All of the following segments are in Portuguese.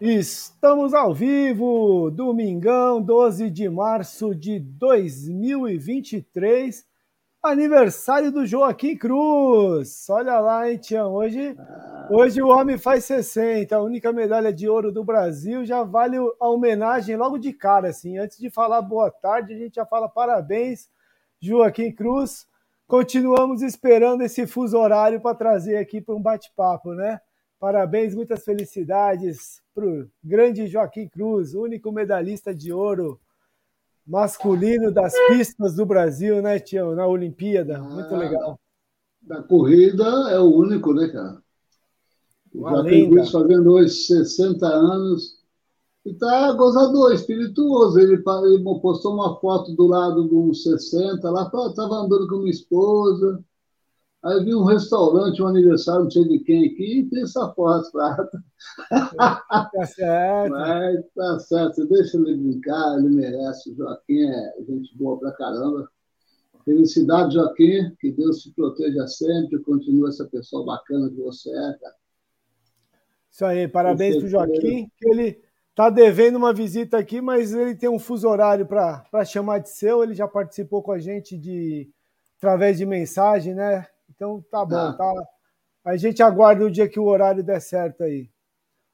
Estamos ao vivo, domingão, 12 de março de 2023, aniversário do Joaquim Cruz. Olha lá, hein, Tião, hoje, hoje o homem faz 60, a única medalha de ouro do Brasil, já vale a homenagem logo de cara, assim, antes de falar boa tarde, a gente já fala parabéns, Joaquim Cruz. Continuamos esperando esse fuso horário para trazer aqui para um bate-papo, né? Parabéns, muitas felicidades para o grande Joaquim Cruz, único medalhista de ouro masculino das pistas do Brasil, né, Tião? Na Olimpíada. Muito ah, legal. Da corrida é o único, né, cara? O Joaquim Cruz fazendo hoje 60 anos e tá gozador, espirituoso. Ele, ele postou uma foto do lado de uns 60, lá estava andando com minha esposa Aí vi um restaurante, um aniversário, não sei de quem aqui, e tem essa foto, prata. Tá certo. Mas tá certo, deixa ele brincar, ele merece. O Joaquim é gente boa pra caramba. Felicidade, Joaquim, que Deus te proteja sempre, continue essa pessoa bacana que você é, cara. Isso aí, parabéns para o Joaquim, que ele tá devendo uma visita aqui, mas ele tem um fuso horário para chamar de seu, ele já participou com a gente de através de mensagem, né? Então tá bom, ah. tá. A gente aguarda o dia que o horário der certo aí.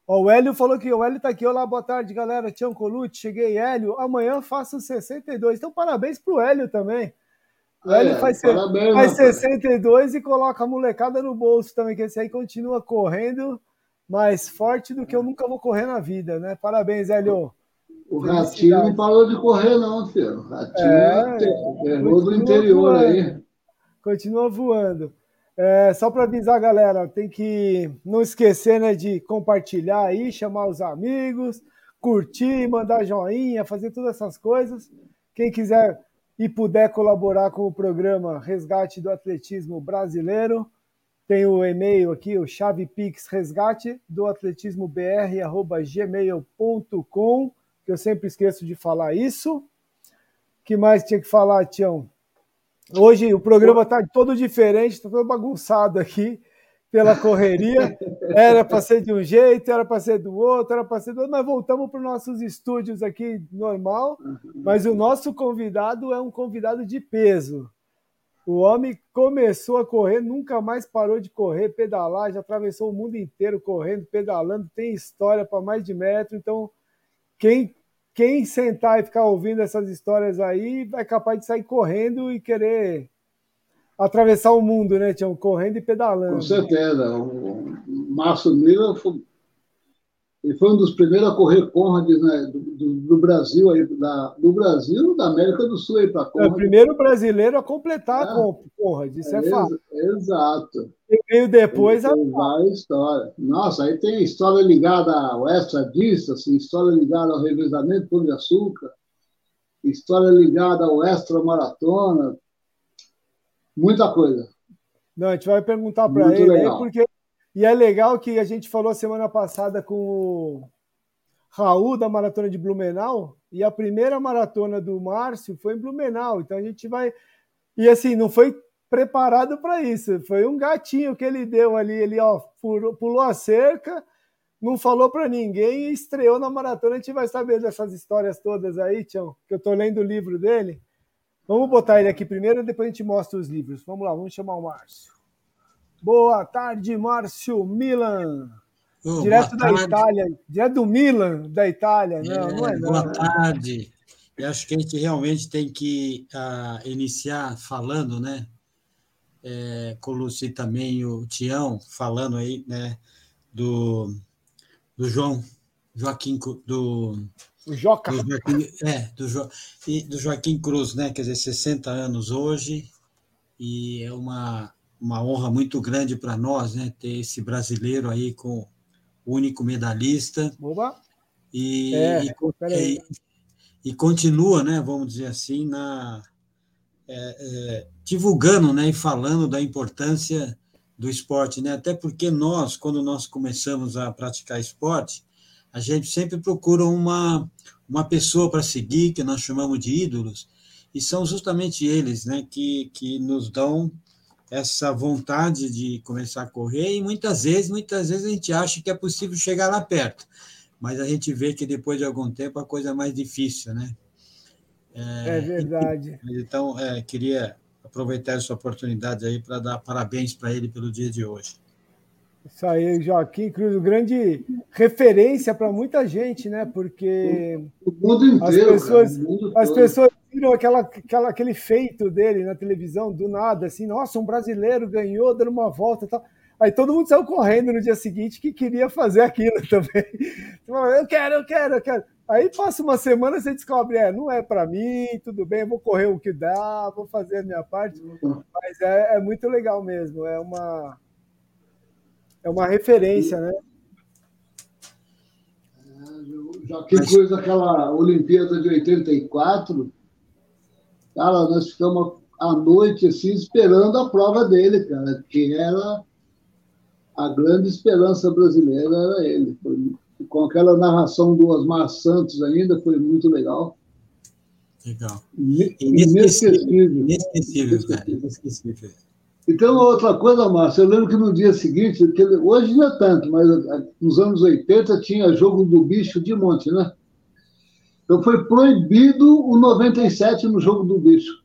Ó, o Hélio falou que o Hélio tá aqui. Olá, boa tarde, galera. Tião Colucci, cheguei, Hélio. Amanhã faço 62. Então, parabéns pro Hélio também. O Hélio é, faz, parabéns, faz 62 e coloca a molecada no bolso também, que esse aí continua correndo mais forte do que eu nunca vou correr na vida, né? Parabéns, Hélio. O Ratinho não parou de correr, não, filho. O Ratinho é, errou do interior aí continua voando. É, só para avisar, galera, tem que não esquecer né, de compartilhar aí, chamar os amigos, curtir, mandar joinha, fazer todas essas coisas. Quem quiser e puder colaborar com o programa Resgate do Atletismo Brasileiro, tem o e-mail aqui, o chavepix resgate do atletismo br@gmail.com, que eu sempre esqueço de falar isso. que mais tinha que falar, Tião? Hoje o programa está todo diferente, está todo bagunçado aqui pela correria. Era para ser de um jeito, era para ser do outro, era para ser do outro, mas voltamos para os nossos estúdios aqui normal. Mas o nosso convidado é um convidado de peso. O homem começou a correr, nunca mais parou de correr, pedalar, já atravessou o mundo inteiro correndo, pedalando, tem história para mais de metro. Então, quem quem sentar e ficar ouvindo essas histórias aí é capaz de sair correndo e querer atravessar o mundo, né, Tião? Correndo e pedalando. Com certeza. O Márcio Miller foi, ele foi um dos primeiros a correr Conrads né, do, do, do, Brasil, aí, da, do Brasil da América do Sul para Conrad. É o primeiro brasileiro a completar é, a Conrad, isso é, é fato. Exato. E veio depois a... a história. Nossa, aí tem história ligada ao extra disso, assim, história ligada ao revezamento pão de açúcar, história ligada ao extra maratona, muita coisa. Não, a gente vai perguntar para ele aí, porque e é legal que a gente falou semana passada com o Raul da maratona de Blumenau, e a primeira maratona do Márcio foi em Blumenau. Então a gente vai. E assim, não foi preparado para isso. Foi um gatinho que ele deu ali, ele ó, pulou a cerca, não falou para ninguém e estreou na maratona. A gente vai saber dessas histórias todas aí, Tião, que eu tô lendo o livro dele. Vamos botar ele aqui primeiro, depois a gente mostra os livros. Vamos lá, vamos chamar o Márcio. Boa tarde, Márcio Milan. Oh, direto da tarde. Itália, direto do Milan, da Itália. Não, é, não é Boa tarde. Eu acho que a gente realmente tem que uh, iniciar falando, né? É, Colucci também o Tião falando aí, né? Do, do João Joaquim do o Joca. Do Joaquim, é, do, jo, do Joaquim Cruz, né? Quer dizer, 60 anos hoje, e é uma, uma honra muito grande para nós, né, ter esse brasileiro aí com o único medalhista. Oba. E, é, e, e, continua, né, vamos dizer assim, na, é, é, divulgando né, e falando da importância do esporte, né? Até porque nós, quando nós começamos a praticar esporte, a gente sempre procura uma, uma pessoa para seguir, que nós chamamos de ídolos, e são justamente eles né, que, que nos dão essa vontade de começar a correr e muitas vezes, muitas vezes a gente acha que é possível chegar lá perto, mas a gente vê que depois de algum tempo a coisa é mais difícil, né? É, é verdade. Então, é, queria aproveitar essa oportunidade aí para dar parabéns para ele pelo dia de hoje. Isso aí, Joaquim Cruz, grande referência para muita gente, né? Porque o mundo inteiro, as pessoas, cara, as pessoas viram aquela, aquela, aquele feito dele na televisão do nada, assim, nossa, um brasileiro ganhou dando uma volta e tal. Aí todo mundo saiu correndo no dia seguinte que queria fazer aquilo também. Eu quero, eu quero, eu quero. Aí passa uma semana você descobre, é, não é para mim, tudo bem, vou correr o que dá, vou fazer a minha parte. Mas é, é muito legal mesmo, é uma é uma referência, né? É, já que coisa aquela Olimpíada de 84, cara, nós ficamos à noite assim esperando a prova dele, cara, que era a grande esperança brasileira era ele. Foi, com aquela narração do Osmar Santos ainda, foi muito legal. Legal. Inesquecível. Inesquecível, cara. Inesquecível. E uma outra coisa, Márcio, eu lembro que no dia seguinte, hoje não é tanto, mas nos anos 80 tinha jogo do bicho de monte, né? Então foi proibido o 97 no jogo do bicho.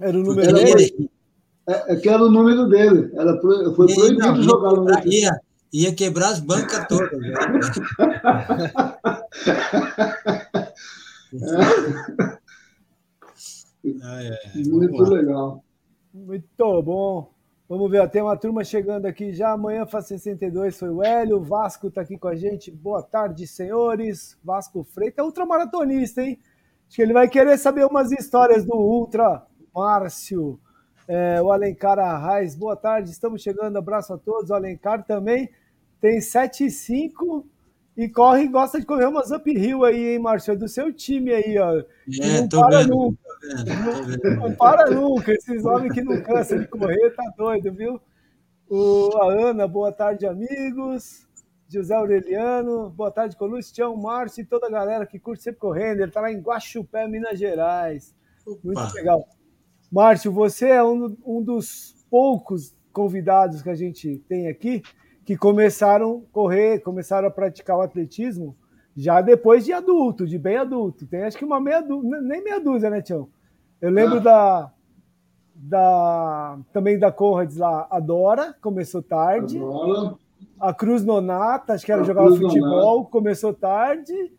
Era o número era, dele? É, é, que era o número dele. Era, foi proibido não, jogar no ia, ia quebrar as bancas todas. É. Muito legal. Muito bom. Vamos ver, tem uma turma chegando aqui já. Amanhã faz 62, foi o Hélio. Vasco está aqui com a gente. Boa tarde, senhores. Vasco Freitas é ultramaratonista, hein? Acho que ele vai querer saber umas histórias do Ultra. Márcio, é, o Alencar Arraes. Boa tarde, estamos chegando. Abraço a todos. O Alencar também tem 7 e 5 e corre e gosta de correr umas uphill aí, hein, Márcio? É do seu time aí, ó. É, não para vendo, nunca. Não, não, para nunca. Esses homens que não cansam de correr, tá doido, viu? O, a Ana, boa tarde, amigos. José Aureliano, boa tarde, Colustião, Márcio e toda a galera que curte sempre correndo. Ele tá lá em Guaxupé, Minas Gerais. Opa. Muito legal. Márcio, você é um, um dos poucos convidados que a gente tem aqui que começaram a correr, começaram a praticar o atletismo já depois de adulto, de bem adulto. Tem acho que uma meia dúzia, nem meia dúzia, né, Tião? Eu lembro ah. da, da também da Conrads lá, a Dora, começou tarde. A Cruz Nonata, acho que era jogar futebol, Nonata. começou tarde.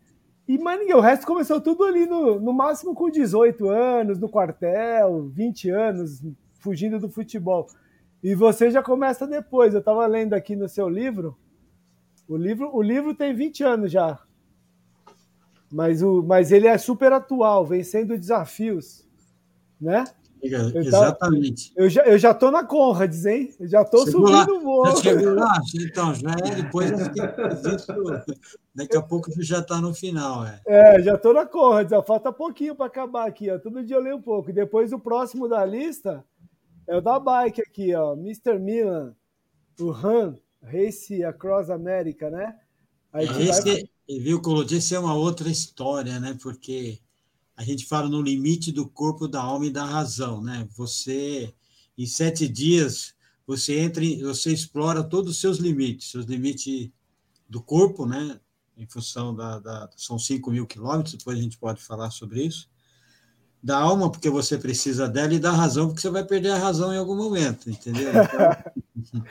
E ninguém, o resto começou tudo ali no, no máximo com 18 anos, no quartel, 20 anos, fugindo do futebol. E você já começa depois. Eu estava lendo aqui no seu livro. O livro, o livro tem 20 anos já. Mas, o, mas ele é super atual, vencendo desafios. Né? Exatamente. eu, já, eu já tô na Conrads, hein? Eu já tô chegou subindo o voo. Já chegou lá? Então, já é. Depois daqui a pouco já está no final. É, é já tô na Conrads. Ó, falta pouquinho para acabar aqui. Ó. Todo dia eu leio um pouco. Depois o próximo da lista é o da bike aqui, ó. Mr. Milan, o Han, Race Across America, né? Aí esse, vai... viu, Colodi, esse é uma outra história, né? Porque a gente fala no limite do corpo, da alma e da razão, né? Você, em sete dias, você entra, em, você explora todos os seus limites, seus limites do corpo, né? Em função da, da são 5 mil quilômetros, depois a gente pode falar sobre isso da alma, porque você precisa dela, e da razão, porque você vai perder a razão em algum momento, entendeu? Então,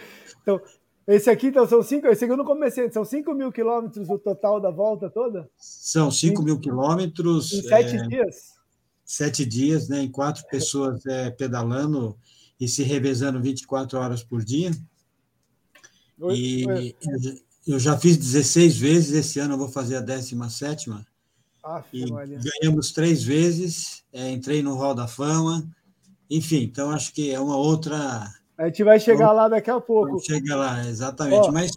então esse aqui então, são cinco. Esse aqui eu não comecei, são 5 mil quilômetros o total da volta toda? São 5 mil quilômetros. Em sete é, dias? Sete dias, né? Em quatro pessoas é, pedalando e se revezando 24 horas por dia. E eu já fiz 16 vezes, esse ano eu vou fazer a 17 e ganhamos três vezes, é, entrei no Hall da Fama, enfim, então acho que é uma outra. A gente vai chegar lá daqui a pouco. Chega lá, exatamente. Ó, Mas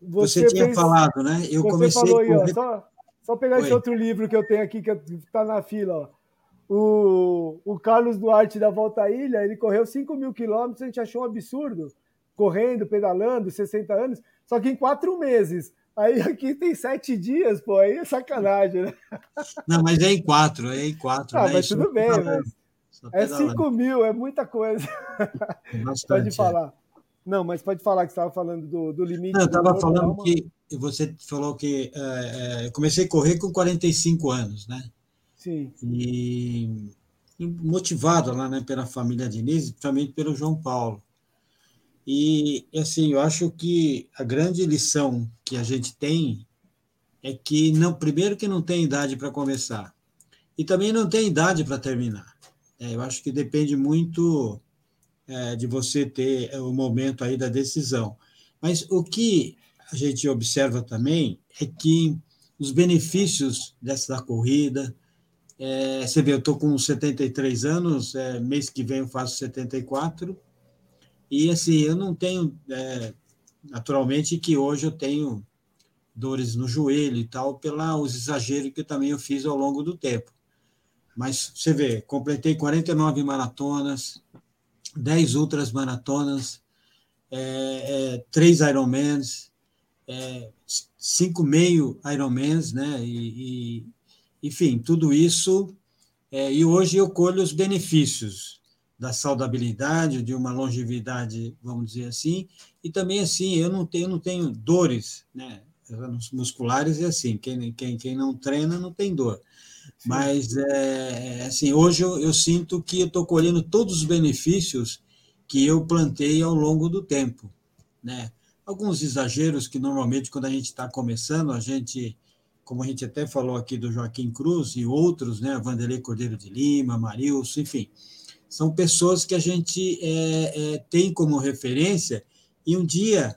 você, você tinha fez, falado, né? Eu comecei. Falou aí, ó, só, só pegar Oi. esse outro livro que eu tenho aqui, que está na fila. Ó. O, o Carlos Duarte da Volta à Ilha, ele correu 5 mil quilômetros, a gente achou um absurdo, correndo, pedalando, 60 anos, só que em quatro meses. Aí aqui tem sete dias, pô, aí é sacanagem, né? Não, mas é em quatro, é em quatro. Ah, né? mas Isso tudo bem, mas é cinco mil, é muita coisa. Bastante, Pode é. falar. Não, mas pode falar que você estava falando do, do limite. Não, eu estava falando que você falou que é, é, comecei a correr com 45 anos, né? Sim. E, e motivado lá, né, pela família Diniz, principalmente pelo João Paulo. E, assim, eu acho que a grande lição que a gente tem é que, não, primeiro, que não tem idade para começar, e também não tem idade para terminar. É, eu acho que depende muito é, de você ter o momento aí da decisão. Mas o que a gente observa também é que os benefícios dessa corrida, é, você vê, eu estou com 73 anos, é, mês que vem eu faço 74, e assim, eu não tenho, é, naturalmente, que hoje eu tenho dores no joelho e tal, pelos exageros que também eu fiz ao longo do tempo. Mas você vê, completei 49 maratonas, 10 ultras maratonas, é, é, 3 Ironmans, é, 5 meio Ironmans, né? E, e, enfim, tudo isso. É, e hoje eu colho os benefícios da saudabilidade, de uma longevidade, vamos dizer assim, e também assim, eu não tenho, não tenho dores, né? Musculares é assim, quem, quem, quem não treina não tem dor. Sim. Mas é, assim, hoje eu, eu sinto que eu estou colhendo todos os benefícios que eu plantei ao longo do tempo, né? Alguns exageros que normalmente quando a gente está começando, a gente, como a gente até falou aqui do Joaquim Cruz e outros, né? Vanderlei Cordeiro de Lima, Marilson, enfim, são pessoas que a gente é, é, tem como referência, e um dia,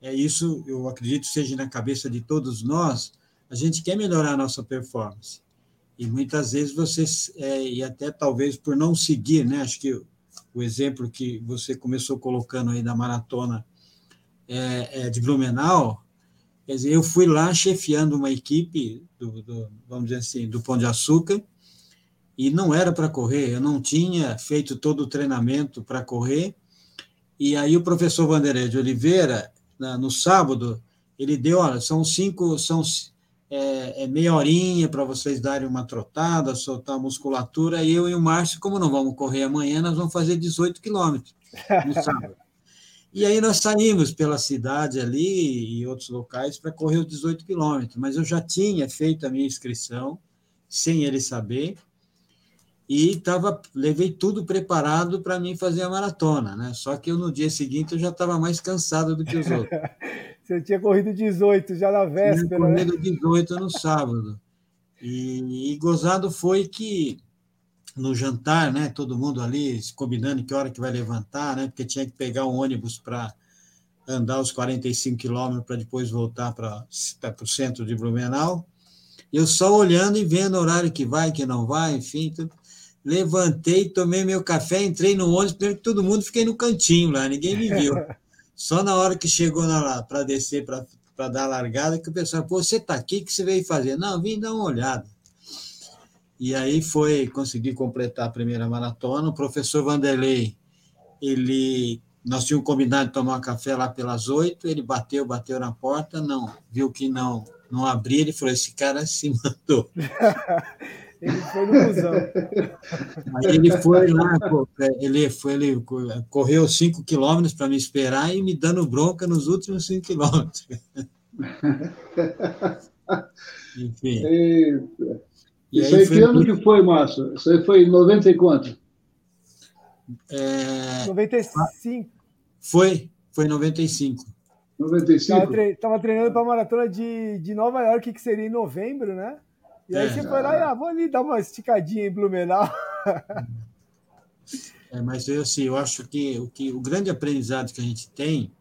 é isso eu acredito seja na cabeça de todos nós, a gente quer melhorar a nossa performance. E muitas vezes vocês, é, e até talvez por não seguir, né? Acho que o exemplo que você começou colocando aí da maratona é, é de Blumenau, quer dizer, eu fui lá chefiando uma equipe, do, do, vamos dizer assim, do Pão de Açúcar, e não era para correr, eu não tinha feito todo o treinamento para correr. E aí o professor Vanderlei de Oliveira, no sábado, ele deu, olha, são cinco, são é, é meia horinha para vocês darem uma trotada, soltar a musculatura, e eu e o Márcio, como não vamos correr amanhã, nós vamos fazer 18 quilômetros no sábado. E aí nós saímos pela cidade ali e outros locais para correr os 18 quilômetros, mas eu já tinha feito a minha inscrição, sem ele saber, e tava, levei tudo preparado para mim fazer a maratona, né? Só que eu, no dia seguinte eu já estava mais cansado do que os outros. Você tinha corrido 18 já na véspera. Tinha né? corrido né? 18 no sábado. E, e, gozado foi que no jantar, né, todo mundo ali combinando que hora que vai levantar, né, porque tinha que pegar um ônibus para andar os 45 quilômetros para depois voltar para o centro de Blumenau. Eu só olhando e vendo o horário que vai, que não vai, enfim, tudo levantei, tomei meu café, entrei no ônibus, primeiro que todo mundo, fiquei no cantinho lá, ninguém me viu. Só na hora que chegou lá para descer, para dar a largada, que o pessoal, pô, você está aqui, o que você veio fazer? Não, vim dar uma olhada. E aí foi, consegui completar a primeira maratona. O professor Vanderlei, ele, nós tínhamos combinado de tomar um café lá pelas oito, ele bateu, bateu na porta, não, viu que não, não abria, ele falou, esse cara se mandou. Ele foi no busão. Ele foi lá, ele, foi, ele correu 5 quilômetros para me esperar e me dando bronca nos últimos 5 quilômetros. Enfim. Eita. Isso aí, que ano que foi, Márcio? Isso aí foi em 90 e quanto? É... 95. Foi, foi em 95. 95? Estava treinando para a maratona de, de Nova York, que seria em novembro, né? E aí é, você foi lá e ah, vou ali dar uma esticadinha em Blumenau. É, mas eu, assim, eu acho que o, que o grande aprendizado que a gente tem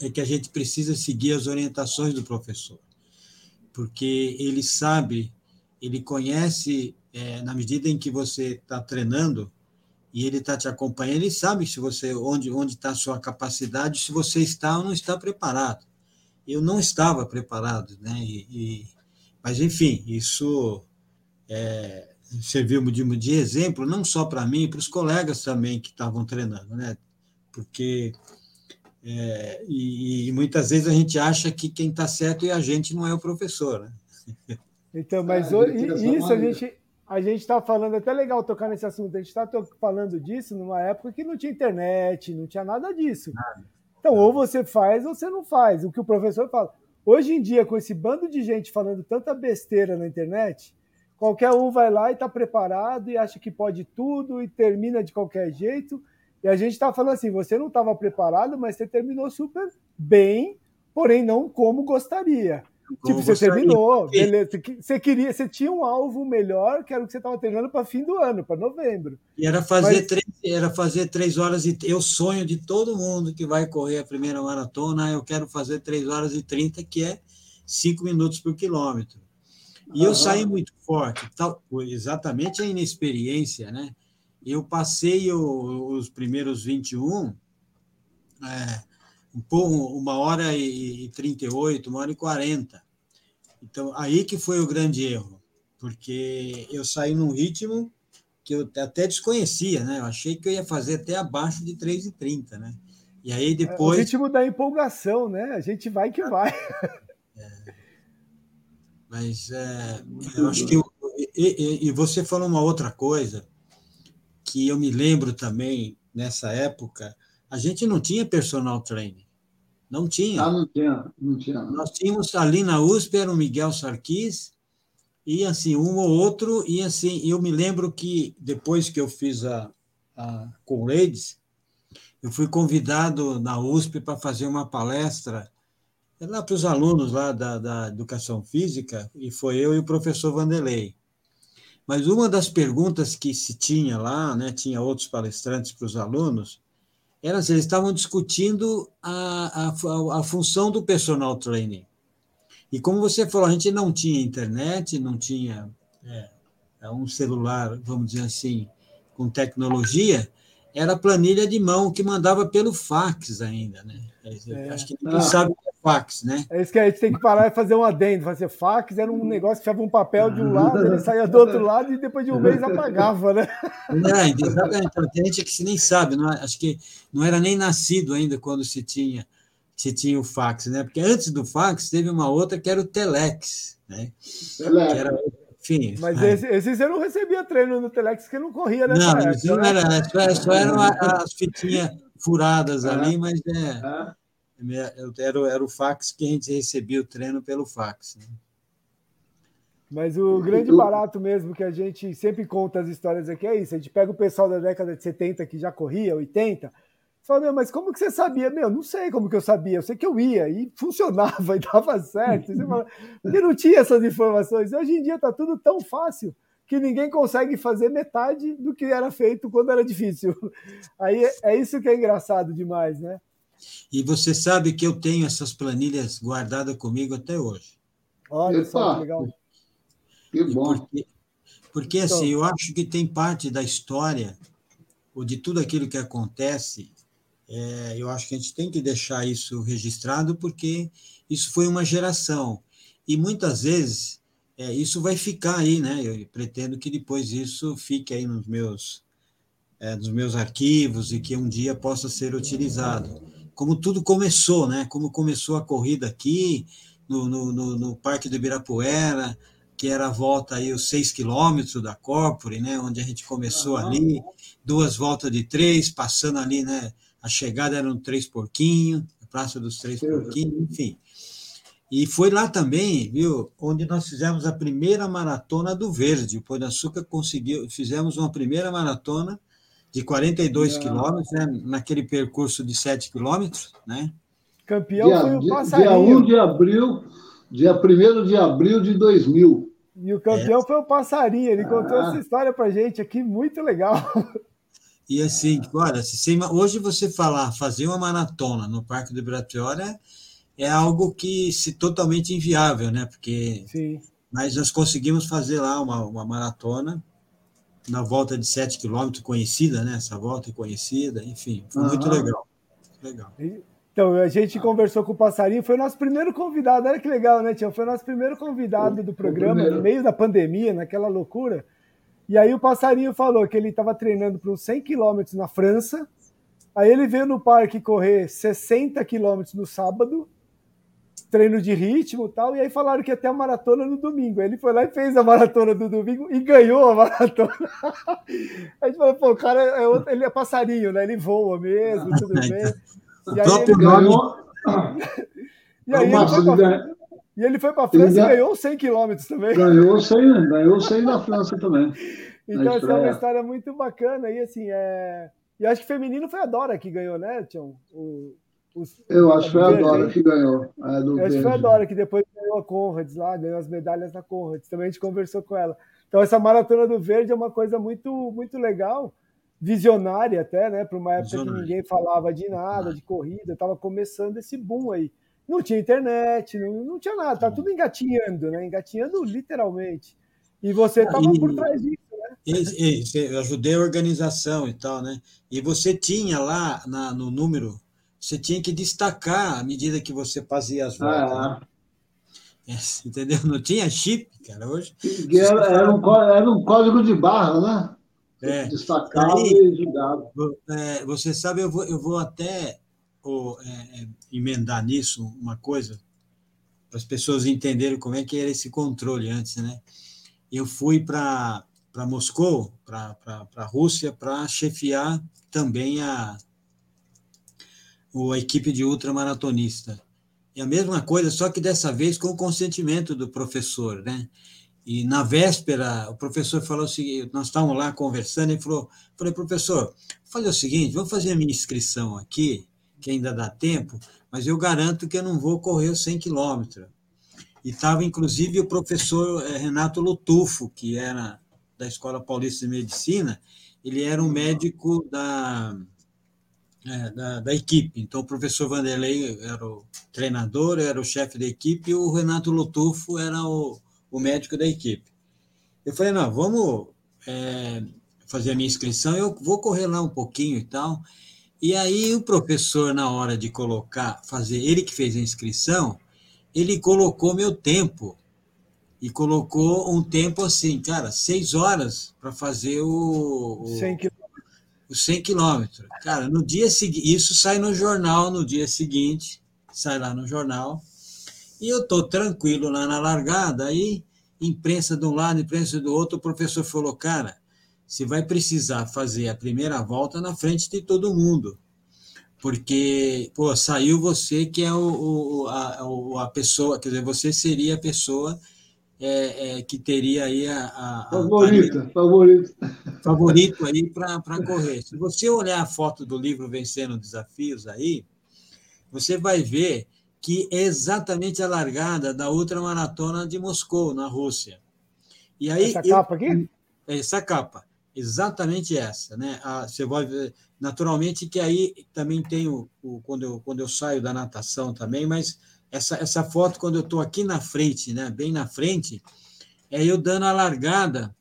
é que a gente precisa seguir as orientações do professor, porque ele sabe, ele conhece, é, na medida em que você está treinando e ele está te acompanhando, ele sabe se você onde onde está a sua capacidade, se você está ou não está preparado. Eu não estava preparado, né? E, e mas, enfim, isso é, serviu de, de exemplo, não só para mim, para os colegas também que estavam treinando, né? Porque é, e, e, muitas vezes a gente acha que quem está certo é a gente, não é o professor, né? Então, mas é, isso a gente a gente está falando, é até legal tocar nesse assunto, a gente está falando disso numa época que não tinha internet, não tinha nada disso. Nada. Então, ou você faz ou você não faz. O que o professor fala. Hoje em dia, com esse bando de gente falando tanta besteira na internet, qualquer um vai lá e está preparado e acha que pode tudo e termina de qualquer jeito. E a gente está falando assim: você não estava preparado, mas você terminou super bem, porém não como gostaria. Tipo, você terminou, beleza. Você queria, você tinha um alvo melhor, que era o que você estava treinando para fim do ano, para novembro. E era fazer, Mas... três, era fazer três horas e eu sonho de todo mundo que vai correr a primeira maratona, eu quero fazer três horas e trinta, que é cinco minutos por quilômetro. E eu saí muito forte, tal, exatamente a inexperiência, né? Eu passei o, os primeiros 21, é, uma hora e 38, uma hora e 40. Então, aí que foi o grande erro, porque eu saí num ritmo que eu até desconhecia, né? Eu achei que eu ia fazer até abaixo de 3,30, né? E aí depois. É, o ritmo da empolgação, né? A gente vai que vai. É. Mas é, eu acho que. Eu, e, e, você falou uma outra coisa que eu me lembro também nessa época, a gente não tinha personal training. Não tinha. Ah, não tinha, não tinha. Nós tínhamos ali na USP, era o Miguel Sarquis, e assim, um ou outro, e assim, eu me lembro que depois que eu fiz a, a Ladies, eu fui convidado na USP para fazer uma palestra lá para os alunos lá da, da Educação Física, e foi eu e o professor Vanderlei. Mas uma das perguntas que se tinha lá, né, tinha outros palestrantes para os alunos, assim, eles estavam discutindo a, a, a função do personal training. E como você falou, a gente não tinha internet, não tinha é, é um celular, vamos dizer assim, com tecnologia, era planilha de mão que mandava pelo fax ainda, né? É, Acho que ninguém ah. sabe fax, né? É isso que a gente tem que parar e fazer um adendo. Fazer fax era um negócio que ficava um papel de um lado, ele saía do outro lado e depois de um mês apagava, né? É, exatamente. Tem gente que se nem sabe, não, é? acho que não era nem nascido ainda quando se tinha, se tinha o fax, né? Porque antes do fax teve uma outra que era o telex, né? Telex. Que era enfim, mas esse, esse, você não recebia treino no Telex que não corria, né? Não, época, não né? era, só, só eram as fitinhas furadas é. ali, mas é, é. Era, era o fax que a gente recebia o treino pelo fax. Né? Mas o grande barato mesmo que a gente sempre conta as histórias aqui é isso. A gente pega o pessoal da década de 70 que já corria, 80, Fala, meu, mas como que você sabia? Meu, não sei como que eu sabia, eu sei que eu ia e funcionava e dava certo. Você fala, porque não tinha essas informações. Hoje em dia está tudo tão fácil que ninguém consegue fazer metade do que era feito quando era difícil. Aí é isso que é engraçado demais, né? E você sabe que eu tenho essas planilhas guardadas comigo até hoje. Olha Epa. só que legal. Que bom. Porque, porque então, assim, eu acho que tem parte da história, ou de tudo aquilo que acontece, é, eu acho que a gente tem que deixar isso registrado, porque isso foi uma geração. E muitas vezes é, isso vai ficar aí, né? Eu pretendo que depois isso fique aí nos meus, é, nos meus arquivos e que um dia possa ser utilizado. Como tudo começou, né? Como começou a corrida aqui, no, no, no, no Parque do Ibirapuera, que era a volta aí os seis quilômetros da Corpore, né? Onde a gente começou ali, duas voltas de três, passando ali, né? a chegada era um Três Porquinhos, a Praça dos Três Porquinhos, enfim. E foi lá também, viu, onde nós fizemos a primeira maratona do Verde. O Pão de Açúcar conseguiu, fizemos uma primeira maratona de 42 quilômetros, né, naquele percurso de 7 quilômetros, né? Campeão dia, foi o Passarinho. Dia 1 de abril, dia 1 de abril de 2000. E o campeão é. foi o Passarinho, ele ah. contou essa história pra gente aqui, muito legal. E assim, olha, se hoje você falar, fazer uma maratona no Parque do Ibirapuera é algo que se totalmente inviável, né? Porque Sim. mas nós conseguimos fazer lá uma, uma maratona na volta de 7 quilômetros, conhecida, né? Essa volta é conhecida, enfim, foi uhum. muito legal. legal. Então, a gente conversou com o Passarinho, foi o nosso primeiro convidado, olha que legal, né, Tião? Foi o nosso primeiro convidado do programa, no meio da pandemia, naquela loucura. E aí o passarinho falou que ele estava treinando para uns 100 quilômetros na França. Aí ele veio no parque correr 60 quilômetros no sábado, treino de ritmo e tal. E aí falaram que ia ter a maratona no domingo. Ele foi lá e fez a maratona do domingo e ganhou a maratona. a gente falou, pô, o cara é outro, ele é passarinho, né? Ele voa mesmo, tudo bem. E aí ele ganhou. e aí ele foi pra... E ele foi para a França e ganhou 100 quilômetros também. Ganhou 100, ganhou 100 na França também. Então, essa é uma história muito bacana. E assim, é... e acho que feminino foi a Dora que ganhou, né, Tião? O, os, eu acho que foi a Dora que ganhou. É, eu acho que foi a Dora que depois ganhou a Conrads lá, ganhou as medalhas na Conrads. Também a gente conversou com ela. Então, essa maratona do verde é uma coisa muito, muito legal, visionária até, né? Para uma época que ninguém falava de nada, de corrida, estava começando esse boom aí. Não tinha internet, não, não tinha nada, tá tudo engatinhando, né? Engatinhando literalmente. E você estava por trás disso, né? E, e, eu ajudei a organização e tal, né? E você tinha lá na, no número, você tinha que destacar à medida que você fazia as voltas. Ah, né? É, entendeu? Não tinha chip, cara, hoje. Era, era, um, era um código de barra, né? É. Destacado Aí, e jogado. É, você sabe, eu vou, eu vou até ou, é, é, emendar nisso uma coisa, para as pessoas entenderem como é que era esse controle antes, né? Eu fui para Moscou, para a Rússia, para chefiar também a, a equipe de ultramaratonista. É a mesma coisa, só que dessa vez com o consentimento do professor, né? E na véspera, o professor falou o seguinte: nós estávamos lá conversando, e falou: falei, professor, fazer o seguinte, vamos fazer a minha inscrição aqui, que ainda dá tempo, mas eu garanto que eu não vou correr os 100 quilômetros. E estava, inclusive, o professor eh, Renato Lutufo, que era da Escola Paulista de Medicina, ele era um médico da, é, da, da, equipe. Então, o professor Vanderlei era o treinador, era o chefe da equipe, e o Renato Lutufo era o, o médico da equipe. Eu falei, não, vamos é, fazer a minha inscrição, eu vou correr lá um pouquinho e tal. E aí o professor, na hora de colocar, fazer, ele que fez a inscrição, ele colocou meu tempo. E colocou um tempo assim, cara, seis horas para fazer o, o, 100 os 100 quilômetros. Cara, no dia seguinte, isso sai no jornal no dia seguinte, sai lá no jornal, e eu estou tranquilo lá na largada, aí imprensa de um lado, imprensa do outro, o professor falou, cara, você vai precisar fazer a primeira volta na frente de todo mundo, porque, pô, saiu você que é o, o a, a pessoa, quer dizer, você seria a pessoa é, é, que teria aí a, a, favorita, a, favorito, favorito aí para correr. Se você olhar a foto do livro Vencendo Desafios aí, você vai ver que é exatamente a largada da ultramaratona de Moscou, na Rússia. E aí, essa eu, capa aqui? Essa capa, exatamente essa. Né? A, você vai ver, naturalmente que aí também tem o, o, quando, eu, quando eu saio da natação também, mas essa, essa foto, quando eu estou aqui na frente, né, bem na frente, é eu dando a largada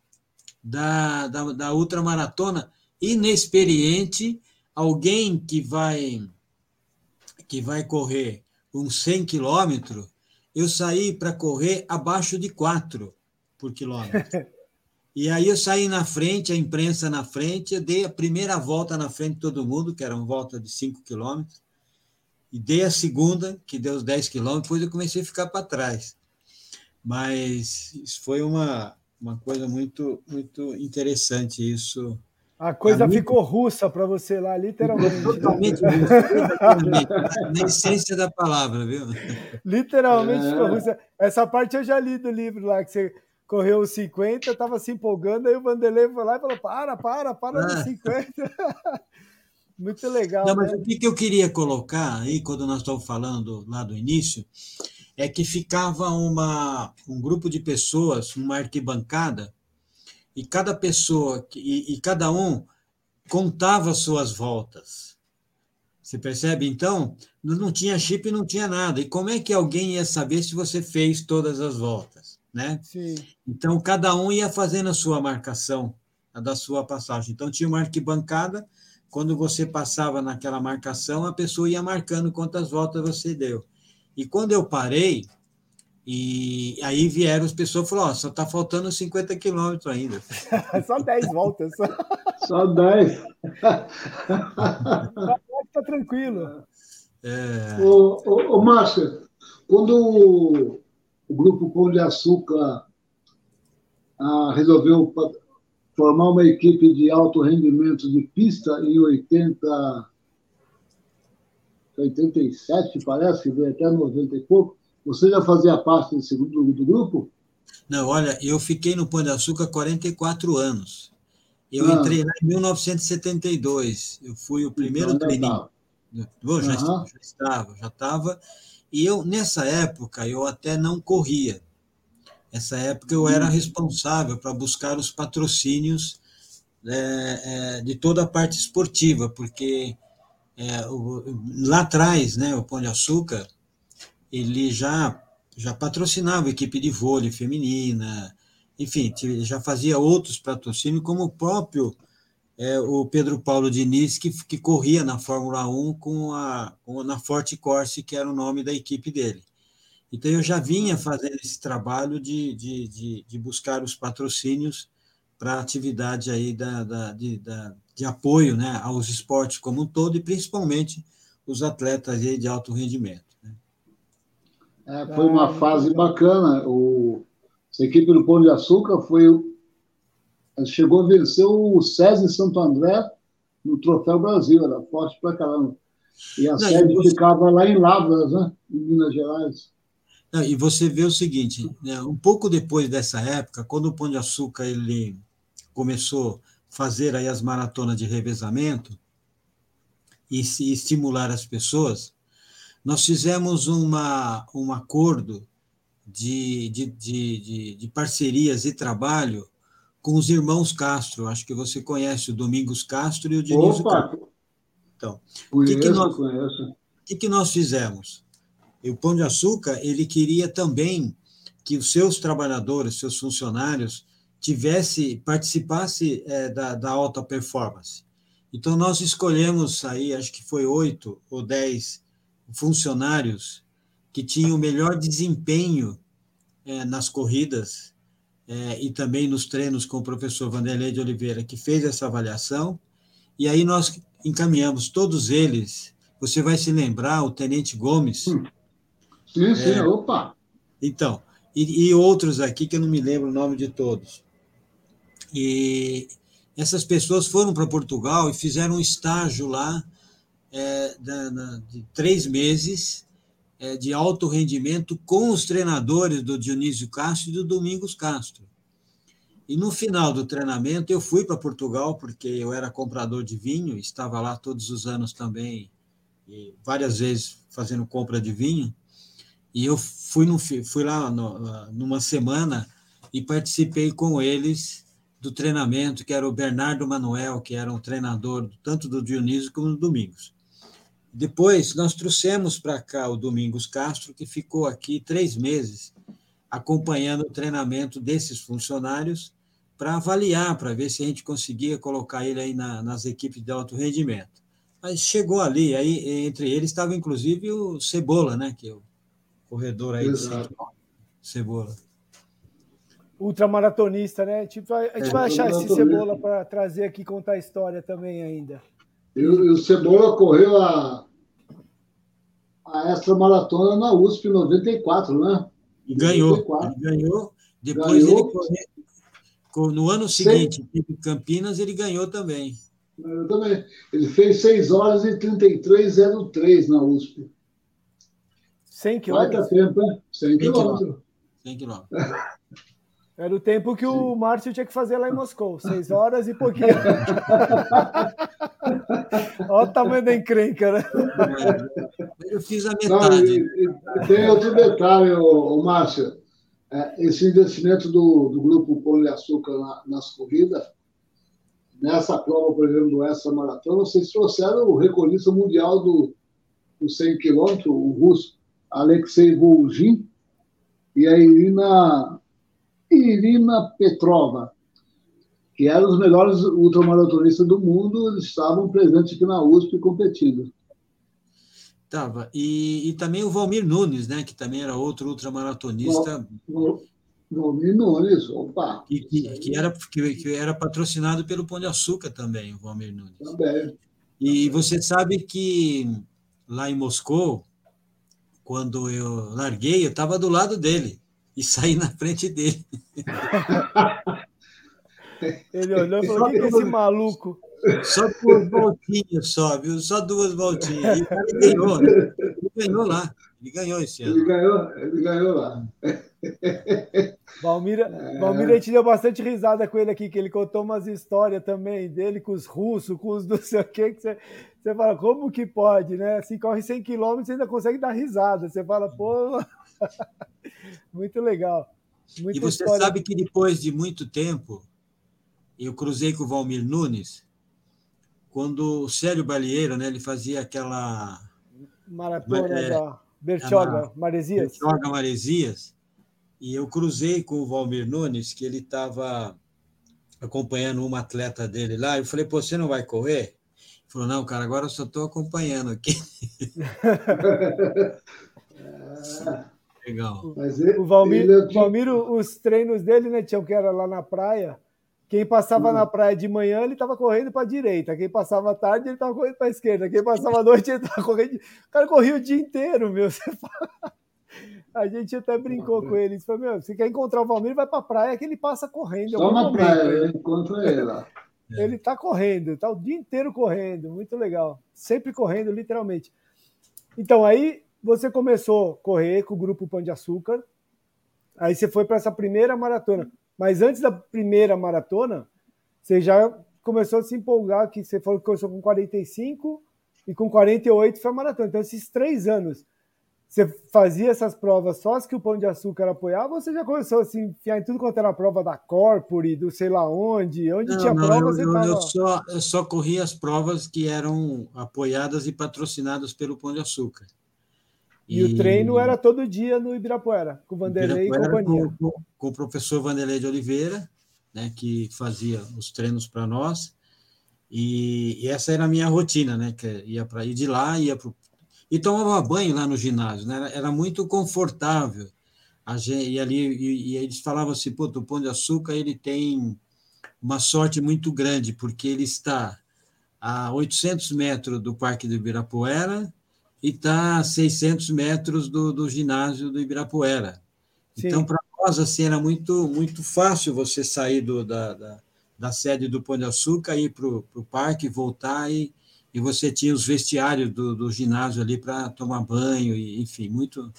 da, da, da ultramaratona, inexperiente, alguém que vai que vai correr uns 100 quilômetros, eu saí para correr abaixo de 4 por quilômetro. E aí eu saí na frente, a imprensa na frente, eu dei a primeira volta na frente de todo mundo, que era uma volta de 5 quilômetros, e dei a segunda, que deu os 10 quilômetros, depois eu comecei a ficar para trás. Mas isso foi uma, uma coisa muito, muito interessante, isso. A coisa ficou russa para você lá, literalmente. Totalmente russa, na essência da palavra, viu? Literalmente é. ficou russa. Essa parte eu já li do livro lá, que você correu os 50, estava se empolgando, aí o Vanderlei foi lá e falou: para, para, para ah. nos 50. Muito legal. Não, mas né? o que eu queria colocar aí, quando nós estamos falando lá do início, é que ficava uma, um grupo de pessoas, uma arquibancada, e cada pessoa, e, e cada um contava suas voltas. Você percebe? Então, não tinha chip, não tinha nada. E como é que alguém ia saber se você fez todas as voltas? Né? Sim. Então, cada um ia fazendo a sua marcação, a da sua passagem. Então, tinha uma arquibancada quando você passava naquela marcação, a pessoa ia marcando quantas voltas você deu. E quando eu parei, e aí vieram as pessoas e falaram: oh, só está faltando 50 quilômetros ainda. só 10 voltas. Só 10. Está tranquilo. É... Ô, ô, ô Márcio, quando o, o grupo Pão de Açúcar ah, resolveu formar uma equipe de alto rendimento de pista em 80, 87, parece, que veio até 90 e pouco. Você já fazia parte desse, do, do grupo? Não, olha, eu fiquei no Pão de Açúcar 44 anos. Eu ah. entrei lá em 1972. Eu fui o primeiro então, treininho. Eu já, já estava, já estava. E eu, nessa época, eu até não corria. Essa época eu era hum. responsável para buscar os patrocínios é, é, de toda a parte esportiva, porque é, o, lá atrás, né, o Pão de Açúcar, ele já, já patrocinava a equipe de vôlei feminina, enfim, já fazia outros patrocínios, como o próprio é, o Pedro Paulo Diniz, que, que corria na Fórmula 1 com a, com, na Forte Corse, que era o nome da equipe dele. Então, eu já vinha fazendo esse trabalho de, de, de, de buscar os patrocínios para a atividade aí da, da, de, da, de apoio né, aos esportes como um todo, e principalmente os atletas aí de alto rendimento. Né? É, foi uma fase bacana. O, a equipe do Pão de Açúcar foi chegou a vencer o César Santo André no Troféu Brasil, era forte pra caramba. E a Não, sede você... ficava lá em Lavras, né? em Minas Gerais. E você vê o seguinte, né? um pouco depois dessa época, quando o Pão de Açúcar ele começou a fazer aí as maratonas de revezamento e se estimular as pessoas, nós fizemos uma, um acordo de, de, de, de, de parcerias e trabalho com os irmãos Castro. Acho que você conhece o Domingos Castro e o Dionísio Castro. Então, o que, que, nós, que, que nós fizemos? O Pão de Açúcar ele queria também que os seus trabalhadores, seus funcionários, tivesse participasse é, da, da alta performance. Então nós escolhemos aí, acho que foi oito ou dez funcionários que tinham o melhor desempenho é, nas corridas é, e também nos treinos com o professor Vanderlei de Oliveira, que fez essa avaliação, e aí nós encaminhamos todos eles. Você vai se lembrar, o Tenente Gomes. Sim, é, opa! Então, e, e, outros aqui que eu não me lembro o nome de todos. E essas pessoas foram para Portugal e fizeram um estágio lá é, da, na, de três meses é, de alto rendimento com os treinadores do Dionísio Castro e do Domingos Castro. E no final do treinamento eu fui para Portugal porque eu era comprador de vinho, estava lá todos os anos também, várias vezes fazendo compra de vinho. E eu fui, no, fui lá no, numa semana e participei com eles do treinamento, que era o Bernardo Manuel, que era um treinador tanto do Dionísio como do Domingos. Depois, nós trouxemos para cá o Domingos Castro, que ficou aqui três meses acompanhando o treinamento desses funcionários para avaliar, para ver se a gente conseguia colocar ele aí na, nas equipes de alto rendimento. Mas chegou ali, aí entre eles estava inclusive o Cebola, né, que é o corredor aí Exato. de Cebola. Ultramaratonista, né? A gente vai, a gente é, vai achar esse Cebola para trazer aqui contar a história também ainda. E o Cebola correu a, a extra maratona na USP em 94, né? E ganhou. 94. Ele ganhou. Depois ganhou. ele correu. No ano seguinte, em Campinas, ele ganhou também. Eu também. Ele fez 6 horas e 33,03 na USP. 100 quilômetros? Vai tempo, hein? 100 quilômetros. 100 quilômetros. Era o tempo que o Márcio tinha que fazer lá em Moscou, seis horas e pouquinho. Olha o tamanho da encrenca, né? Eu fiz a metade. Não, e, e tem outro detalhe, ô Márcio. É, esse investimento do, do Grupo Pão de Açúcar na, nas corridas, nessa prova, por exemplo, do Essa Maratona, vocês trouxeram o recordista mundial do, do 100 km, o russo Alexei Volgin, e a Irina Irina Petrova, que eram os melhores ultramaratonistas do mundo, eles estavam presentes aqui na USP competindo. Tava. E, e também o Valmir Nunes, né, que também era outro ultramaratonista. Valmir Nunes, opa. Que, que, que, era, que, que era patrocinado pelo Pão de Açúcar também, o Valmir Nunes. Também. E você sabe que lá em Moscou, quando eu larguei, eu estava do lado dele e sair na frente dele. Ele olhou e falou: o que é esse maluco? Só duas voltinhas só, viu? Só duas voltinhas. E o cara ganhou, né? Ele ganhou lá. Ele ganhou esse ano. Ele ganhou, ele ganhou lá. Valmira, é. Valmira, a gente deu bastante risada com ele aqui, que ele contou umas histórias também dele com os russos, com os não sei o quê, que você, você fala, como que pode, né? Assim, corre 100 quilômetros e ainda consegue dar risada. Você fala, pô, muito legal. Muita e você história. sabe que depois de muito tempo, eu cruzei com o Valmir Nunes, quando o Célio Balieiro, né, ele fazia aquela... Maratona é, da Bertioga, Maresias. Bertioga, Maresias, e eu cruzei com o Valmir Nunes, que ele estava acompanhando uma atleta dele lá. Eu falei, Pô, você não vai correr? Ele falou, não, cara, agora eu só estou acompanhando aqui. Legal. Ele, o Valmir, ele... Valmir, os treinos dele, né, tinham que era lá na praia. Quem passava na praia de manhã, ele estava correndo para a direita. Quem passava à tarde, ele estava correndo para a esquerda. Quem passava à noite, ele estava correndo. O cara corria o dia inteiro, meu. A gente até brincou com ele. Falou, meu, se quer encontrar o Valmir, vai pra praia que ele passa correndo. Só na praia, eu encontro ele lá. Ele tá correndo, tá o dia inteiro correndo, muito legal. Sempre correndo, literalmente. Então, aí você começou a correr com o grupo Pão de Açúcar. Aí você foi para essa primeira maratona. Mas antes da primeira maratona, você já começou a se empolgar, que você falou que começou com 45 e com 48 foi a maratona. Então, esses três anos você fazia essas provas só as que o Pão de Açúcar apoiava ou você já começou assim, enfiar em tudo quanto era prova da Corpore, do sei lá onde? Onde não, tinha não, prova, eu, você eu, tava... eu, só, eu só corri as provas que eram apoiadas e patrocinadas pelo Pão de Açúcar. E, e o treino era todo dia no Ibirapuera, com o Vanderlei Ibirapuera, e companhia. Com, com, com, o professor Vanderlei de Oliveira, né, que fazia os treinos para nós. E, e, essa era a minha rotina, né? Que ia para ir de lá, ia para e tomava banho lá no ginásio, né? era, muito confortável. A gente, e ali e, e eles falavam assim, pô, o Pão de Açúcar ele tem uma sorte muito grande, porque ele está a 800 metros do Parque do Ibirapuera e está a 600 metros do, do ginásio do Ibirapuera. Sim. Então, para nós, assim, era muito, muito fácil você sair do, da, da, da sede do Pão de Açúcar, ir para o parque, voltar e, e você tinha os vestiários do, do ginásio ali para tomar banho, e, enfim, muito.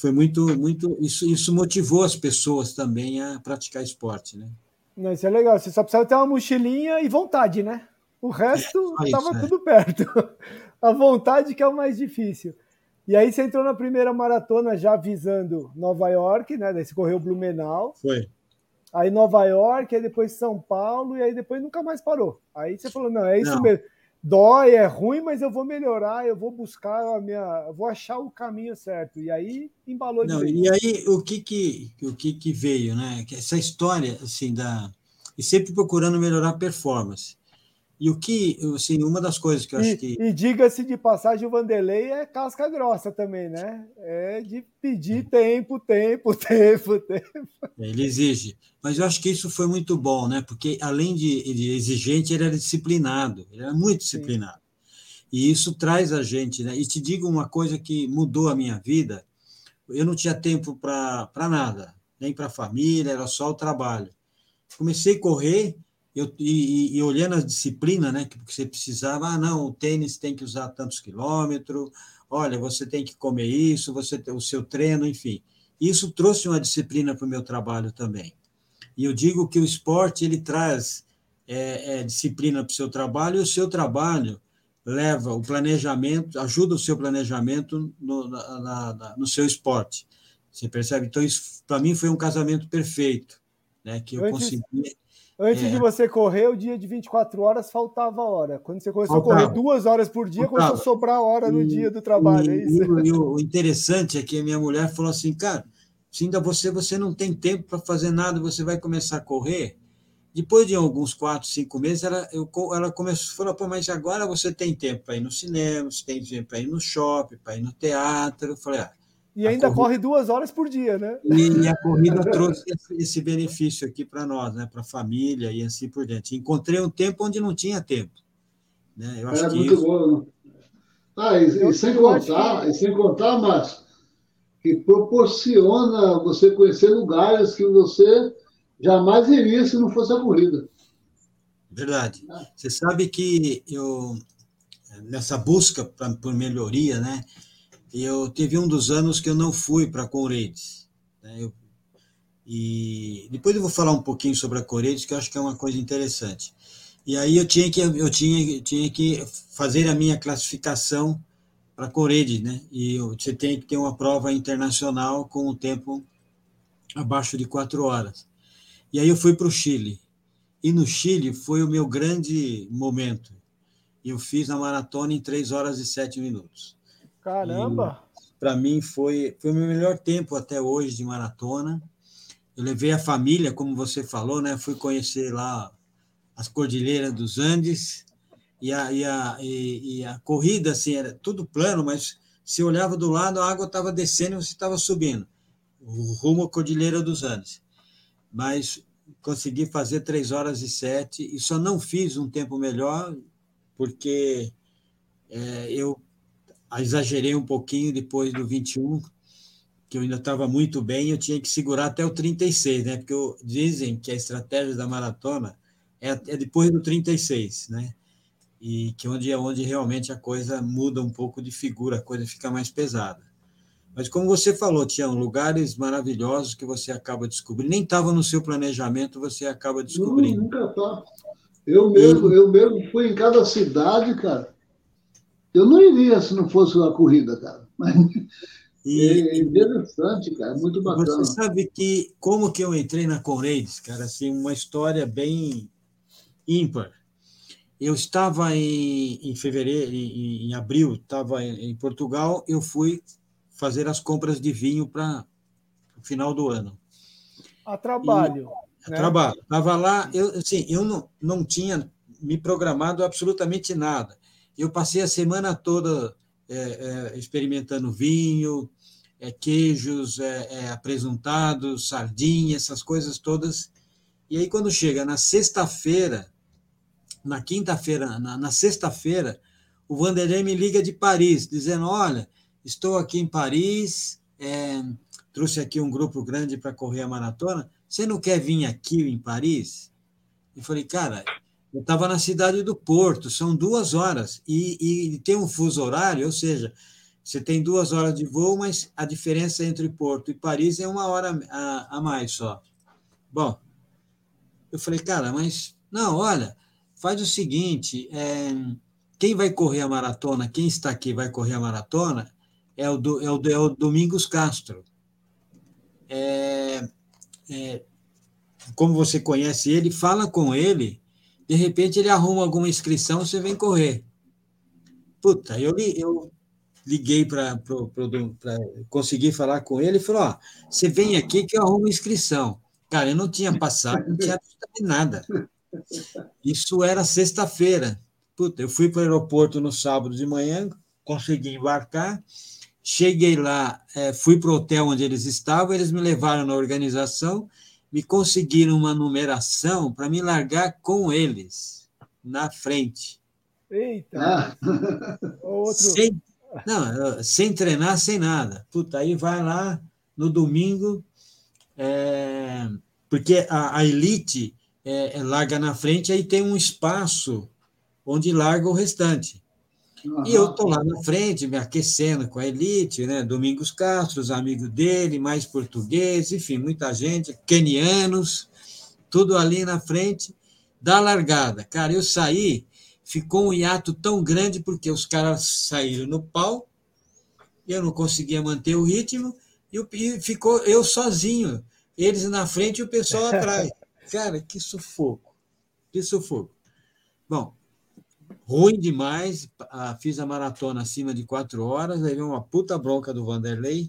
Foi muito, muito. Isso, isso motivou as pessoas também a praticar esporte, né? Não, isso é legal. Você só precisava ter uma mochilinha e vontade, né? O resto estava é, tudo perto. A vontade que é o mais difícil. E aí você entrou na primeira maratona já visando Nova York, né? Daí você correu Blumenau. Foi. Aí Nova York, aí depois São Paulo, e aí depois nunca mais parou. Aí você falou, não, é isso não. mesmo dói, é ruim, mas eu vou melhorar, eu vou buscar a minha, vou achar o caminho certo. E aí embalou Não, E aí o que que o que que veio, né? Essa história assim da e sempre procurando melhorar a performance. E o que, assim, uma das coisas que eu acho e, que. E diga-se de passagem, o Vanderlei é casca grossa também, né? É de pedir tempo, tempo, tempo, tempo. Ele exige. Mas eu acho que isso foi muito bom, né? Porque além de, de exigente, ele era disciplinado, ele era muito disciplinado. Sim. E isso traz a gente, né? E te digo uma coisa que mudou a minha vida: eu não tinha tempo para nada, nem para a família, era só o trabalho. Comecei a correr eu, e, e, olhando a disciplina, né, que você precisava, ah, não, o tênis tem que usar tantos quilômetros, olha, você tem que comer isso, você tem o seu treino, enfim. Isso trouxe uma disciplina para o meu trabalho também. E eu digo que o esporte ele traz é, é, disciplina para o seu trabalho e o seu trabalho leva o planejamento, ajuda o seu planejamento no, na, na, no seu esporte. Você percebe? Então, isso para mim foi um casamento perfeito, né? Que eu Antes... consegui Antes é. de você correr, o dia de 24 horas faltava hora. Quando você começou Faltava. a correr duas horas por dia, Faltava. começou a sobrar hora no e, dia do trabalho. E, é isso? E, o interessante é que a minha mulher falou assim, cara, se ainda você, você não tem tempo para fazer nada, você vai começar a correr. Depois de alguns quatro, cinco meses, ela, eu, ela começou, falou, pô, mas agora você tem tempo para ir no cinema, você tem tempo para ir no shopping, para ir no teatro. Eu falei, ah, e ainda corrida... corre duas horas por dia, né? E, a corrida trouxe esse benefício aqui para nós, né? Para a família e assim por diante. Encontrei um tempo onde não tinha tempo. Né? Eu acho é que muito isso... bom. Né? Ah, e, e sem contar, que... e sem contar, Márcio, que proporciona você conhecer lugares que você jamais iria se não fosse a corrida. Verdade. Você sabe que eu, nessa busca pra, por melhoria, né? Eu teve um dos anos que eu não fui para a Correios. Né, eu, e depois eu vou falar um pouquinho sobre a Correios, que eu acho que é uma coisa interessante. E aí eu tinha que eu tinha, tinha que fazer a minha classificação para a Correios, né? E você tem que ter uma prova internacional com o um tempo abaixo de quatro horas. E aí eu fui para o Chile. E no Chile foi o meu grande momento. Eu fiz a maratona em 3 horas e 7 minutos. Caramba! Para mim foi, foi o meu melhor tempo até hoje de maratona. Eu levei a família, como você falou, né? Fui conhecer lá as Cordilheiras dos Andes. E a, e a, e, e a corrida, assim, era tudo plano, mas se olhava do lado, a água estava descendo e você estava subindo, rumo à Cordilheira dos Andes. Mas consegui fazer 3 horas e 7 e só não fiz um tempo melhor porque é, eu exagerei um pouquinho depois do 21, que eu ainda estava muito bem, eu tinha que segurar até o 36, né? Porque eu, dizem que a estratégia da maratona é, é depois do 36, né? E que onde é onde realmente a coisa muda um pouco de figura, a coisa fica mais pesada. Mas como você falou, Tião, lugares maravilhosos que você acaba descobrindo, nem estava no seu planejamento, você acaba descobrindo. nunca tá. Eu mesmo, eu mesmo fui em cada cidade, cara. Eu não iria se não fosse a corrida, cara. Mas e, é interessante, cara, muito bacana. Você sabe que como que eu entrei na Conreides, cara, assim, uma história bem ímpar. Eu estava em, em fevereiro, em, em abril, estava em, em Portugal, eu fui fazer as compras de vinho para o final do ano. A trabalho. E, né? A trabalho. Estava lá, eu, assim, eu não, não tinha me programado absolutamente nada. Eu passei a semana toda é, é, experimentando vinho, é, queijos é, é, apresentados, sardinha, essas coisas todas. E aí, quando chega na sexta-feira, na quinta-feira, na, na sexta-feira, o Vanderlei me liga de Paris, dizendo: Olha, Estou aqui em Paris, é, trouxe aqui um grupo grande para correr a maratona. Você não quer vir aqui em Paris? Eu falei, cara, eu estava na cidade do Porto, são duas horas, e, e, tem um fuso horário, ou seja, você tem duas horas de voo, mas a diferença entre Porto e Paris é uma hora a, a mais só. Bom, eu falei, cara, mas não, olha, faz o seguinte: é, quem vai correr a maratona, quem está aqui vai correr a maratona, é o, do, é o, é o Domingos Castro. É, é, como você conhece ele, fala com ele, de repente ele arruma alguma inscrição, você vem correr. Puta, eu, eu liguei para conseguir falar com ele e falou: ó, você vem aqui que eu arrumo inscrição. Cara, eu não tinha passado, não tinha nada. Isso era sexta-feira. Puta, eu fui para o aeroporto no sábado de manhã, consegui embarcar, Cheguei lá, é, fui para o hotel onde eles estavam, eles me levaram na organização, me conseguiram uma numeração para me largar com eles na frente. Eita! Ah. Outro... Sem, não, sem treinar, sem nada. Puta, aí vai lá no domingo, é, porque a, a elite é, é larga na frente, aí tem um espaço onde larga o restante. Uhum. E eu estou lá na frente, me aquecendo com a elite, né? Domingos Castro, os amigos dele, mais portugueses, enfim, muita gente, kenianos, tudo ali na frente da largada. Cara, eu saí, ficou um hiato tão grande porque os caras saíram no pau, eu não conseguia manter o ritmo, e ficou eu sozinho, eles na frente e o pessoal atrás. Cara, que sufoco, que sufoco. Bom, ruim demais. Fiz a maratona acima de quatro horas, aí veio uma puta bronca do Vanderlei.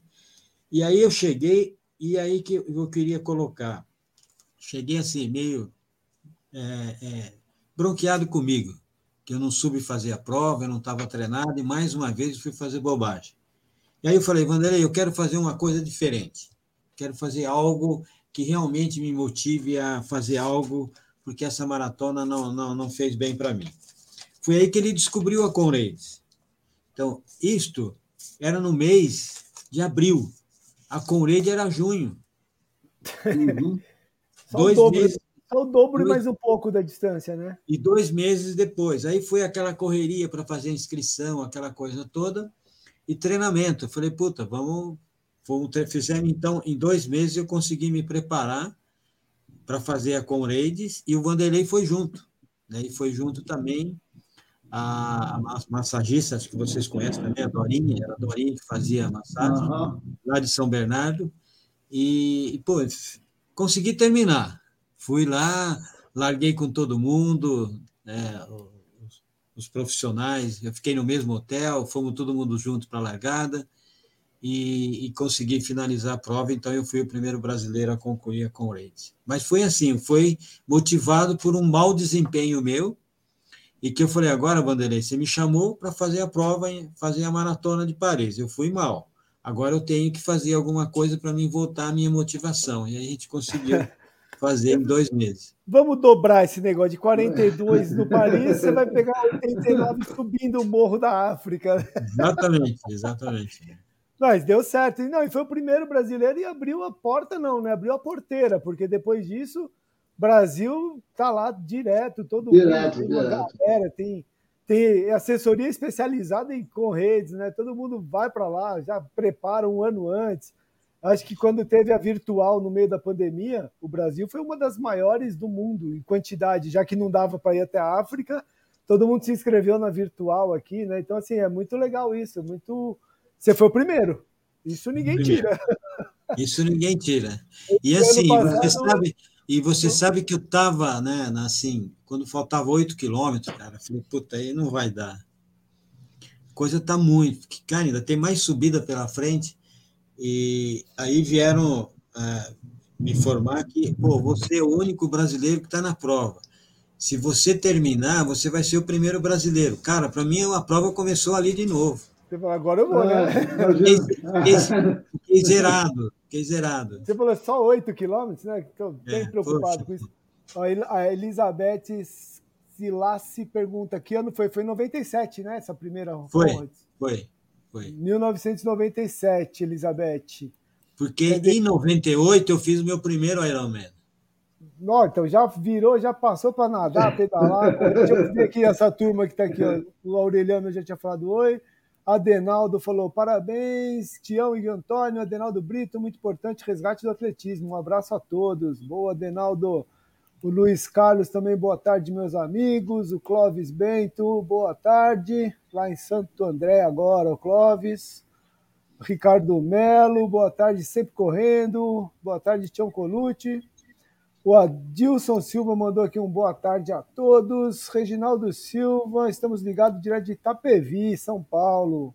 E aí eu cheguei, e aí que eu queria colocar. Cheguei assim, meio é, é, bronqueado comigo, que eu não soube fazer a prova, eu não estava treinado, e mais uma vez fui fazer bobagem. E aí eu falei, Vanderlei, eu quero fazer uma coisa diferente. Quero fazer algo que realmente me motive a fazer algo, porque essa maratona não, não, não fez bem para mim. Foi aí que ele descobriu a Conrads. Então, isto era no mês de abril. A Conrad era junho. Uhum. Só dois o dobro, meses. Só o dobro dois, mais um pouco da distância, né? E dois meses depois. Aí foi aquela correria para fazer inscrição, aquela coisa toda, e treinamento. Eu falei, puta, vamos. vamos fizemos então, em dois meses eu consegui me preparar para fazer a Conrades e o Vanderlei foi junto. Né? E foi junto também a, massagista, acho que vocês conhecem também, a Dorinha, era a Dorinha que fazia massagem, uhum. lá de São Bernardo. E, pô, consegui terminar. Fui lá, larguei com todo mundo, né, os, os, profissionais, eu fiquei no mesmo hotel, fomos todo mundo junto para a largada e, e, consegui finalizar a prova, então eu fui o primeiro brasileiro a concluir a Conrades. Mas foi assim, foi motivado por um mau desempenho meu, e que eu falei, agora, Vanderlei, você me chamou para fazer a prova, fazer a maratona de Paris, eu fui mal. Agora eu tenho que fazer alguma coisa para mim voltar a minha motivação. E a gente conseguiu fazer em dois meses. Vamos dobrar esse negócio de 42 no Paris, você vai pegar 89 subindo o morro da África. Exatamente, exatamente. Mas deu certo. Não, e foi o primeiro brasileiro e abriu a porta, não, né? Abriu a porteira, porque depois disso Brasil tá lá direto, todo direto, mundo, tem direto. galera, tem, tem assessoria especializada em corredes, né? Todo mundo vai para lá, já prepara um ano antes. Acho que quando teve a virtual no meio da pandemia, o Brasil foi uma das maiores do mundo em quantidade, já que não dava para ir até a África, todo mundo se inscreveu na virtual aqui, né? Então, assim, é muito legal isso, muito. Você foi o primeiro. Isso ninguém tira. Isso ninguém tira. E assim, você sabe, e você sabe que eu estava, né, assim, quando faltava oito quilômetros, cara, falei, puta, aí não vai dar. A coisa tá muito, que, cara, ainda tem mais subida pela frente. E aí vieram é, me informar que, pô, você é o único brasileiro que está na prova. Se você terminar, você vai ser o primeiro brasileiro. Cara, para mim a prova começou ali de novo. Agora eu vou, né? Fiquei, fiquei zerado. Fiquei zerado. Você falou só 8 quilômetros, né? Estou bem é, preocupado poxa. com isso. A Elizabeth Silassi pergunta: que ano foi? Foi em 97, né? Essa primeira Foi, foi, foi. 1997, Elizabeth. Porque em 98 eu fiz o meu primeiro Ironman. Não, então já virou, já passou para nadar, pedalar. Deixa eu ver aqui essa turma que está aqui. Ó. O Aureliano já tinha falado oi. Adenaldo falou: parabéns, Tião e Antônio. Adenaldo Brito, muito importante, resgate do atletismo. Um abraço a todos. Boa, Adenaldo. O Luiz Carlos também, boa tarde, meus amigos. O Clóvis Bento, boa tarde. Lá em Santo André agora, o Clóvis. Ricardo Melo, boa tarde, sempre correndo. Boa tarde, Tião Colucci. O Adilson Silva mandou aqui um boa tarde a todos. Reginaldo Silva, estamos ligados direto de Itapevi, São Paulo.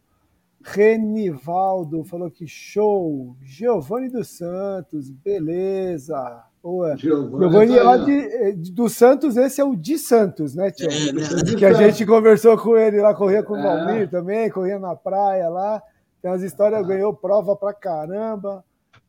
Renivaldo falou que show. Giovanni dos Santos, beleza. Boa. Giovanni, é lá de, eh, do Santos, esse é o de Santos, né, Tio? É, né? Que a gente conversou com ele lá, corria com o é. Valmir também, corria na praia lá. Tem umas histórias, ganhou prova pra caramba.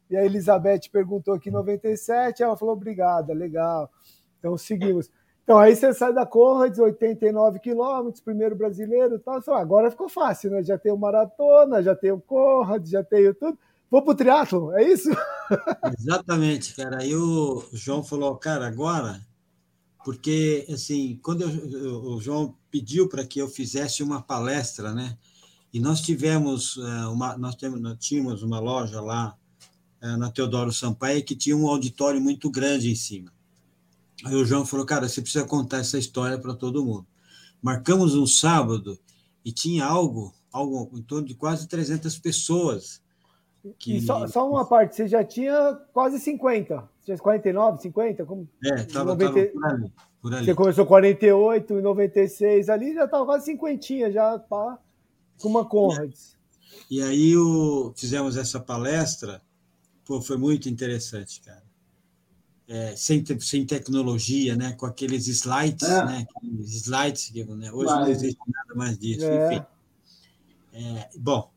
E a Elizabeth perguntou aqui 97, ela falou obrigada, legal. Então seguimos. Então aí você sai da Conrads, 89 quilômetros, primeiro brasileiro, tal. Agora ficou fácil, né? Já tenho maratona, já tenho Conrads, já tenho tudo. Vou pro triatlo, é isso? Exatamente, cara. Aí o João falou, cara, agora, porque assim, quando eu, o João pediu para que eu fizesse uma palestra, né? E nós tivemos eh, uma, nós, tínhamos uma loja lá na Teodoro Sampaio, que tinha um auditório muito grande em cima. Aí o João falou, cara, você precisa contar essa história para todo mundo. Marcamos um sábado e tinha algo, algo em torno de quase 300 pessoas. Que... E só, só uma parte, você já tinha quase 50, tinha 49, 50? Como... É, estava 90... por, ali, por ali. Você começou 48, 96, ali já estava quase cinquentinha, já pá, com uma Conrads. E aí o, fizemos essa palestra Pô, foi muito interessante, cara. É, sem, sem tecnologia, né? Com aqueles slides, é. né? Aqueles slides que né? hoje Mas... não existe nada mais disso. É. Enfim. É, bom,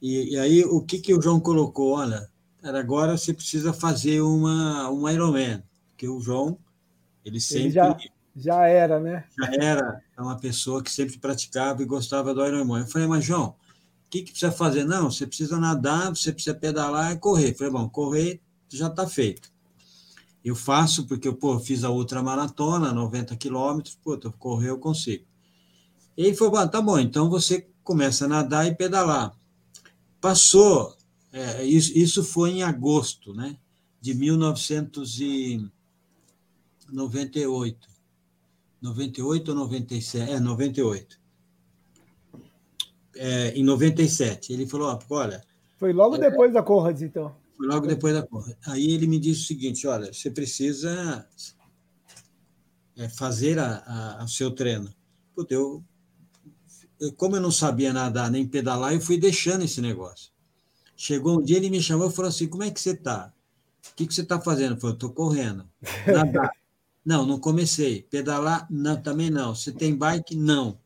e, e, aí o que, que o João colocou? Olha, cara, agora você precisa fazer uma, um Ironman, porque o João, ele sempre... Ele já, já era, né? Já era uma pessoa que sempre praticava e gostava do Ironman. Eu falei, mas João, que, que precisa fazer? Não, você precisa nadar, você precisa pedalar e correr. Falei, bom, correr já está feito. eu faço porque eu pô, fiz a ultramaratona, 90 quilômetros, pô, correr eu consigo. E ele falou, tá bom, então você começa a nadar e pedalar. Passou, é, isso, isso foi em agosto, né, de 1998. 98 ou 97? É, 98. É, em 97. Ele falou, olha... Foi logo é, depois da Conrads, então. Foi logo depois da Conrads. Aí ele me disse o seguinte, olha, você precisa é, fazer o seu treino. Puta, eu, como eu não sabia nadar nem pedalar, eu fui deixando esse negócio. Chegou um dia, ele me chamou e falou assim, como é que você está? O que, que você está fazendo? Eu falei, estou correndo. Nadar. Não, não comecei. Pedalar, não, também não. Você tem bike? Não.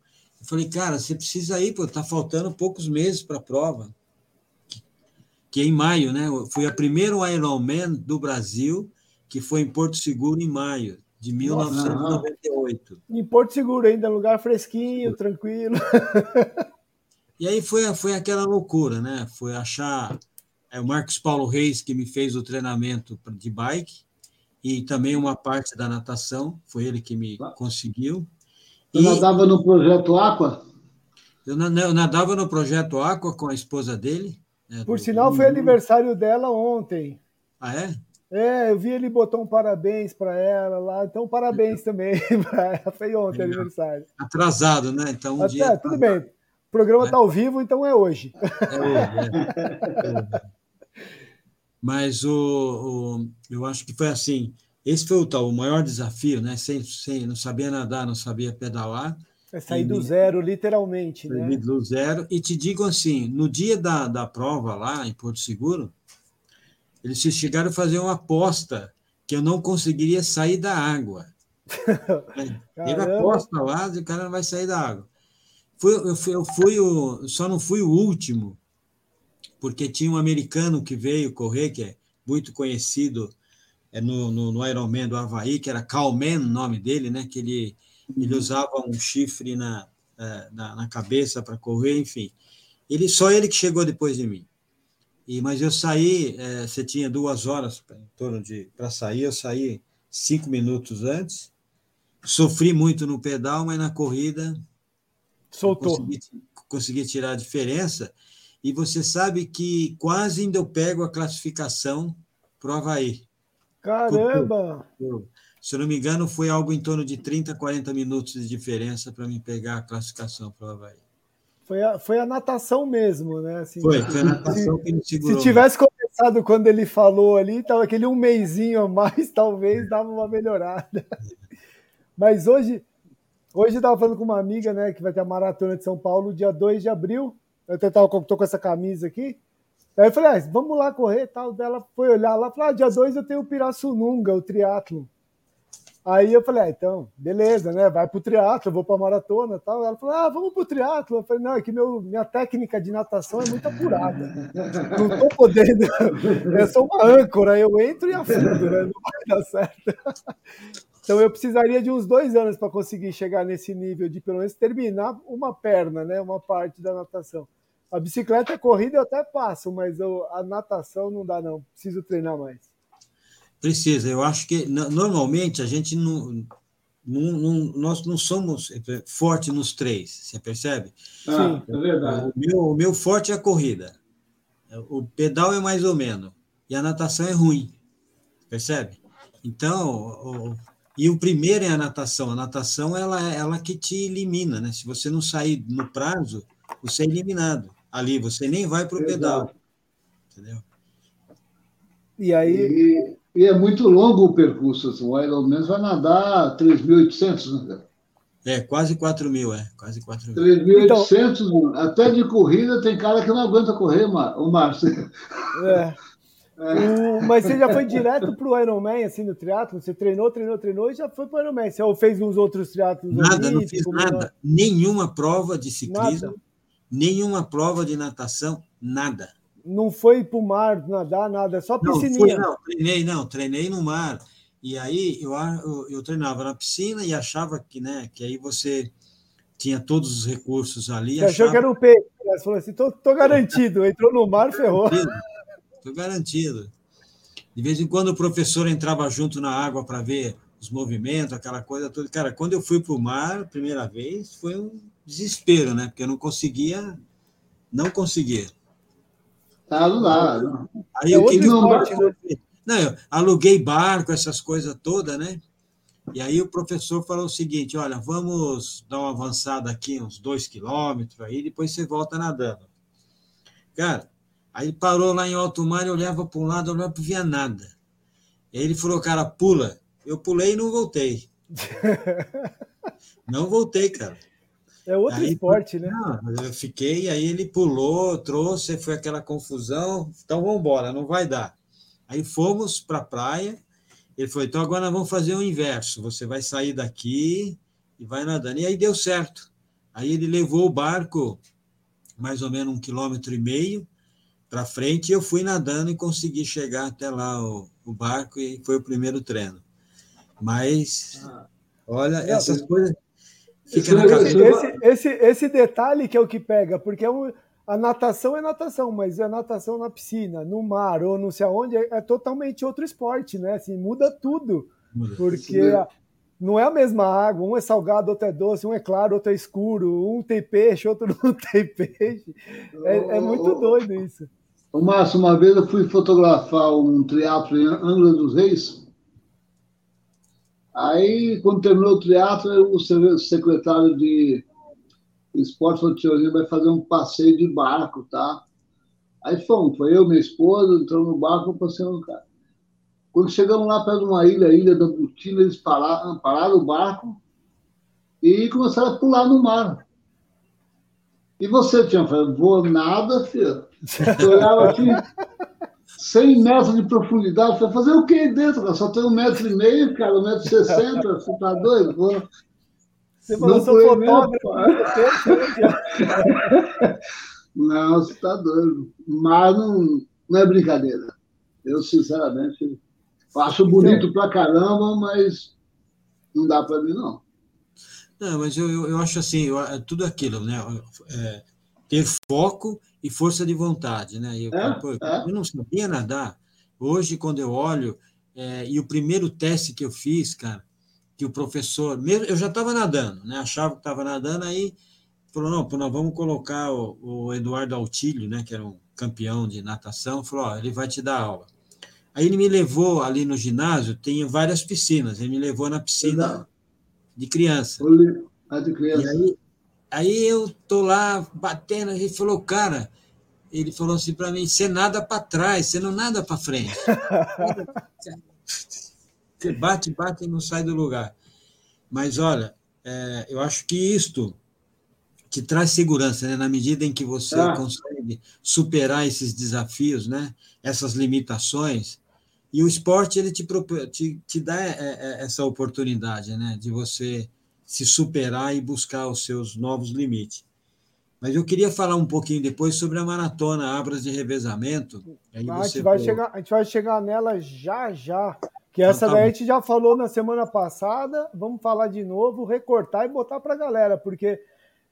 Eu falei, cara, você precisa ir, pô, tá faltando poucos meses para a prova. Que é em maio, né? Foi a primeiro Ironman do Brasil, que foi em Porto Seguro em maio de 1998. Nossa, em Porto Seguro ainda, lugar fresquinho, tranquilo. E aí foi, foi aquela loucura, né? Foi achar é, o Marcos Paulo Reis que me fez o treinamento de bike e também uma parte da natação, foi ele que me conseguiu. Você e... nadava no Projeto Aqua? Eu, nadava no Projeto Aqua com a esposa dele. Né, Por do... sinal, foi aniversário dela ontem. Ah, é? É, eu vi ele botou um parabéns para ela lá, então parabéns também para ela. Foi ontem Legal. aniversário. Atrasado, né? Então um Até, dia. Tudo bem. O programa está é. ao vivo, então é hoje. É hoje, é. Mas o, o, eu acho que foi assim. Esse foi o, tal, o maior desafio, né? Sem, sem, não sabia nadar, não sabia pedalar. É sair do zero, literalmente, né? Do zero. E te digo assim, no dia da, da prova lá em Porto Seguro, eles chegaram a fazer uma aposta que eu não conseguiria sair da água. Teve aposta lá, o cara não vai sair da água. Fui, eu, fui, eu fui o, só não fui o último porque tinha um americano que veio correr, que é muito conhecido no, no, no Ironman do Havaí, que era Calman, o nome dele, né? que ele, ele uhum. usava um chifre na, é, na, na cabeça para correr, enfim. Ele, só ele que chegou depois de mim. E, mas eu saí, é, você tinha duas horas em torno de para sair, eu saí cinco minutos antes. Sofri muito no pedal, mas na corrida soltou. Consegui, consegui tirar a diferença e você sabe que quase ainda eu pego a classificação para o Havaí. Caramba! Se eu não me engano, foi algo em torno de 30, 40 minutos de diferença para me pegar a classificação para o Havaí. Foi a, foi a natação mesmo, né? Assim, foi, foi a natação se, que me segurou. Se tivesse começado quando ele falou ali, tava aquele um mêsinho a mais, talvez dava uma melhorada. Mas hoje, hoje eu estava falando com uma amiga, né, que vai ter a maratona de São Paulo, dia 2 de abril. Eu tava, tô com essa camisa aqui. Aí eu falei, ah, vamos lá correr tal. Dela foi olhar lá, falou, ah, dia 2 eu tenho o Pirassununga, o triatlo. Aí eu falei, ah, então, beleza, né? Vai pro triatlo, vou pra maratona tal. Ela falou, ah, vamos pro triatlo. Eu falei, não, é que meu, minha técnica de natação é muito apurada. Não tô podendo. Eu sou uma âncora, eu entro e afundo, né? Não vai dar certo. Então eu precisaria de uns dois anos para conseguir chegar nesse nível de pelo menos terminar uma perna, né? Uma parte da natação. A bicicleta, a corrida eu até passo, mas eu, a natação não dá não. Preciso treinar mais. Precisa. Eu acho que normalmente a gente não, não, não nós não somos fortes nos três. Você percebe? Ah, Sim, é verdade. O meu, o meu forte é a corrida. O pedal é mais ou menos e a natação é ruim. Percebe? Então, e o primeiro é a natação. A natação ela é ela que te elimina, né? Se você não sair no prazo, você é eliminado. Ali você nem vai para o pedal. Entendeu? E aí. E, e, é muito longo o percurso. Assim, o Ironman vai nadar 3.800, né? É, quase 4 mil, é. Quase 4 mil. 3.800, então... até de corrida tem cara que não aguenta correr, o Márcio. É. É. O, mas você já foi direto para o Ironman, assim, no triatlo? Você treinou, treinou, treinou e já foi para o Ironman? Você fez uns outros triatlos? Nada, não fiz nada. Nenhuma prova de ciclismo, nada. Nenhuma prova de natação, nada. Não foi para o mar nadar, nada, só piscininha? Não, fui, não, treinei, não, treinei no mar. E aí eu, eu, eu, treinava na piscina e achava que, né, que aí você tinha todos os recursos ali. Você achava... achou que era um peixe? Você falou assim, tô, tô garantido. Entrou no mar, ferrou. Estou garantido. De vez em quando o professor entrava junto na água para ver os movimentos, aquela coisa toda. Cara, quando eu fui para o mar primeira vez, foi um desespero, né? Porque eu não conseguia, não conseguia. Tá, não dá. Aí é eu que não, não, eu aluguei barco, essas coisas todas, né? E aí o professor falou o seguinte: olha, vamos dar uma avançada aqui, uns dois quilômetros, aí depois você volta nadando. Cara, aí parou lá em alto mar, eu olhava para um lado, eu não via nada. Aí ele falou, cara, pula. Eu pulei e não voltei. não voltei, cara. É outro aí, esporte, né? Não, eu fiquei, aí ele pulou, trouxe, foi aquela confusão. Então vamos embora, não vai dar. Aí fomos para a praia. Ele falou: então agora nós vamos fazer o inverso. Você vai sair daqui e vai nadando. E aí deu certo. Aí ele levou o barco mais ou menos um quilômetro e meio para frente. E eu fui nadando e consegui chegar até lá o, o barco e foi o primeiro treino. Mas, ah. olha, essas coisas ficam na cabeça. Esse, esse, esse, detalhe que é o que pega, porque é um, a natação é natação, mas a natação na piscina, no mar ou não sei aonde, é, é totalmente outro esporte, né? Assim, muda tudo. Muda. Porque a, não é a mesma água, um é salgado, outro é doce, um é claro, outro é escuro, um tem peixe, outro não tem peixe. É, é muito doido isso. Márcio, uma vez eu fui fotografar um teatro em Angra dos Reis, Aí, quando terminou o teatro, o secretário de esporte falou, vai fazer um passeio de barco, tá? Aí fomos, foi eu, minha esposa, entramos no barco, passeando no cara. Quando chegamos lá perto de uma ilha, ilha da Butina, eles pararam, pararam o barco e começaram a pular no mar. E você, Tião? Falei, vou nada, filho. Eu olhava assim, 100 metros de profundidade. Vai fazer o que dentro? Cara? Só tem um metro e meio, cara, um metro e sessenta. Você tá doido? Pô. Você falou, não sou fotógrafo. não, você tá doido. Mas não, não é brincadeira. Eu, sinceramente, acho bonito pra caramba, mas não dá para mim, não. Não, mas eu, eu, eu acho assim, eu, é tudo aquilo, né? É, ter foco e força de vontade, né? Eu, é, pô, é. eu não sabia nadar. Hoje, quando eu olho, é, e o primeiro teste que eu fiz, cara, que o professor, mesmo, eu já estava nadando, né? Achava que estava nadando, aí falou, não, pô, nós vamos colocar o, o, Eduardo Altílio, né? Que era um campeão de natação, falou, ó, ele vai te dar aula. Aí ele me levou ali no ginásio, tem várias piscinas, ele me levou na piscina de criança. A de criança. E aí, Aí eu tô lá batendo, ele falou, cara, ele falou assim para mim, você nada para trás, você não nada para frente. Você bate, bate e não sai do lugar. Mas olha, é, eu acho que isto te traz segurança, né? na medida em que você ah. consegue superar esses desafios, né? essas limitações. E o esporte ele te, te, te dá é, é, essa oportunidade né? de você se superar e buscar os seus novos limites. Mas eu queria falar um pouquinho depois sobre a maratona Abras de Revezamento. Aí a, gente vai chegar, a gente vai chegar nela já já. Que então essa tá daí a gente já falou na semana passada. Vamos falar de novo, recortar e botar para a galera, porque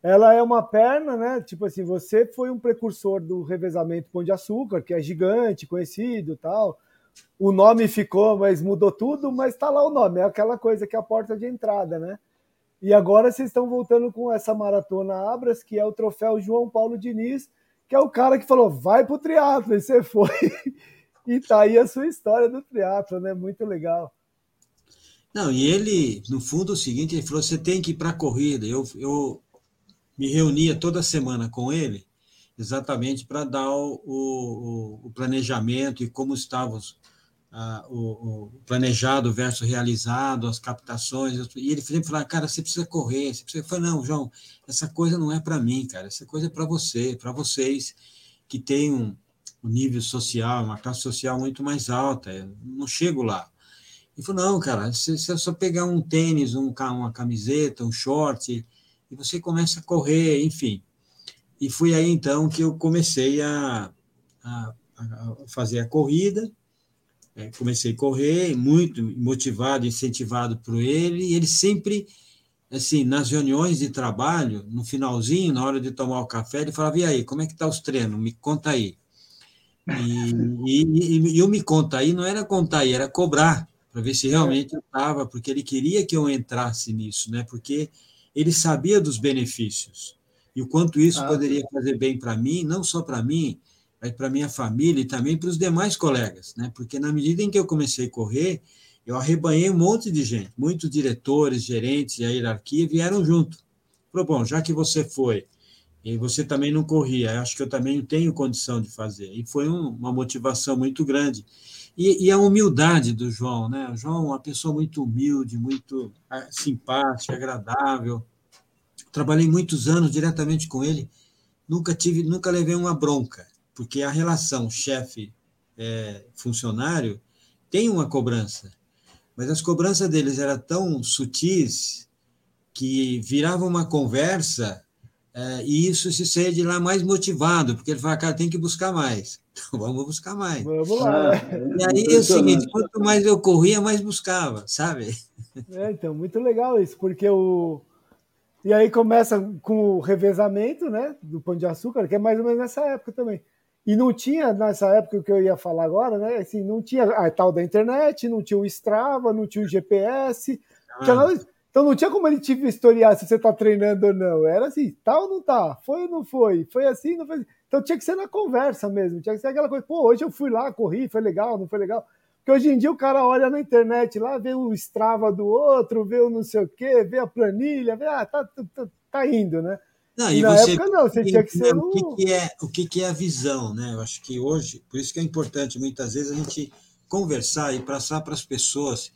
ela é uma perna, né? Tipo assim, você foi um precursor do revezamento Pão de Açúcar, que é gigante, conhecido tal. O nome ficou, mas mudou tudo, mas está lá o nome, é aquela coisa que é a porta de entrada, né? E agora vocês estão voltando com essa maratona Abras, que é o troféu João Paulo Diniz, que é o cara que falou: vai pro triatlo, e você foi. e tá aí a sua história do triatlo, né? Muito legal. Não, e ele, no fundo, é o seguinte: ele falou: você tem que ir para a corrida. Eu, eu me reunia toda semana com ele, exatamente para dar o, o, o, planejamento e como estavam os, ah, o, o, planejado versus realizado, as captações, e ele sempre falava, cara, você precisa correr, você precisa. Eu falei, não, João, essa coisa não é para mim, cara, essa coisa é para você, para vocês que têm um, um, nível social, uma classe social muito mais alta, eu não chego lá. Ele falou, não, cara, você, você é só pegar um tênis, um, uma camiseta, um short, e você começa a correr, enfim. E foi aí, então, que eu comecei a, a, a fazer a corrida, é, comecei a correr, muito motivado, incentivado por ele, e ele sempre, assim, nas reuniões de trabalho, no finalzinho, na hora de tomar o café, ele falava, e aí, como é que tá os treinos? Me conta aí. E, e, eu me conta aí, não era contar aí, era cobrar, para ver se realmente eu estava, porque ele queria que eu entrasse nisso, né? porque ele sabia dos benefícios e o quanto isso ah, poderia fazer bem para mim, não só para mim, para minha família e também para os demais colegas, né? porque na medida em que eu comecei a correr, eu arrebanhei um monte de gente, muitos diretores, gerentes e a hierarquia vieram junto. Falou, bom, já que você foi, e você também não corria, acho que eu também tenho condição de fazer. E foi um, uma motivação muito grande. E, e, a humildade do João, né? O João é uma pessoa muito humilde, muito ah, simpática, agradável. Trabalhei muitos anos diretamente com ele, nunca tive, nunca levei uma bronca, porque a relação chefe-funcionário é, tem uma cobrança, mas as cobranças deles eram tão sutis que virava uma conversa é, e isso se saia de lá mais motivado, porque ele fala, cara, tem que buscar mais. Então, vamos buscar mais. Vamos lá. E aí é o seguinte, quanto mais eu corria, mais buscava, sabe? É, então, muito legal isso, porque o. E aí começa com o revezamento, né, do Pão de Açúcar, que é mais ou menos nessa época também. E não tinha, nessa época, o que eu ia falar agora, né, assim, não tinha a tal da internet, não tinha o Strava, não tinha o GPS, ah. tinha nada então não tinha como ele te historiar se você tá treinando ou não. Era assim, tá ou não tá? Foi ou não foi? Foi assim, não foi. Então tinha que ser na conversa mesmo. Tinha que ser aquela coisa, pô, hoje eu fui lá, corri, foi legal, não foi legal. Porque hoje em dia o cara olha na internet lá, vê o Strava do outro, vê o não sei o quê, vê a planilha, vê, ah, tá, tá, tá indo, né? Não, e, e na você, época não, você tinha que ser o... O que, que, é, o que, que é a visão, né? Eu acho que hoje, por isso que é importante muitas vezes a gente conversar e passar para as pessoas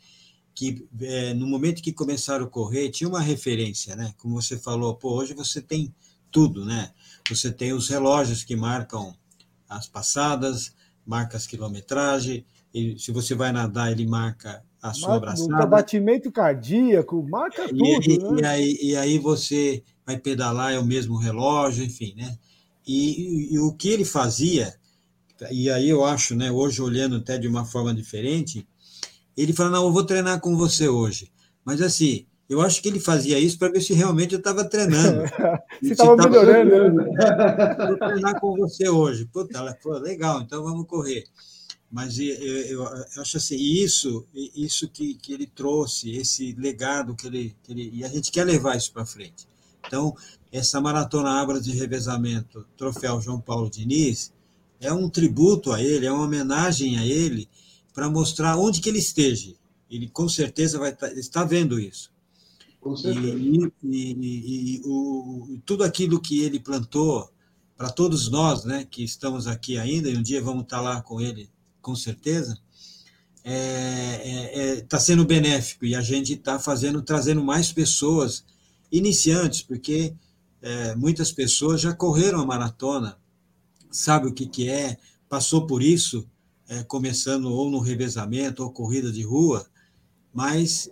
que é, no momento que começaram a correr, tinha uma referência, né? Como você falou, pô, hoje você tem tudo, né? Você tem os relógios que marcam as passadas, marca as quilometragem, e se você vai nadar, ele marca a sua marca, abraçada. Batimento cardíaco, marca tudo, e, né? E aí, e aí você vai pedalar, é o mesmo relógio, enfim, né? E, e, e o que ele fazia, e aí eu acho, né, hoje olhando até de uma forma diferente, ele fala, não, eu vou treinar com você hoje. Mas assim, eu acho que ele fazia isso para ver se realmente eu estava treinando. se estava melhorando. Né? Vou treinar com você hoje. Puta, ela falou, legal, então vamos correr. Mas eu, eu, eu, acho assim, isso, isso que, que ele trouxe, esse legado que ele, que ele. E a gente quer levar isso para frente. Então, essa maratona Abra de Revezamento, Troféu João Paulo Diniz, é um tributo a ele, é uma homenagem a ele, para mostrar onde que ele esteja. Ele com certeza vai estar, tá, está vendo isso. Com certeza. E, e, e, e o, tudo aquilo que ele plantou para todos nós, né, que estamos aqui ainda, e um dia vamos estar lá com ele, com certeza, está é, é, é, tá sendo benéfico e a gente está fazendo, trazendo mais pessoas iniciantes, porque é, muitas pessoas já correram a maratona, sabe o que, que é, passou por isso é, começando ou no revezamento ou corrida de rua, mas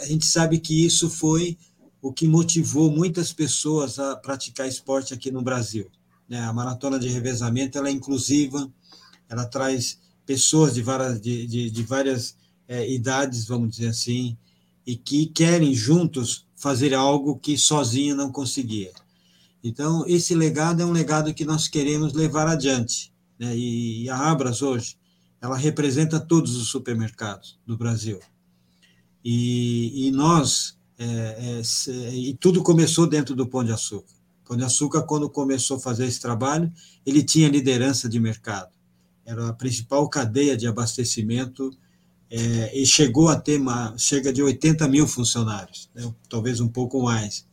a gente sabe que isso foi o que motivou muitas pessoas a praticar esporte aqui no Brasil. Né? A maratona de revezamento ela é inclusiva, ela traz pessoas de várias, de, de, de várias é, idades, vamos dizer assim, e que querem juntos fazer algo que sozinho não conseguia. Então, esse legado é um legado que nós queremos levar adiante né? e, a Abras hoje, ela representa todos os supermercados do Brasil. E, e nós, é, é, e tudo começou dentro do Pão de Açúcar. Pão de Açúcar, quando começou a fazer esse trabalho, ele tinha liderança de mercado. Era a principal cadeia de abastecimento é, e chegou a ter uma, chega de 80 mil funcionários, né? talvez um pouco mais.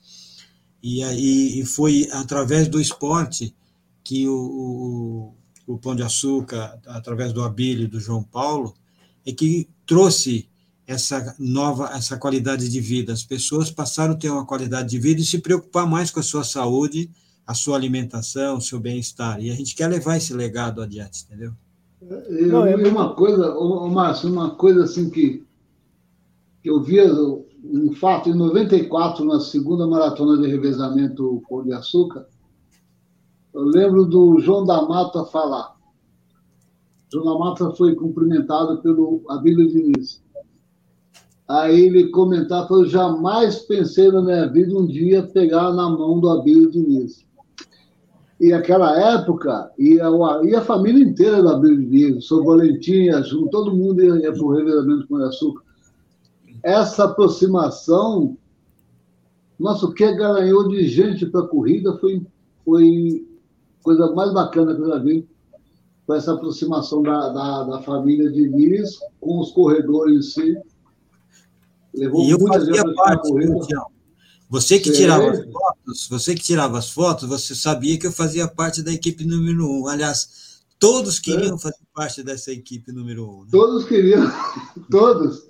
E, aí, e foi através do esporte que o, o Pão de Açúcar, através do Abílio e do João Paulo, é que trouxe essa nova, essa qualidade de vida. As pessoas passaram a ter uma qualidade de vida e se preocupar mais com a sua saúde, a sua alimentação, o seu bem-estar. E a gente quer levar esse legado adiante, entendeu? Eu, Não, é uma coisa, ô, Márcio, uma coisa assim que, que eu via um fato em 94, na segunda maratona de revezamento Pão de Açúcar, eu lembro do João da Mata falar. João da Mata foi cumprimentado pelo Abílio Diniz. Aí ele comentar, falou, jamais pensei na minha vida um dia pegar na mão do Abílio Diniz. E aquela época, ia, ia a família inteira da Abílio Diniz, São Valentim, todo mundo ia, ia para o revezamento com açúcar. Essa aproximação, nossa, o que ganhou de gente para a corrida foi, foi coisa mais bacana que eu já vi foi essa aproximação da, da, da família de Diniz com os corredores em si. Levou e eu fazia parte, Você que tirava as fotos, você que tirava as fotos, você sabia que eu fazia parte da equipe número um. Aliás, todos queriam é. fazer parte dessa equipe número um. Né? Todos queriam, todos.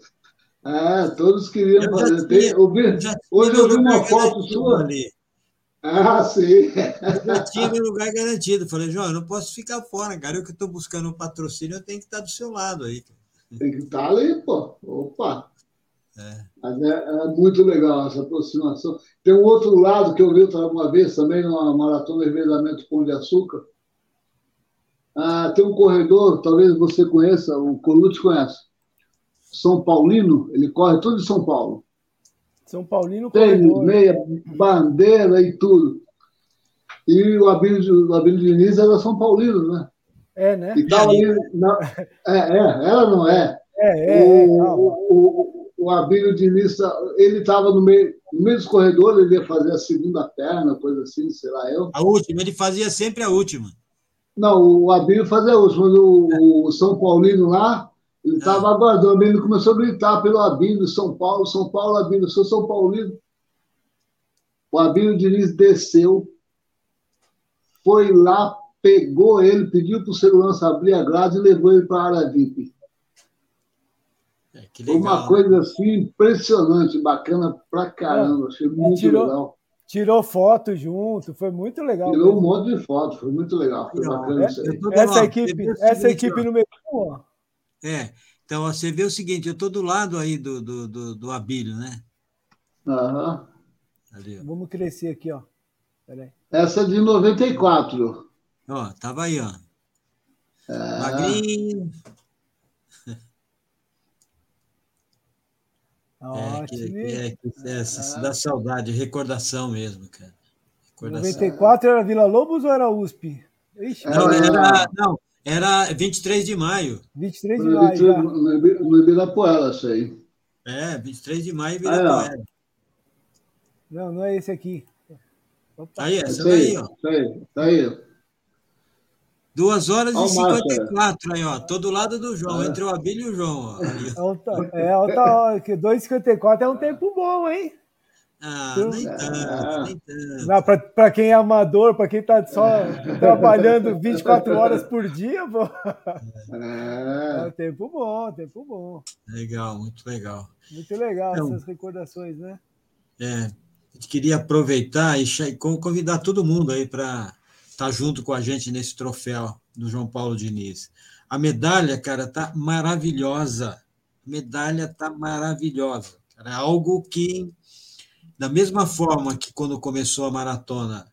É, todos queriam eu fazer. Tinha, Tem, hoje eu vi uma foto sua. Ali. Ah, sim. Já tinha meu lugar garantido. Falei, João, eu não posso ficar fora, cara. Eu que estou buscando um patrocínio, eu tenho que estar do seu lado aí. Tem que estar ali, pô. Opa! É. Mas é, é, muito legal essa aproximação. Tem um outro lado que eu vi uma vez também numa maratona de revezamento Pão de Açúcar. Ah, tem um corredor, talvez você conheça, o Colucci conhece. São Paulino, ele corre todo de São Paulo. São Paulino Tem meia, bandeira e tudo. E o Abílio, o Abílio Diniz era São Paulino, né? É, né? E tava ali, na, é, é, ela não é. É, é, o, é, o, o, o Abílio Diniz, ele estava no meio, no meio dos corredores, ele ia fazer a segunda perna, coisa assim, sei lá eu. A última, ele fazia sempre a última. Não, o Abílio fazia a última, o, o São Paulino lá, ele estava é. aguardando, ele começou a gritar pelo Abílio, São Paulo, São Paulo, Abílio, sou São Paulino. O Abílio Diniz desceu, foi lá, pegou ele, pediu para o segurança abrir a grade e levou ele para a área VIP. É, foi uma coisa assim impressionante, bacana pra caramba, achei muito tirou, legal. Tirou foto junto, foi muito legal. Tirou mesmo. um monte de foto, foi muito legal, foi Não, bacana é, isso aí. Essa equipe, essa equipe número um, é, então você vê o seguinte, eu estou do lado aí do, do, do, do Abílio, né? Aham. Ali, Vamos crescer aqui, ó. Peraí. Essa é de 94. Ó, tava aí, ó. É... Magrinho. É, que, é, que, é, é, dá saudade, recordação mesmo, cara. Recordação. 94 era Vila Lobos ou era USP? Ixi, não, era, não, era 23 de maio. 23 de maio. Já. No Ibirapuera, isso aí. É, 23 de maio, Ibirapuera. Ah, não, não é esse aqui. Opa. Aí, essa daí, ó. Tá aí, tá aí. 2 horas e 54 aí, ó. Todo lado do João, é. entre o Abílio e o João. Ó. É, alta hora, que 2,54 é um tempo bom, hein? Ah, nem tanto, nem tanto. Para quem é amador, para quem está só trabalhando 24 horas por dia, pô. É. é tempo bom, tempo bom. Legal, muito legal. Muito legal então, essas recordações, né? É, a gente queria aproveitar e convidar todo mundo aí para estar tá junto com a gente nesse troféu do João Paulo Diniz. A medalha, cara, tá maravilhosa. A medalha tá maravilhosa. É algo que da mesma forma que quando começou a maratona,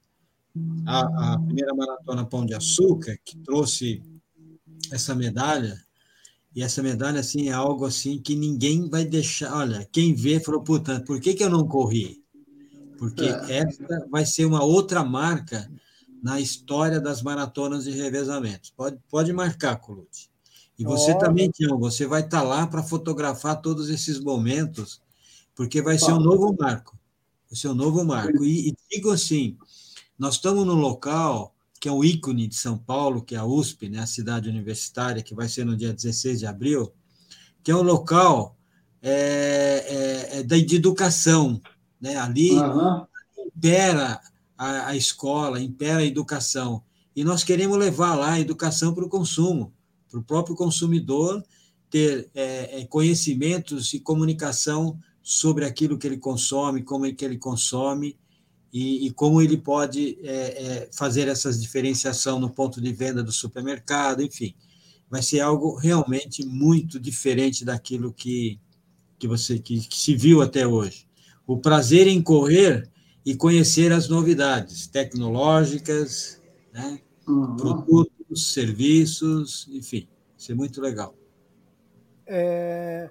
a, a primeira maratona Pão de Açúcar, que trouxe essa medalha, e essa medalha assim é algo assim que ninguém vai deixar. Olha, quem vê falou, puta, por que, que eu não corri? Porque é. essa vai ser uma outra marca na história das maratonas de revezamentos. Pode, pode marcar, Colute. E você oh. também, Tião, você vai estar lá para fotografar todos esses momentos, porque vai ser um novo marco o seu novo marco. E, e digo assim, nós estamos num local que é um ícone de São Paulo, que é a USP, né, a cidade universitária, que vai ser no dia 16 de abril, que é um local é, é, é de educação. Né? Ali uhum. impera a, a, escola, impera a educação. E nós queremos levar lá a educação para o consumo, para o próprio consumidor ter é, é conhecimentos e comunicação sobre aquilo que ele consome, como é que ele consome e, e como ele pode é, é, fazer essa diferenciação no ponto de venda do supermercado, enfim. Vai ser algo realmente muito diferente daquilo que, que você que, que se viu até hoje. O prazer em correr e conhecer as novidades tecnológicas, né? Uhum. produtos, serviços, enfim, isso é muito legal. É,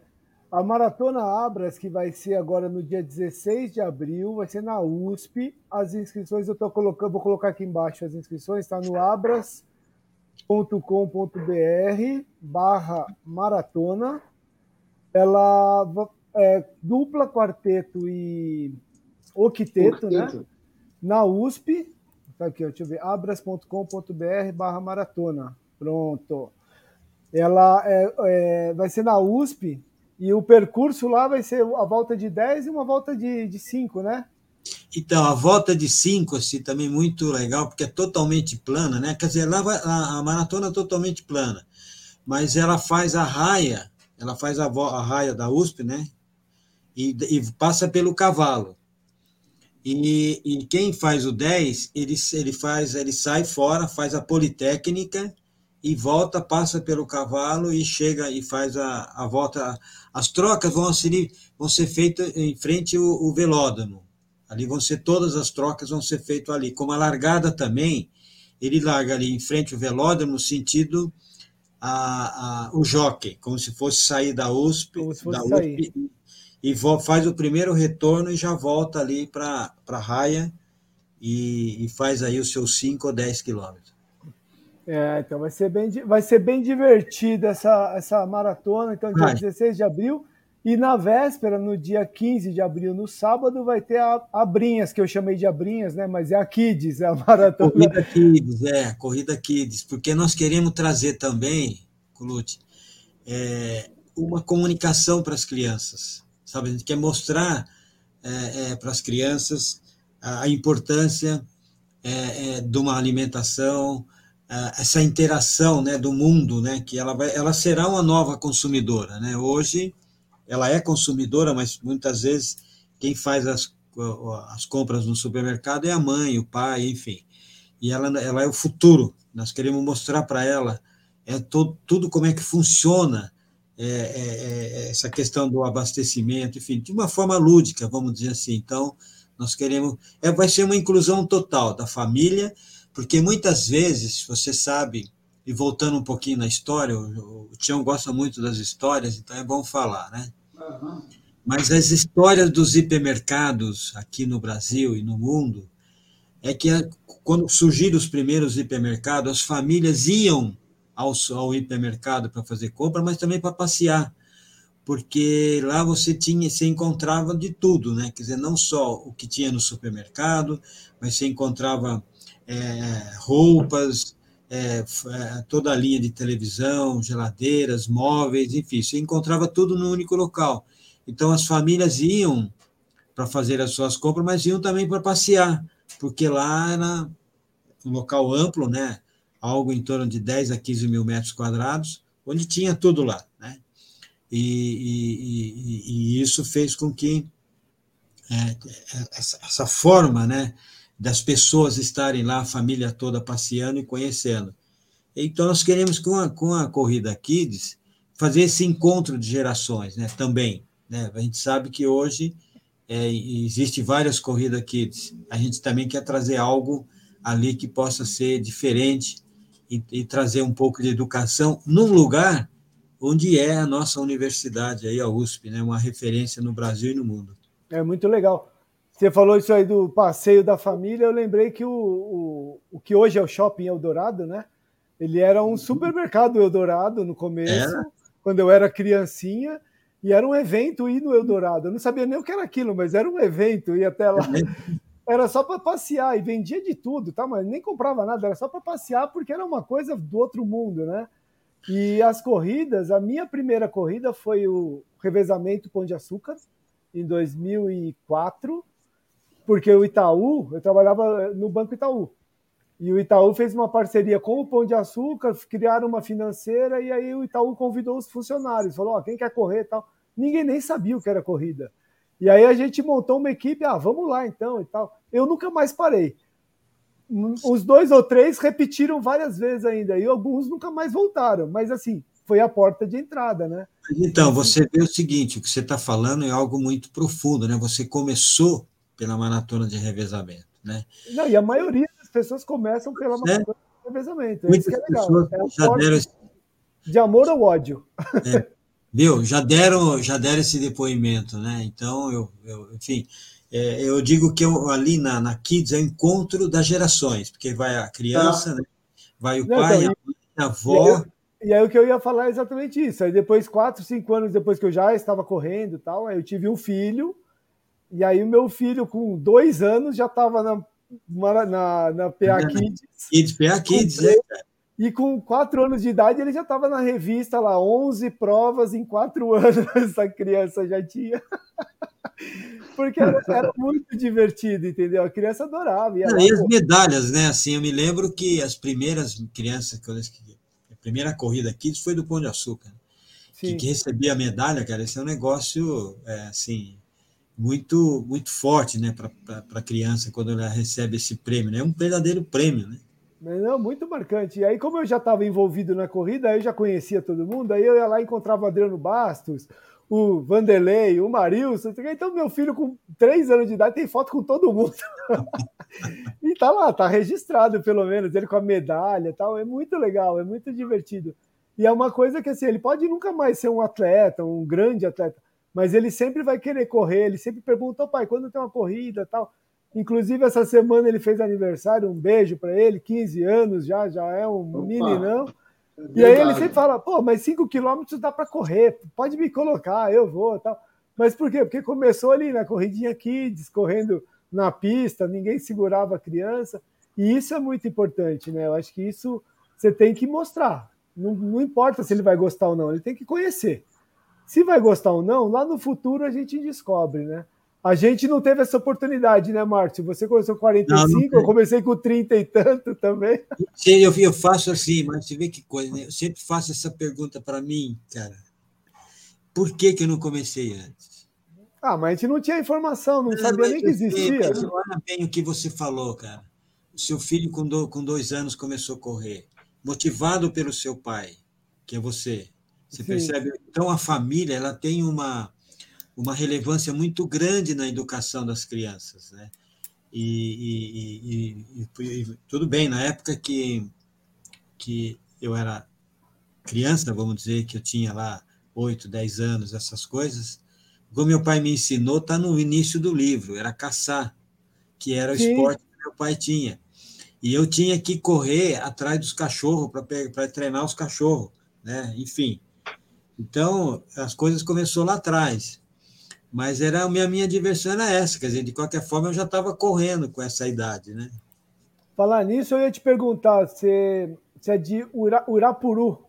A Maratona Abras, que vai ser agora no dia 16 de abril, vai ser na USP. As inscrições eu tô colocando, vou colocar aqui embaixo as inscrições, está no abras.com.br barra maratona. Ela é dupla, quarteto e octeto, né? Na USP. Tá aqui, deixa eu ver. abras.com.br barra maratona. Pronto. Ela é, é, vai ser na USP e o percurso lá vai ser a volta de 10 e uma volta de, de 5, né? Então, a volta de 5, assim, também muito legal, porque é totalmente plana, né? Quer dizer, lá vai, a, a, maratona é totalmente plana, mas ela faz a raia, ela faz a, a raia da USP, né? E, e passa pelo cavalo. E, e, quem faz o 10, ele, ele faz, ele sai fora, faz a politécnica e volta, passa pelo cavalo e chega e faz a, a volta. As trocas vão ser, vão ser feitas em frente ao, ao velódromo. Ali vão ser todas as trocas vão ser feitas ali. Como a largada também, ele larga ali em frente ao velódromo no sentido a, a, o jockey, como se fosse sair da USP, da USP e, faz o primeiro retorno e já volta ali para a raia e, e, faz aí os seus 5 ou 10 quilômetros. É, então vai ser bem, vai ser bem divertida essa, essa maratona. Então, dia Ai. 16 de abril. E na véspera, no dia 15 de abril, no sábado, vai ter a, a Brinhas, que eu chamei de Abrinhas, né? Mas é a Kids, é a maratona. Corrida Kids, é, Corrida Kids, porque nós queremos trazer também, Colute, é, uma comunicação para as crianças, sabe? A gente quer mostrar é, é, para as crianças a, a importância é, é, de uma alimentação, essa interação né, do mundo, né, que ela, vai, ela será uma nova consumidora. Né? Hoje, ela é consumidora, mas muitas vezes quem faz as, as compras no supermercado é a mãe, o pai, enfim. E ela, ela é o futuro. Nós queremos mostrar para ela é todo, tudo como é que funciona é, é, é, essa questão do abastecimento, enfim, de uma forma lúdica, vamos dizer assim. Então, nós queremos. É, vai ser uma inclusão total da família porque muitas vezes, você sabe, e voltando um pouquinho na história, o, o Tião gosta muito das histórias, então é bom falar, né? Uhum. Mas as histórias dos hipermercados aqui no Brasil e no mundo é que quando surgiram os primeiros hipermercados, as famílias iam ao, ao hipermercado para fazer compra, mas também para passear, porque lá você tinha, você encontrava de tudo, né? Quer dizer, não só o que tinha no supermercado, mas você encontrava é, roupas, é, é, toda a linha de televisão, geladeiras, móveis, enfim, você encontrava tudo no único local. Então as famílias iam para fazer as suas compras, mas iam também para passear, porque lá era um local amplo, né? Algo em torno de 10 a 15 mil metros quadrados, onde tinha tudo lá. Né? E, e, e, e isso fez com que é, essa, essa forma né, das pessoas estarem lá, a família toda passeando e conhecendo. Então, nós queremos, com a, com a Corrida Kids, fazer esse encontro de gerações né, também. Né? A gente sabe que hoje é, existe várias Corridas Kids. A gente também quer trazer algo ali que possa ser diferente e, e trazer um pouco de educação num lugar onde é a nossa universidade, aí, a USP, né? uma referência no Brasil e no mundo. É muito legal. Você falou isso aí do passeio da família, eu lembrei que o, o, o que hoje é o Shopping Eldorado, né? Ele era um supermercado Eldorado no começo, quando eu era criancinha, e era um evento ir no Eldorado. Eu não sabia nem o que era aquilo, mas era um evento, ia até lá. Era só para passear e vendia de tudo, tá? Mas nem comprava nada, era só para passear porque era uma coisa do outro mundo, né? E as corridas, a minha primeira corrida foi o revezamento Pão de Açúcar, em 2004 porque o Itaú, eu trabalhava no Banco Itaú, e o Itaú fez uma parceria com o Pão de Açúcar, criaram uma financeira, e aí o Itaú convidou os funcionários, falou, ó, oh, quem quer correr tal. Ninguém nem sabia o que era corrida. E aí a gente montou uma equipe, ah, vamos lá então e tal. Eu nunca mais parei. Os dois ou três repetiram várias vezes ainda, e alguns nunca mais voltaram, mas assim, foi a porta de entrada, né? Então, você vê o seguinte, o que você está falando é algo muito profundo, né? Você começou pela maratona de revezamento, né? Não, e a maioria das pessoas começam pela é. maratona de revezamento. Muitas Isso que é legal. É já deram... De amor ou ódio. É. Viu? Já deram, já deram esse depoimento, né? Então, eu, eu enfim, é, eu digo que eu, ali na, na Kids é o encontro das gerações, porque vai a criança, ah. né? vai o Não, pai, então, a mãe, a avó. E aí o que eu ia falar é exatamente isso. Aí depois, quatro, cinco anos depois que eu já estava correndo e tal, aí eu tive um filho, e aí o meu filho, com dois anos, já estava na, na, na PA Kids. Kids, PA Kids, é, E com quatro anos de idade, ele já estava na revista lá, 11 provas em quatro anos, essa criança já tinha. Porque era, era, muito divertido, entendeu? A criança adorava. e as medalhas, né? Assim, eu me lembro que as primeiras crianças que eu primeira corrida aqui foi do Pão de Açúcar. Que, que, recebia a medalha, cara, esse é um negócio é, assim muito muito forte, né, para a criança quando ela recebe esse prêmio, né? É um verdadeiro prêmio, né? Não, muito marcante. E aí, como eu já estava envolvido na corrida, eu já conhecia todo mundo, aí eu ia lá e encontrava o Adriano Bastos, o Vanderlei, o Marilson. Então, meu filho, com três anos de idade, tem foto com todo mundo. e tá lá, tá registrado, pelo menos, ele com a medalha tal. É muito legal, é muito divertido. E é uma coisa que, assim, ele pode nunca mais ser um atleta, um grande atleta, mas ele sempre vai querer correr, ele sempre pergunta, pai, quando tem uma corrida tal. Inclusive, essa semana ele fez aniversário, um beijo para ele, 15 anos já, já é um Opa. meninão. É e aí ele sempre fala, pô, mas 5 quilômetros dá para correr, pode me colocar, eu vou tal. Mas por quê? Porque começou ali na corridinha Kids, correndo na pista, ninguém segurava a criança, e isso é muito importante, né? Eu acho que isso você tem que mostrar. Não, não importa se ele vai gostar ou não, ele tem que conhecer. Se vai gostar ou não, lá no futuro a gente descobre, né? A gente não teve essa oportunidade, né, Márcio? Você começou com 45, não, não eu comecei com 30 e tanto também. Sim, eu, eu faço assim, mas você vê que coisa, né? Eu sempre faço essa pergunta para mim, cara. Por que, que eu não comecei antes? Ah, mas a gente não tinha informação, não, não sabia nem que existia. Olha bem o que você falou, cara. O seu filho, com, do, com dois anos, começou a correr, motivado pelo seu pai, que é você. Você Sim. percebe? Então, a família ela tem uma uma relevância muito grande na educação das crianças, né? E, e, e, e, tudo bem, na época que, que eu era criança, vamos dizer, que eu tinha lá oito, dez anos, essas coisas, como meu pai me ensinou, está no início do livro, era caçar, que era o Sim. esporte que meu pai tinha. E eu tinha que correr atrás dos cachorros para treinar os cachorros, né? Enfim. Então, as coisas começou lá atrás. Mas era a minha, minha diversão era essa, quer dizer, de qualquer forma eu já estava correndo com essa idade, né? Falar nisso, eu ia te perguntar, você, você é de Ura, Urapuru?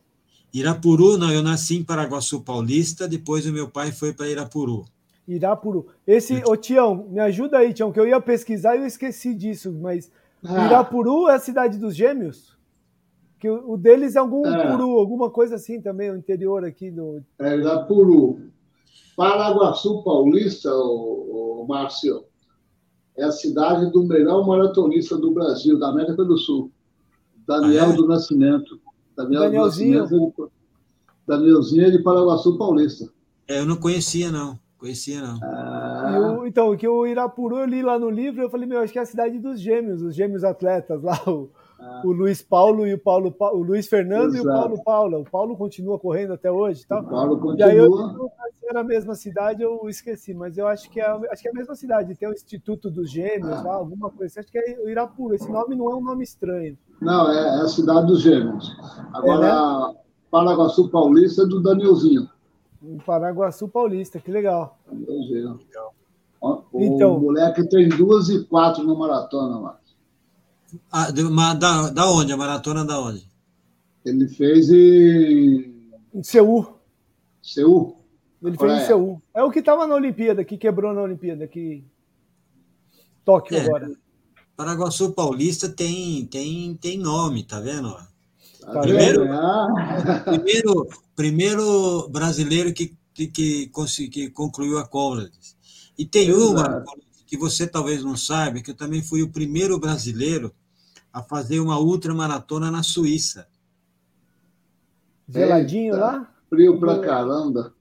Irapuru, não, eu nasci em Paraguaçu Paulista, depois o meu pai foi para Irapuru. Irapuru. Esse, ô Tião, me ajuda aí, Tião, que eu ia pesquisar e eu esqueci disso, mas ah. Irapuru é a cidade dos gêmeos? Que o, o deles é algum é. puru, alguma coisa assim também, o interior aqui do. É Irapuru. Paraguaçu Paulista, o, o Márcio, é a cidade do melhor maratonista do Brasil, da América do Sul, Daniel ah, é? do Nascimento. Daniel Danielzinho. Do Nascimento, Danielzinho é de Paraguaçu Paulista. É, eu não conhecia, não. Conhecia, não. Ah. então, que o Irapuru eu li lá no livro, eu falei, meu, acho que é a cidade dos gêmeos, os gêmeos atletas lá, o, ah. o Luiz Paulo e o Paulo, o Luiz Fernando Exato. e o Paulo Paula. O Paulo continua correndo até hoje, tá? O Paulo continua. E aí eu era a mesma cidade, eu esqueci, mas eu acho que é, acho que é a mesma cidade. Tem o Instituto dos Gêmeos, lá, alguma coisa. Assim. Acho que é o Irapuru. Esse nome não é um nome estranho. Não, é, é a cidade dos Gêmeos. Agora, é, né? Paraguaçu Paulista é do Danielzinho. Paraguaçu Paulista, que legal. Danielzinho. O, então, moleque tem duas e quatro no maratona, mano. Ah, da, da onde? A maratona da onde? Ele fez em. Em Seul. Seul? Ele fez em Seul. É o que estava na Olimpíada, que quebrou na Olimpíada, que. Tóquio é, agora. Paraguaçu Paulista tem, tem, tem nome, tá vendo? Tá primeiro, vendo? primeiro, primeiro brasileiro que, que, que concluiu a Conrads. E tem uma, que você talvez não saiba, que eu também fui o primeiro brasileiro a fazer uma ultramaratona na Suíça. Geladinho Eita, lá? Frio pra caramba.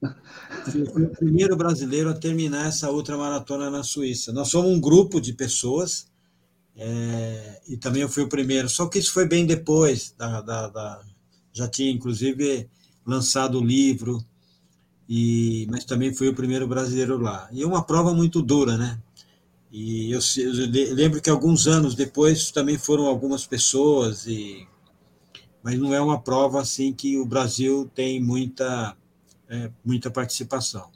Eu fui o primeiro brasileiro a terminar essa ultramaratona na Suíça. Nós somos um grupo de pessoas, é, e também eu fui o primeiro. Só que isso foi bem depois, da, da, da já tinha inclusive lançado o livro, e, mas também fui o primeiro brasileiro lá. E é uma prova muito dura, né? E eu, eu lembro que alguns anos depois também foram algumas pessoas, e, mas não é uma prova assim que o Brasil tem muita, é, muita participação.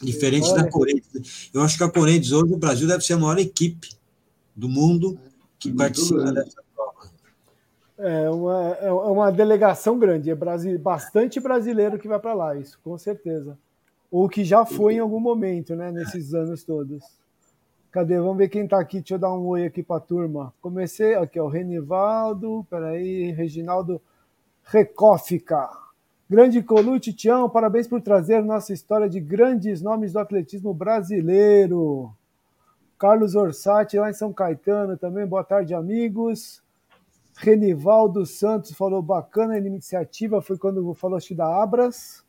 Diferente Olha. da Corinthians. Eu acho que a Corinthians hoje, o Brasil deve ser a maior equipe do mundo que muito participa grande. dessa prova. É uma, é uma delegação grande, é bastante brasileiro que vai para lá, isso, com certeza. Ou que já foi em algum momento, né, nesses anos todos. Cadê? Vamos ver quem está aqui. Deixa eu dar um oi aqui para a turma. Comecei aqui, ó, Renivaldo, peraí, Reginaldo Recófica. Grande Colute, Tião, parabéns por trazer nossa história de grandes nomes do atletismo brasileiro. Carlos Orsatti, lá em São Caetano também. Boa tarde, amigos. Renivaldo Santos falou bacana a iniciativa, foi quando falou acho da Abras.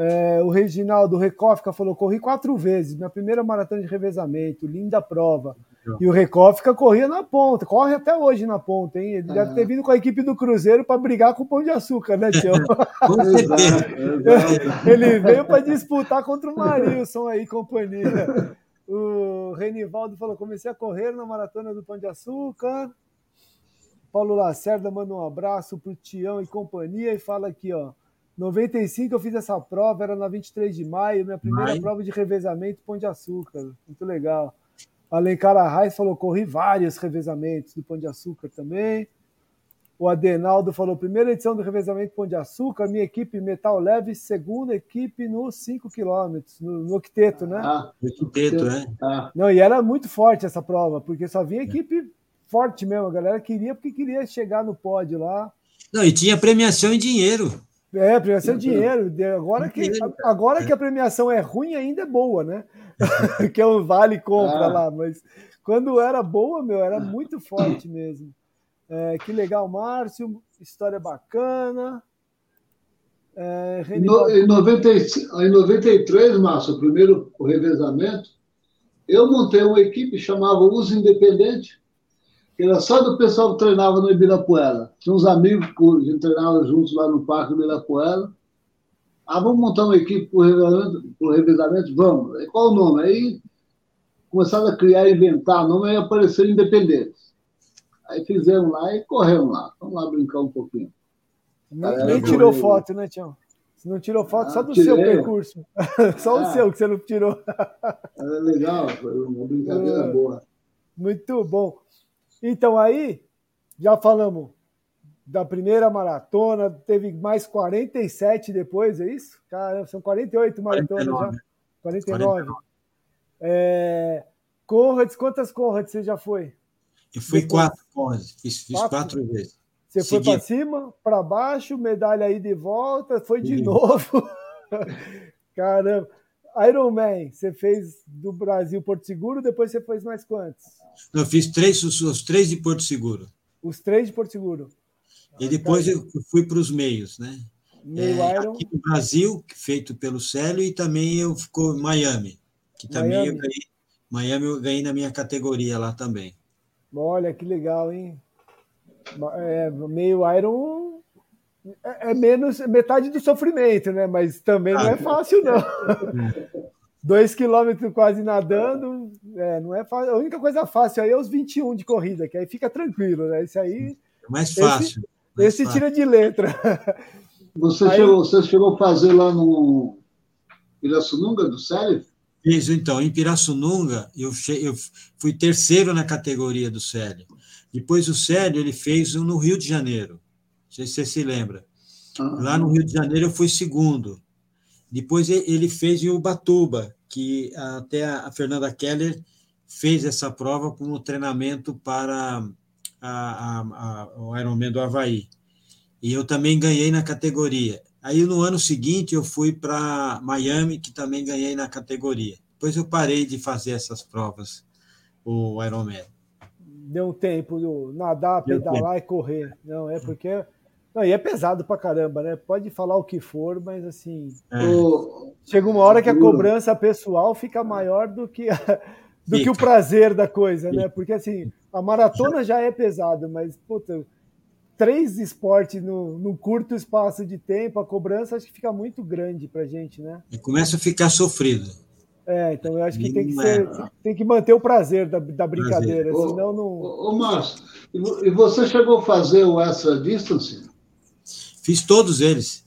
É, o Reginaldo Recófica falou: corri quatro vezes, minha primeira maratona de revezamento, linda prova. E o Recófica corria na ponta, corre até hoje na ponta, hein? Ele ah. deve ter vindo com a equipe do Cruzeiro para brigar com o Pão de Açúcar, né, Tião? Ele veio para disputar contra o Marilson aí, companhia. O Renivaldo falou: comecei a correr na maratona do Pão de Açúcar. Paulo Lacerda manda um abraço pro Tião e companhia e fala aqui, ó. 95 eu fiz essa prova, era na 23 de maio, minha primeira maio. prova de revezamento Pão de Açúcar. Muito legal. Alencar Arraes falou: corri vários revezamentos do Pão de Açúcar também. O Adenaldo falou: primeira edição do revezamento Pão de Açúcar, minha equipe Metal Leve, segunda equipe nos 5 quilômetros, no, no octeto, né? Ah, no octeto, né? Ah. Não, e era muito forte essa prova, porque só vinha equipe forte mesmo. A galera queria porque queria chegar no pódio lá. Não, e tinha premiação em dinheiro. É, premiação é dinheiro. Agora que, agora que a premiação é ruim, ainda é boa, né? que é um vale compra ah. lá, mas quando era boa, meu, era muito forte mesmo. É, que legal, Márcio, história bacana. É, no, em, 90, em 93, Márcio, o primeiro revezamento, eu montei uma equipe chamava Uso Independente, era só do pessoal que treinava no Ibirapuera. Tinha uns amigos que a gente treinava juntos lá no Parque do Ibirapuera. Ah, vamos montar uma equipe para o revezamento? Vamos. E qual o nome? Aí começaram a criar, inventar nome, aí apareceram independentes. Aí fizemos lá e corremos lá. Vamos lá brincar um pouquinho. Nem, nem tirou foto, né, Tião? Você não tirou foto ah, só do tirei. seu percurso. só ah, o seu que você não tirou. É legal, foi uma brincadeira é, boa. Muito bom. Então aí, já falamos da primeira maratona, teve mais 47 depois, é isso? Cara, são 48 maratonas 49. já. 49. 49. É, Conrads, quantas Conrads você já foi? Eu fui depois? quatro Conrads, fiz, fiz quatro? quatro vezes. Você Segui. foi para cima, para baixo, medalha aí de volta, foi de Sim. novo. Caramba. Ironman, você fez do Brasil Porto Seguro, depois você fez mais quantos? Eu fiz três, os, os três de Porto Seguro. Os três de Porto Seguro. E depois eu fui para os meios, né? Meio é, Iron. Aqui no Brasil, feito pelo Célio, e também eu ficou em Miami, que também Miami. eu ganhei. Miami eu ganhei na minha categoria lá também. Olha que legal, hein? É, meio Iron é, é menos metade do sofrimento, né? Mas também não é ah, fácil, não. Dois quilômetros quase nadando, é, não é fácil. A única coisa fácil aí é os 21 de corrida, que aí fica tranquilo, né? Isso aí. É mais fácil. Esse, mais esse fácil. tira de letra. Você, aí, chegou, você chegou a fazer lá no Pirassununga do Célio? Isso, então. Em Pirassununga, eu, eu fui terceiro na categoria do Célio. Depois o Célio ele fez um no Rio de Janeiro. Não sei se você se lembra. Uhum. Lá no Rio de Janeiro eu fui segundo. Depois ele fez em Ubatuba, que até a Fernanda Keller fez essa prova como treinamento para a, a, a, o Ironman do Havaí. E eu também ganhei na categoria. Aí no ano seguinte eu fui para Miami, que também ganhei na categoria. Depois eu parei de fazer essas provas, o Ironman. Deu um tempo de nadar, pedalar e correr. Não, é porque não, e é pesado pra caramba, né? Pode falar o que for, mas assim. É. Chega uma hora que a cobrança pessoal fica maior do que, a, do que o prazer da coisa, né? Porque assim, a maratona já é pesada, mas, puta, três esportes no, no, curto espaço de tempo, a cobrança acho que fica muito grande para gente, né? E começa a ficar sofrido. É, então eu acho que tem que, ser, tem que manter o prazer da, da brincadeira, prazer. senão não. Ô, ô Márcio, e você chegou a fazer o extra distance? Fiz todos eles.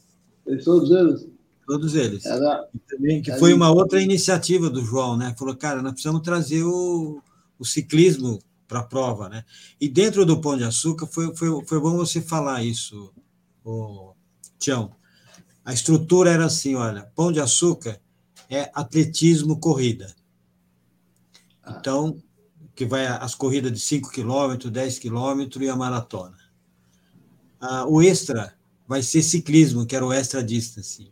Fiz todos eles? Todos eles. Era, também, que foi uma outra iniciativa do João, né? Falou, cara, nós precisamos trazer o, o ciclismo para a prova, né? E dentro do Pão de Açúcar foi, foi, foi bom você falar isso, Tião. A estrutura era assim, olha, Pão de Açúcar é atletismo corrida. Ah. Então, que vai as corridas de 5 km, 10 km e a maratona. Ah, o extra vai ser ciclismo, que era o extra distance.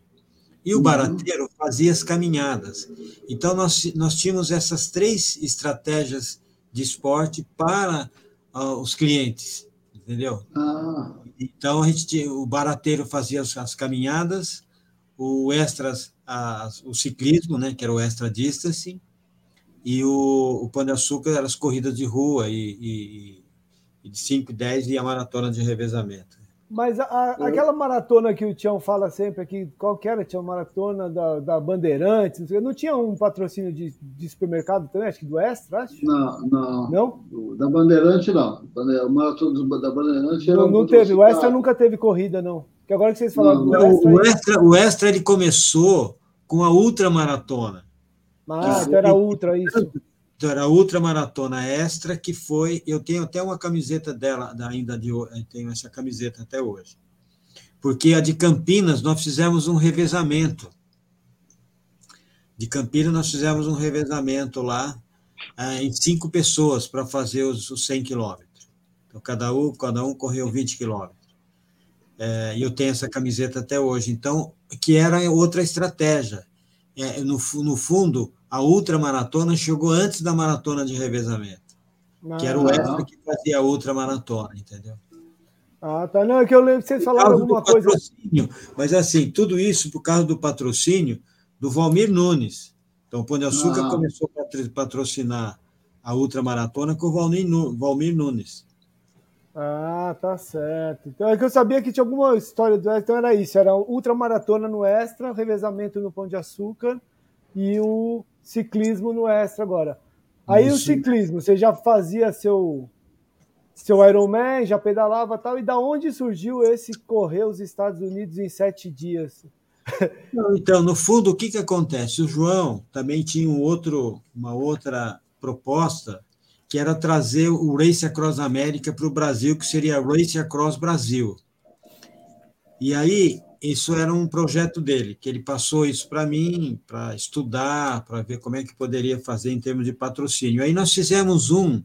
E o uhum. barateiro fazia as caminhadas. Então, nós, nós tínhamos essas três estratégias de esporte para uh, os clientes, entendeu? Ah. Então, a gente, o barateiro fazia as, as caminhadas, o extras o ciclismo, né, que era o extra distance, e o, o Pão de Açúcar eram as corridas de rua, e, e, e de 5 e 10 e a maratona de revezamento. Mas a, a, aquela maratona que o Tião fala sempre aqui, qual que era, Tião? Maratona da, da Bandeirantes, não tinha um patrocínio de, de supermercado também, acho que do Extra, acho? Não, não. Não? Da Bandeirante, não. O maratona da Bandeirante era. Não, não teve, o Extra nunca teve corrida, não. Que agora que vocês falaram não, do Extra. O, Extra. o Extra ele começou com a ultramaratona. Ah, então era ultra, isso. Então era a ultramaratona extra, que foi. Eu tenho até uma camiseta dela, ainda de tenho essa camiseta até hoje. Porque a de Campinas nós fizemos um revezamento. De Campinas nós fizemos um revezamento lá é, em cinco pessoas para fazer os, os 100 quilômetros. Então, cada um, cada um correu 20 quilômetros. É, eu tenho essa camiseta até hoje. Então, que era outra estratégia. É, no, no fundo, a ultramaratona chegou antes da maratona de revezamento, ah, que era o ah. extra que fazia a ultramaratona, entendeu? Ah, tá. Não, é que eu lembro que vocês falaram alguma coisa. Mas, assim, tudo isso por causa do patrocínio do Valmir Nunes. Então, o Pão de Açúcar ah. começou a patrocinar a ultramaratona com o Valmir, Valmir Nunes. Ah, tá certo. Então é que eu sabia que tinha alguma história do Extra, então era isso, era ultramaratona no Extra, revezamento no Pão de Açúcar e o ciclismo no Extra agora. Aí isso. o ciclismo, você já fazia seu seu Ironman, já pedalava tal, e da onde surgiu esse correr os Estados Unidos em sete dias? então, no fundo, o que, que acontece? O João também tinha um outro, uma outra proposta que era trazer o Race Across América para o Brasil, que seria Race Across Brasil. E aí, isso era um projeto dele, que ele passou isso para mim, para estudar, para ver como é que poderia fazer em termos de patrocínio. Aí nós fizemos um,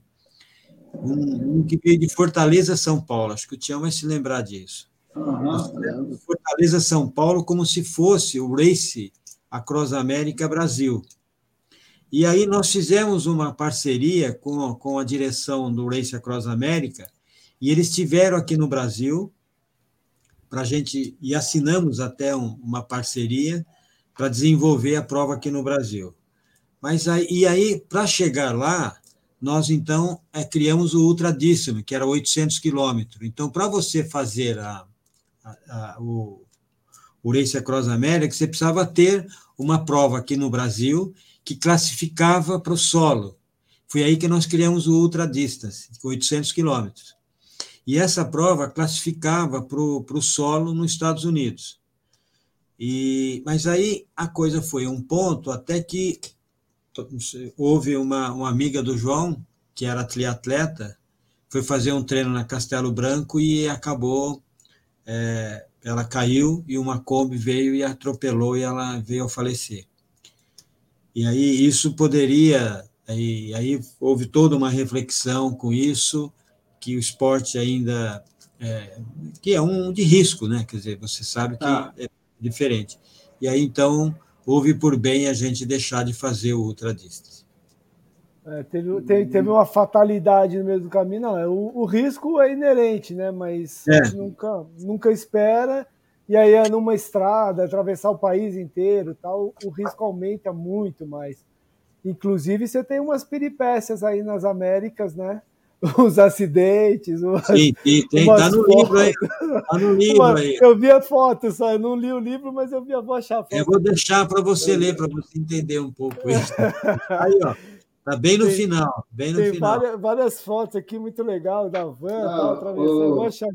um, um que veio de Fortaleza, São Paulo, acho que o Tião vai se lembrar disso. Uhum. Fortaleza, São Paulo, como se fosse o Race Across América Brasil. E aí nós fizemos uma parceria com, com a direção do Race Across América, e eles estiveram aqui no Brasil, para a gente, e assinamos até um, uma parceria para desenvolver a prova aqui no Brasil. Mas aí, e aí, para chegar lá, nós então é, criamos o Ultra Distance, que era 800 quilômetros. Então, para você fazer a, a, a, o, o Race Across América, você precisava ter uma prova aqui no Brasil que classificava para o solo. Foi aí que nós criamos o Ultra Distance, 800 quilômetros. E essa prova classificava para o solo nos Estados Unidos. E, mas aí a coisa foi um ponto até que houve uma, uma amiga do João, que era triatleta, foi fazer um treino na Castelo Branco e acabou, é, ela caiu e uma Kombi veio e atropelou e ela veio a falecer. E aí isso poderia, aí, aí houve toda uma reflexão com isso, que o esporte ainda é, que é um de risco, né? Quer dizer, você sabe que ah. é diferente. E aí então houve por bem a gente deixar de fazer o ultradistance. É, teve, teve, teve, uma fatalidade no meio do caminho, não. É, o, o risco é inerente, né? Mas é. nunca, nunca espera e aí é numa estrada, atravessar o país inteiro, tal, o risco aumenta muito mais. Inclusive, você tem umas peripécias aí nas Américas, né? os acidentes. Umas, sim, sim, tem, tá no fotos. livro aí. Tá no livro uma, aí. Eu vi a foto, só eu não li o livro, mas eu vi, eu vou achar a foto. Eu vou deixar para você ler, para você entender um pouco isso. Aí, ó. Tá bem no tem, final, bem no tem final. Várias, várias fotas aqui muito legal da van, não, atravessando. O, vou achar.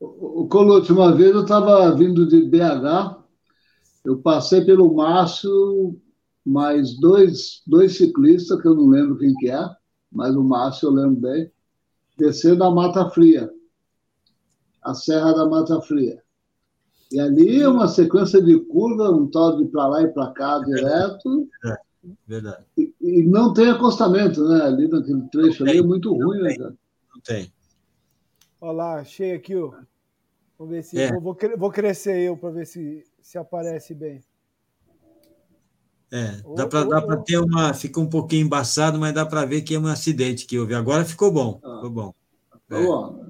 O, Colote, uma vez eu estava vindo de BH, eu passei pelo Márcio, mais dois, dois ciclistas, que eu não lembro quem que é, mas o Márcio eu lembro bem, descendo a Mata Fria, a Serra da Mata Fria. E ali é uma sequência de curva, um tal de para lá e para cá direto. É, verdade. E, e, não tem acostamento, né? Ali naquele trecho ali é muito ruim, né, cara? Não tem. Olha lá, achei aqui, ó. Vamos ver se. É. Vou, vou crescer eu para ver se, se aparece bem. É, dá para ter uma. Fica um pouquinho embaçado, mas dá para ver que é um acidente que houve. Agora ficou bom. Ah, ficou bom. Tá é. bom.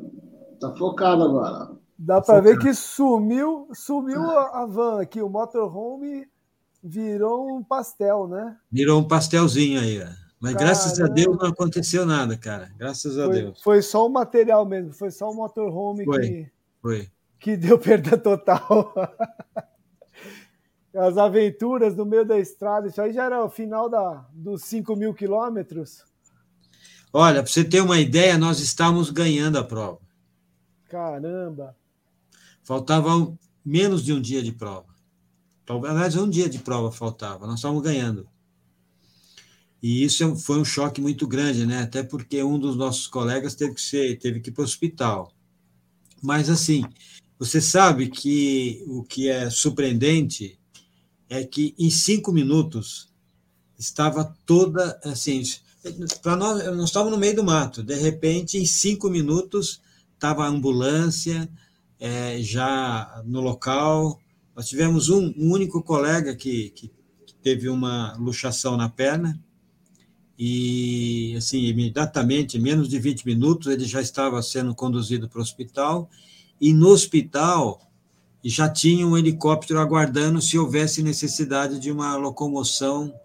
Tá focado agora. Dá para ver que sumiu, sumiu a van aqui, o motorhome virou um pastel, né? Virou um pastelzinho aí, mas Caramba. graças a Deus não aconteceu nada, cara. Graças a foi, Deus. Foi só o material mesmo, foi só o motorhome foi, que, foi. que deu perda total. as aventuras no meio da estrada. Isso aí já era o final da, dos 5 mil quilômetros. Olha, para você ter uma ideia, nós estávamos ganhando a prova. Caramba! Faltava menos de um dia de prova. Aliás, um dia de prova faltava, nós estávamos ganhando. E isso é foi um choque muito grande, né? Até porque um dos nossos colegas teve que ser, teve que ir para o hospital. Mas assim, você sabe que o que é surpreendente é que em cinco minutos estava toda assim para nós nós estávamos no meio do mato. De repente em cinco minutos estava a ambulância é, já no local. Nós tivemos um, um único colega que, que, teve uma luxação na perna. E assim imediatamente em menos de 20 minutos ele já estava sendo conduzido para o hospital. E no hospital e já tinha um helicóptero aguardando se houvesse necessidade de uma locomoção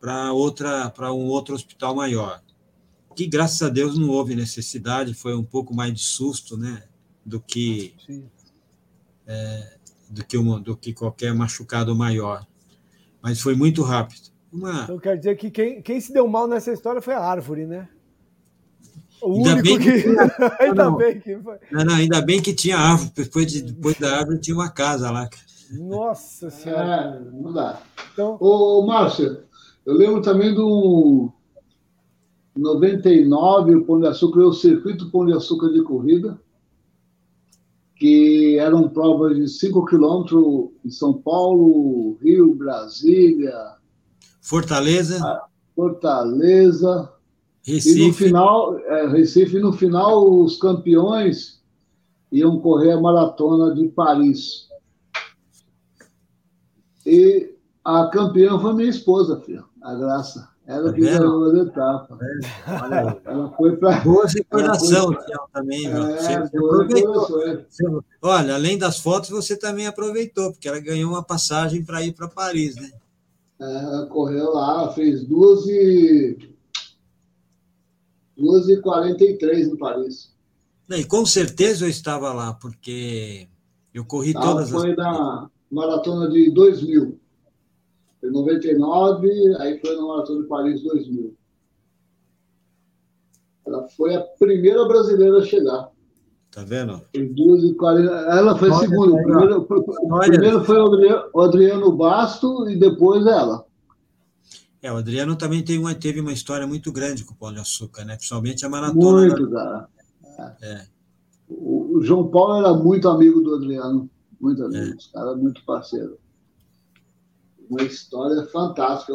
para outra para um outro hospital maior. Que graças a Deus não houve necessidade, foi um pouco mais de susto, né, do que é, do que uma, do que qualquer machucado maior. Mas foi muito rápido. Uma... Então quer dizer que quem, quem se deu mal nessa história foi a árvore, né? O ainda único bem que. que... ainda não, bem que foi. Não, não, ainda bem que tinha árvore. Depois, de, depois da árvore tinha uma casa lá. Nossa Senhora. É, não dá. Então... Ô, Márcio, eu lembro também do 99, o Pão de Açúcar, o circuito Pão de Açúcar de corrida, que eram provas de 5 quilômetros em São Paulo, Rio, Brasília. Fortaleza. Fortaleza. Recife. E no final, é, Recife, no final, os campeões iam correr a maratona de Paris. E a campeã foi minha esposa, filha, a Graça. Ela tá que ganhou a etapa. É. Ela foi para. Boa recordação, Tião, também. É, você, aproveitou. É. olha, além das fotos, você também aproveitou, porque ela ganhou uma passagem para ir para Paris, né? É, ela correu lá, fez duas e 2h43 no Paris. E com certeza eu estava lá, porque eu corri ah, todas foi as. Foi na maratona de 2000. Foi 99, aí foi na maratona de Paris 2000. Ela foi a primeira brasileira a chegar. Tá vendo? Em 2h40. Ela foi a segunda. O primeiro, primeiro foi o Adriano Basto e depois ela. É, o Adriano também tem uma, teve uma história muito grande com o Pão de Açúcar, né? Principalmente a maratona. Muito, cara. É. O, o, João Paulo era muito amigo do Adriano, muito amigo, é. cara muito parceiro. Uma história fantástica.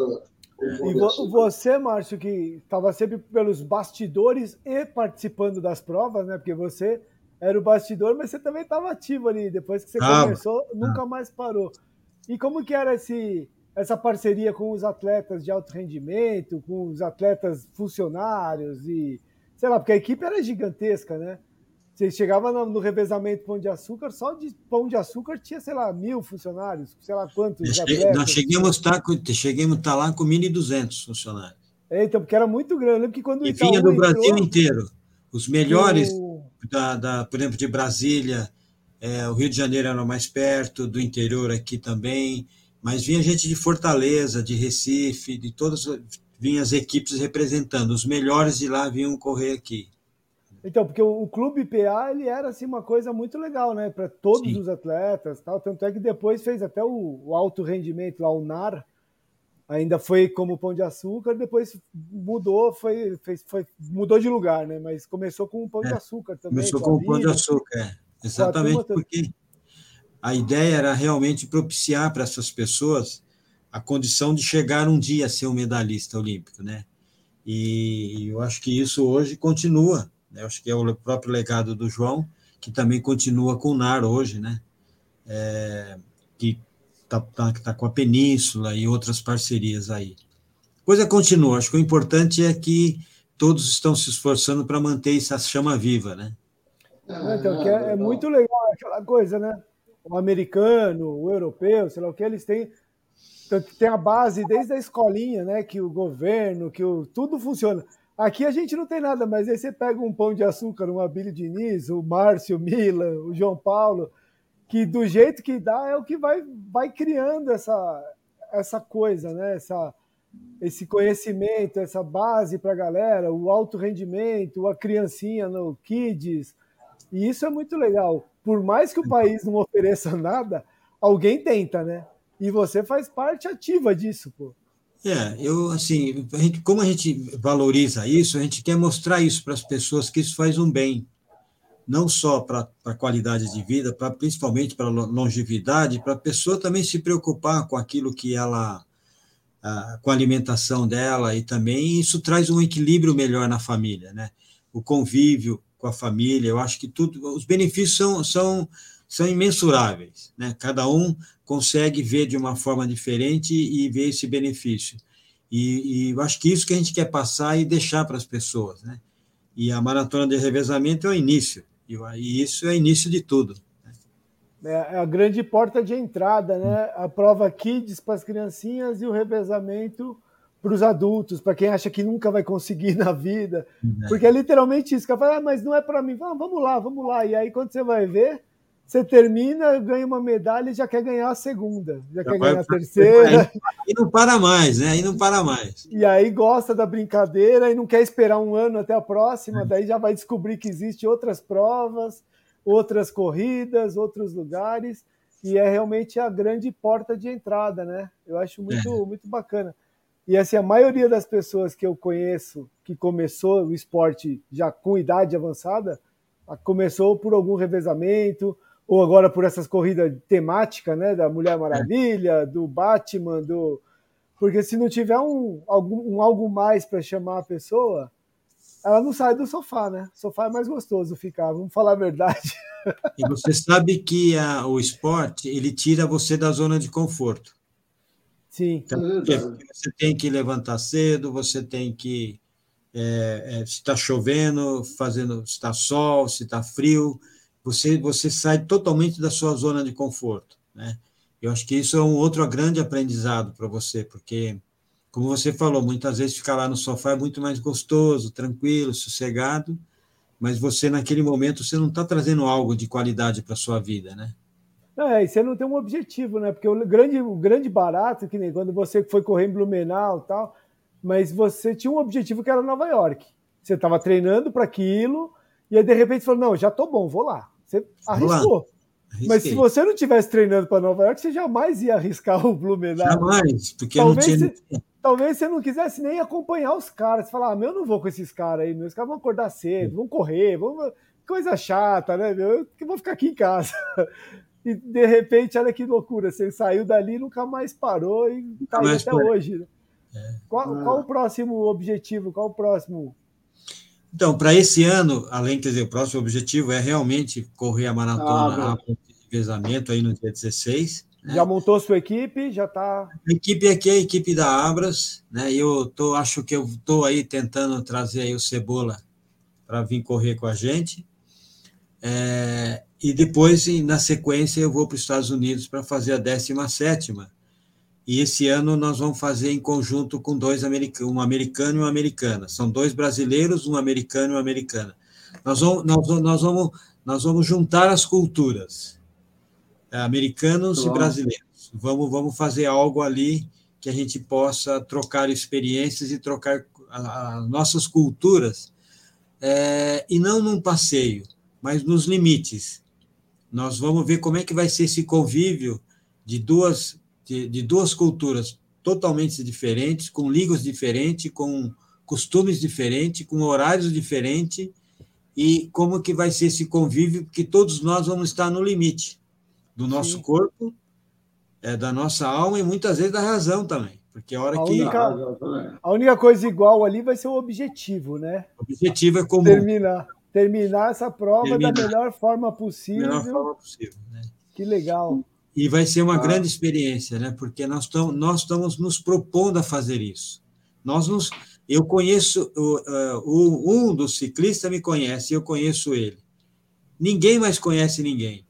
É. E você, Márcio, que estava sempre pelos bastidores e participando das provas, né? Porque você era o bastidor, mas você também estava ativo ali. Depois que você ah, começou, nunca mais parou. E como que era esse essa parceria com os atletas de alto rendimento, com os atletas funcionários e sei lá, porque a equipe era gigantesca, né? Você chegava no, revezamento Pão de Açúcar, só de Pão de Açúcar tinha, sei lá, mil funcionários, sei lá quantos atletas. Nós chegamos a a estar lá com 1.200 funcionários. É, então, porque era muito grande. Eu lembro que quando Itaú e vinha do Brasil entrou, inteiro. Os melhores, o... da, da, por exemplo, de Brasília, é, o Rio de Janeiro era mais perto, do interior aqui também, mas vinha gente de Fortaleza, de Recife, de todas, vinham as equipes representando. Os melhores de lá vinham correr aqui. Então, porque o, o Clube PA ele era assim, uma coisa muito legal, né? Para todos Sim. os atletas. Tal. Tanto é que depois fez até o, o alto rendimento lá, o NAR, ainda foi como Pão de Açúcar, depois mudou, foi, fez, foi, mudou de lugar, né? Mas começou com o Pão é, de Açúcar também. Começou com, o Pão de Açúcar, é. exatamente porque a ideia era realmente propiciar para essas pessoas a condição de chegar um dia a ser um medalhista olímpico, né? E eu acho que isso hoje continua né? Acho que é o próprio legado do João, que também continua com o NAR hoje, né? É, que está tá, tá com a Península e outras parcerias aí. Coisa continua, acho que o importante é que todos estão se esforçando para manter essa chama viva, né? Então, é, é muito legal aquela coisa, né? O americano, o europeu, sei lá o que, eles têm tem a base desde a escolinha, né? Que o governo, que o tudo funciona. Aqui a gente não tem nada, mas aí você pega um pão de açúcar, um Abílio Diniz, o Márcio Mila, o João Paulo, que do jeito que dá é o que vai, vai criando essa, essa coisa, né? Essa, esse conhecimento, essa base para a galera, o alto rendimento, a criancinha no Kids. E isso é muito legal. Por mais que o país não ofereça nada, alguém tenta, né? E você faz parte ativa disso, pô. É, eu, assim, a gente, como a gente valoriza isso, a gente quer mostrar isso para as pessoas que isso faz um bem, não só para a qualidade de vida, pra, principalmente para a longevidade, para a pessoa também se preocupar com aquilo que ela, a, com a alimentação dela, e também isso traz um equilíbrio melhor na família, né? O convívio com a família, eu acho que tudo, os benefícios são, são, são imensuráveis, né? Cada um consegue ver de uma forma diferente e ver esse benefício. E, e eu acho que isso que a gente quer passar e deixar para as pessoas, né? E a maratona de revezamento é o início, e isso é o início de tudo. É, é a grande porta de entrada, né? A prova Kids para as criancinhas e o revezamento para os adultos, para quem acha que nunca vai conseguir na vida. É. Porque é literalmente isso, que fala, ah, mas não é para mim. Ah, vamos lá, vamos lá. E aí, quando você vai ver, você termina, ganha uma medalha e já quer ganhar a segunda, já, já quer ganhar a terceira. E não para mais, né? Aí não para mais. E aí gosta da brincadeira e não quer esperar um ano até a próxima, é. daí já vai descobrir que existe outras provas, outras corridas, outros lugares, e é realmente a grande porta de entrada, né? Eu acho muito, é. muito bacana. E assim, a maioria das pessoas que eu conheço que começou o esporte já com idade avançada, começou por algum revezamento, ou agora por essas corridas temáticas, né, da Mulher Maravilha, do Batman, do porque se não tiver um, algum, um algo mais para chamar a pessoa, ela não sai do sofá, né? O sofá é mais gostoso ficar, vamos falar a verdade. E você sabe que a, o esporte ele tira você da zona de conforto. Sim. Então, você tem que levantar cedo, você tem que é, é, se está chovendo, fazendo, se está sol, se está frio, você, você sai totalmente da sua zona de conforto. Né? Eu acho que isso é um outro grande aprendizado para você, porque, como você falou, muitas vezes ficar lá no sofá é muito mais gostoso, tranquilo, sossegado, mas você, naquele momento, você não está trazendo algo de qualidade para a sua vida, né? É, e você não tem um objetivo, né? Porque o grande, o grande barato, que nem quando você foi correr em Blumenau tal, mas você tinha um objetivo que era Nova York. Você estava treinando para aquilo, e aí de repente falou: não, já tô bom, vou lá. Você arriscou. Mas se você não tivesse treinando para Nova York, você jamais ia arriscar o Blumenau. Jamais, porque talvez não tinha. Você, talvez você não quisesse nem acompanhar os caras. Falar, ah, meu, eu não vou com esses caras aí, meus caras vão acordar cedo, vão correr, vão... coisa chata, né, meu? Eu vou ficar aqui em casa. E de repente, olha que loucura, você saiu dali nunca mais parou e está aí até hoje. Né? É. Qual, qual o próximo objetivo? Qual o próximo então, para esse ano, além, quer dizer, o próximo objetivo é realmente correr a maratona ah, de revezamento aí no dia 16. Né? Já montou sua equipe? Já está. A equipe aqui é a equipe da Abras, né? Eu tô, acho que eu estou aí tentando trazer aí o Cebola para vir correr com a gente. É, e depois, na sequência, eu vou para os Estados Unidos para fazer a 17 e esse ano nós vamos fazer em conjunto com dois americanos, um americano e uma americana. São dois brasileiros, um americano e uma americana. nós vamos, nós, nós vamos, nós vamos juntar as culturas, é, americanos e brasileiros. Vamos, vamos fazer algo ali que a gente possa trocar experiências e trocar as nossas culturas, é, e não num passeio, mas nos limites. Nós vamos ver como é que vai ser esse convívio de duas, de, de duas culturas totalmente diferentes, com línguas diferentes, com costumes diferentes, com horários diferentes, e como que vai ser esse convívio, porque todos nós vamos estar no limite do nosso Sim. corpo, é, da nossa alma e muitas vezes da razão também. Porque a hora a que. Única, a única coisa igual ali vai ser o objetivo, né? O objetivo é como. Terminar, terminar essa prova terminar. da melhor forma possível. Melhor forma possível, né? Que legal. E vai ser uma ah. grande experiência, né? Porque nós, tamo, nós estamos nos propondo a fazer isso. Nós nos, eu conheço, o, um dos ciclistas me conhece, eu conheço ele. Ninguém mais conhece ninguém.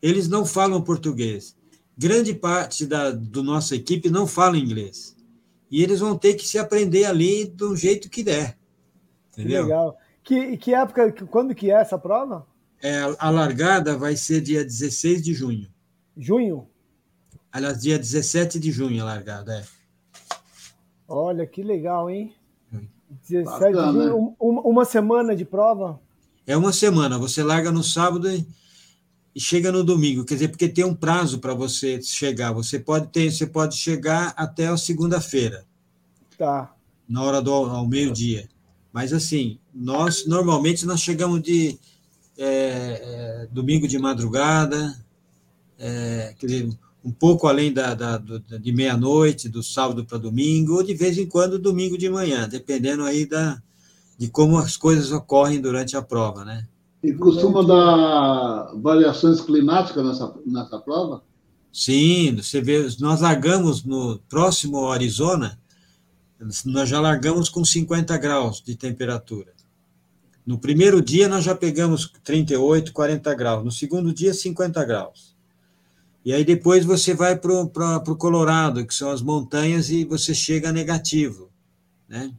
Eles não falam português grande parte da do nossa equipe não fala inglês. E eles vão ter que se aprender ali do jeito que der. Entendeu? Que legal. Que, que época, quando que é essa prova? É, a largada vai ser dia 16 de junho. Junho? Aliás, dia 17 de junho a largada, é. Olha, que legal, hein? 17 Bacana. de junho, uma semana de prova? É uma semana. Você larga no sábado e e chega no domingo, quer dizer, porque tem um prazo para você chegar. Você pode ter, você pode chegar até a segunda-feira. Tá. Na hora do ao meio-dia. Mas assim, nós normalmente nós chegamos de é, é, domingo de madrugada, é, quer dizer, um pouco além da, da de meia-noite, do sábado para domingo, ou de vez em quando domingo de manhã, dependendo aí da, de como as coisas ocorrem durante a prova, né? E costuma dar variações climáticas nessa, nessa prova? Sim, você vê, nós largamos no próximo Arizona, nós já largamos com 50 graus de temperatura. No primeiro dia nós já pegamos 38, 40 graus, no segundo dia 50 graus. E aí depois você vai para o Colorado, que são as montanhas, e você chega a negativo. Né?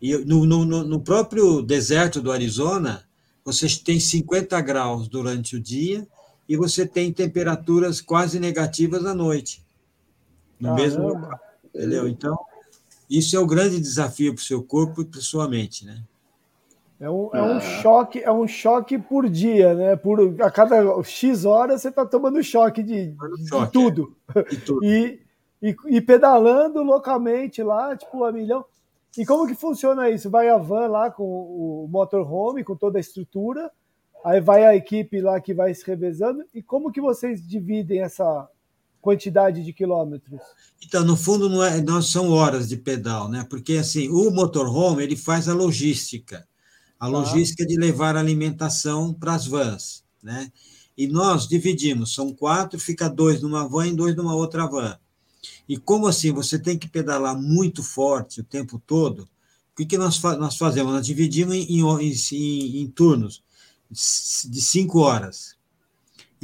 E no, no, no próprio deserto do Arizona, você tem 50 graus durante o dia e você tem temperaturas quase negativas à noite. No Caramba. mesmo entendeu? Então, isso é o grande desafio para o seu corpo e para a sua mente, né? É um, é um ah. choque, é um choque por dia, né? Por a cada X horas você está tomando choque de, de, choque, de tudo. É. De tudo. e, e, e, pedalando localmente lá, tipo, a milhão. E como que funciona isso? Vai a van lá com o motorhome, com toda a estrutura, aí vai a equipe lá que vai se revezando, e como que vocês dividem essa quantidade de quilômetros? Então, no fundo, não, é, não são horas de pedal, né? Porque, assim, o motorhome, ele faz a logística, a tá. logística de levar alimentação para as vans, né? E nós dividimos, são quatro, fica dois numa van e dois numa outra van. E como assim você tem que pedalar muito forte o tempo todo, o que, que nós, nós fazemos? Nós dividimos em, em, em, em turnos de cinco horas,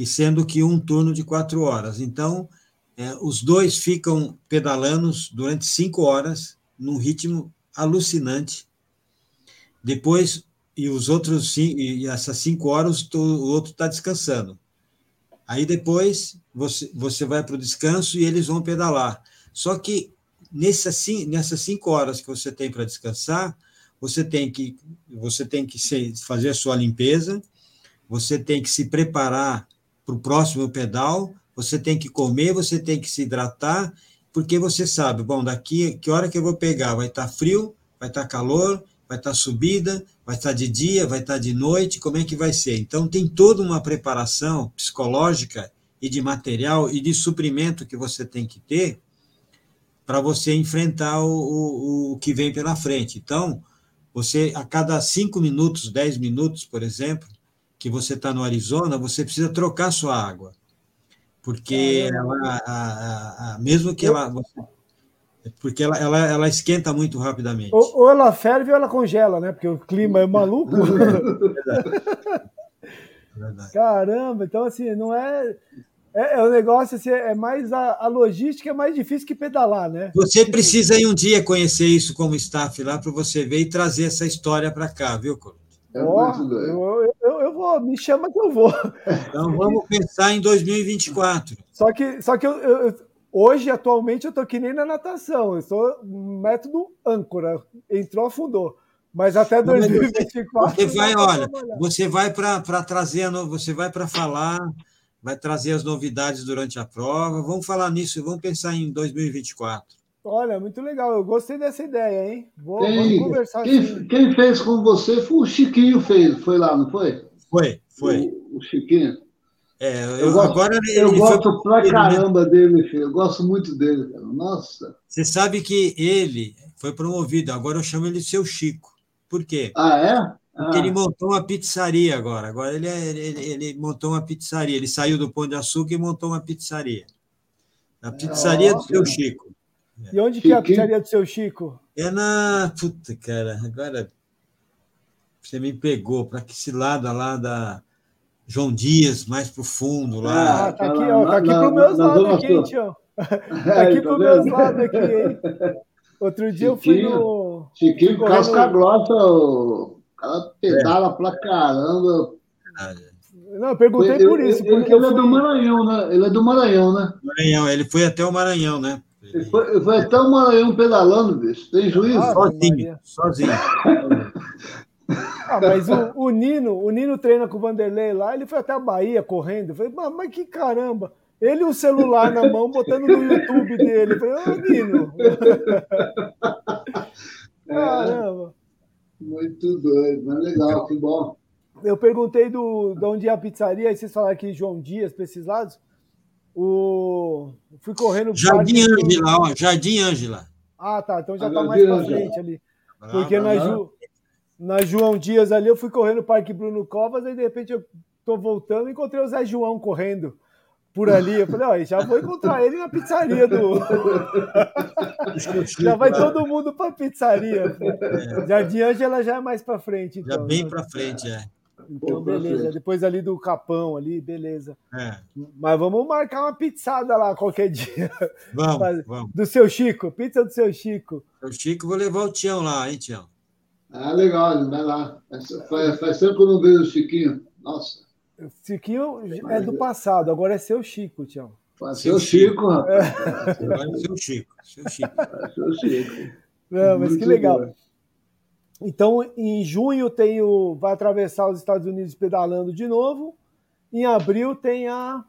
e sendo que um turno de quatro horas. Então, é, os dois ficam pedalando durante cinco horas, num ritmo alucinante. Depois, e os outros, e essas cinco horas, o outro está descansando. Aí depois você, você vai para o descanso e eles vão pedalar. Só que nessas, nessas cinco horas que você tem para descansar, você tem que, você tem que fazer a sua limpeza, você tem que se preparar para o próximo pedal, você tem que comer, você tem que se hidratar, porque você sabe, bom, daqui, que hora que eu vou pegar? Vai estar tá frio, vai estar tá calor, vai estar tá subida, vai estar de dia, vai estar de noite, como é que vai ser? Então, tem toda uma preparação psicológica e de material e de suprimento que você tem que ter para você enfrentar o, o, o, que vem pela frente. Então, você, a cada cinco minutos, dez minutos, por exemplo, que você está no Arizona, você precisa trocar sua água. Porque ela, a, a, a, mesmo que ela. Porque ela, ela, ela esquenta muito rapidamente. Ou, ou, ela ferve ou ela congela, né? Porque o clima é maluco. É verdade. Caramba, então assim, não é. É, é o negócio, assim, é mais a, a, logística é mais difícil que pedalar, né? Você precisa em um dia conhecer isso como staff lá para você ver e trazer essa história para cá, viu, Cor? É oh, eu, eu, eu, vou, me chama que eu vou. Então vamos pensar em 2024. Só que, só que eu, eu hoje, atualmente, eu estou que nem na natação. Eu estou método âncora. Entrou, afundou. Mas até 2024. Você vai, olha, você vai para trazer, você vai para falar, vai trazer as novidades durante a prova. Vamos falar nisso, vamos pensar em 2024. Olha, muito legal. Eu gostei dessa ideia, hein? Vou, quem, vamos conversar. Quem, assim. quem, fez com você foi o Chiquinho, fez, foi lá, não foi? Foi, foi. O, o Chiquinho. É, eu, eu gosto, agora eu gosto foi... pra caramba dele, filho. Eu gosto muito dele, cara. Nossa. Você sabe que ele foi promovido, agora eu chamo ele de seu Chico. Por quê? Ah, é? Porque ele montou uma pizzaria agora. Agora ele, é, ele, ele, montou uma pizzaria. Ele saiu do Pão de Açúcar e montou uma pizzaria. A pizzaria do seu Chico. E onde que é a pizzaria do seu Chico? É na. Puta, cara, agora você me pegou para que esse lado lá da João Dias, mais pro fundo lá. Ah, tá aqui, ó, tá aqui pro meus lados aqui, tio. Tá aqui pro meus lados aqui, hein? Outro dia Chiquinho, eu fui no. Chiquinho, fui casca grossa, o cara pedala é. pra caramba. Não, eu perguntei ele, por isso. Ele, porque ele, ele é do Maranhão, né? Ele é do Maranhão, né? Maranhão, ele foi até o Maranhão, né? Foi, foi até o Maranhão pedalando, bicho. Tem juízo? Ah, sozinho, sozinho. Ah, mas o, o, Nino, o Nino treina com o Vanderlei lá, ele foi até a Bahia correndo. Eu falei, mas, mas que caramba! Ele o celular na mão, botando no YouTube dele. Eu falei, ô Nino! Caramba! Muito doido, mas legal, que bom. Eu perguntei do, de onde é a pizzaria, aí vocês falaram aqui João Dias, para esses lados. O... Fui correndo. Jardim Ângela, ó, Jardim Ângela. Ah, tá. Então já está mais para frente ali. Porque na, Ju... na João Dias ali eu fui correndo o Parque Bruno Covas, aí de repente eu tô voltando e encontrei o Zé João correndo por ali. Eu falei, ó, já vou encontrar ele na pizzaria do. já vai todo mundo para pizzaria. É. Jardim Ângela já é mais para frente. Então, já bem para frente, é. Então, beleza. Depois ali do Capão, ali, beleza. É. Mas vamos marcar uma pizzada lá qualquer dia. Vamos, Mas, vamos. Do seu Chico, pizza do seu Chico. O Chico, vou levar o Tião lá, hein, Tião? Ah, legal, vai lá. Faz, faz tempo que eu não vejo o Chiquinho. Nossa. O Chiquinho é do passado, agora é seu Chico, Tião. Seu Chico, rapaz. Agora é seu Chico. Seu Chico. Seu Chico. Não, mas Muito que legal. Bom. Então, em junho tem o, vai atravessar os Estados Unidos pedalando de novo. Em abril tem a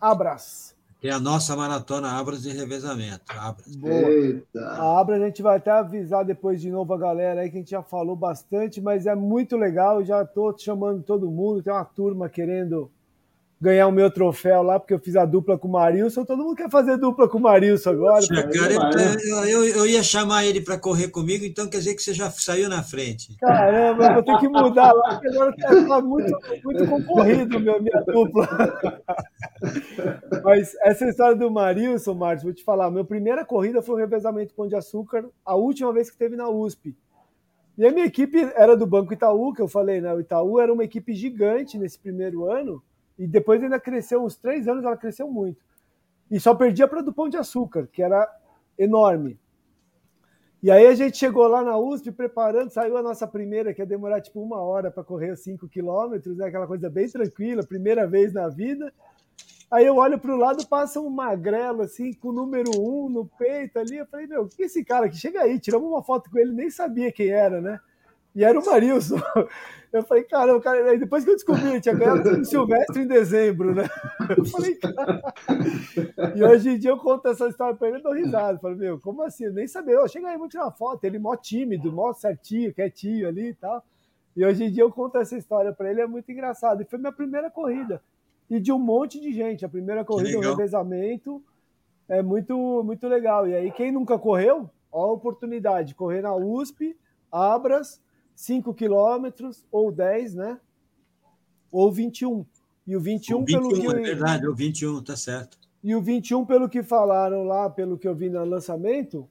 Abras. Tem a nossa maratona Abras de revezamento. Abras. Eita. A Abras a gente vai até avisar depois de novo a galera aí que a gente já falou bastante, mas é muito legal. Eu já estou chamando todo mundo. Tem uma turma querendo ganhar o meu troféu lá, porque eu fiz a dupla com o Marilson. Todo mundo quer fazer dupla com o Marilson agora. Poxa, cara, eu, eu, eu, ia chamar ele para correr comigo, então quer dizer que você já saiu na frente. Caramba, eu vou ter que mudar lá, porque agora está muito, muito concorrido meu, minha dupla. Mas essa história do Marilson, Marcos, vou te falar, minha primeira corrida foi o revezamento Pão de Açúcar, a última vez que teve na USP. E a minha equipe era do Banco Itaú, que eu falei, né? O Itaú era uma equipe gigante nesse primeiro ano, e depois ainda cresceu, uns três anos ela cresceu muito. E só perdia para do Pão de Açúcar, que era enorme. E aí a gente chegou lá na USP preparando, saiu a nossa primeira, que ia demorar tipo uma hora para correr os cinco quilômetros, né? aquela coisa bem tranquila, primeira vez na vida. Aí eu olho para o lado, passa um magrelo assim, com o número um no peito ali. Eu falei, meu, que é esse cara que chega aí? Tiramos uma foto com ele, nem sabia quem era, né? E era o Marilson. Eu falei, caramba, cara, depois que eu descobri, ele tinha ganhado o Silvestre em dezembro, né? Eu falei, cara. E hoje em dia eu conto essa história pra ele e dou risada. Eu falei, meu, como assim? Eu nem sabia. Eu chega aí, vou tirar uma foto. Ele mó tímido, mó certinho, quietinho ali e tal. E hoje em dia eu conto essa história para ele, é muito engraçado. E foi minha primeira corrida. E de um monte de gente. A primeira corrida, o revezamento, é muito, muito legal. E aí, quem nunca correu, ó a oportunidade. Correr na USP, Abras 5 quilômetros, ou 10, né? Ou 21. E o 21, o 21 pelo que. É verdade, o 21, tá certo. E o 21, pelo que falaram lá, pelo que eu vi no lançamento,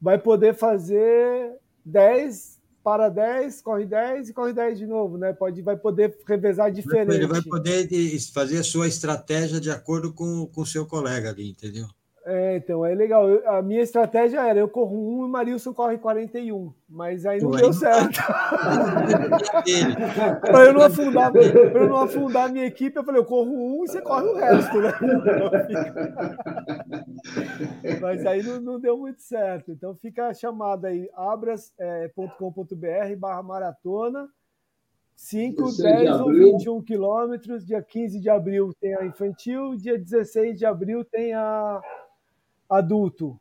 vai poder fazer 10 para 10, corre 10 e corre 10 de novo, né? Pode, vai poder revezar diferente. Ele vai poder fazer a sua estratégia de acordo com o seu colega ali, entendeu? É, então, é legal. Eu, a minha estratégia era: eu corro um e o Marilson corre 41. Mas aí não Pô, deu certo. para eu não afundar, para eu não afundar a minha equipe, eu falei: eu corro um e você corre o resto, né? mas aí não, não, deu muito certo. Então fica a chamada aí: abras.com.br barra maratona. 5, 10 ou 21 quilômetros. Dia 15 de abril tem a infantil, dia 16 de abril tem a adulto.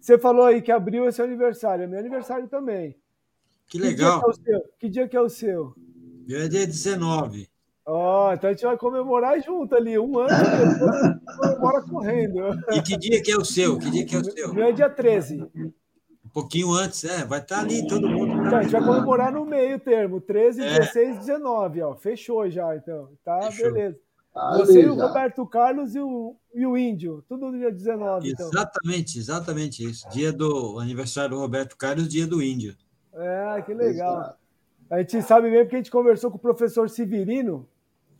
Você falou aí que abril é seu aniversário, é meu aniversário também. Que legal. Que dia que é o seu? Que dia que é o seu? Meu é dia 19. Ó, oh, então a gente vai comemorar junto ali, um ano depois comemora correndo. E que dia que é o seu? Que dia que é o seu? Meu é dia 13. Um pouquinho antes, é, vai estar tá ali todo mundo. Então, a gente vai comemorar no meio termo, 13, é. 16, 19, ó. Fechou já, então. Tá, Fechou. beleza. Ah, Você e o Roberto Carlos e o, e o Índio, tudo no dia 19. Então. Exatamente, exatamente isso. Dia do aniversário do Roberto Carlos, dia do Índio. É, que legal. A gente sabe bem porque a gente conversou com o professor Severino,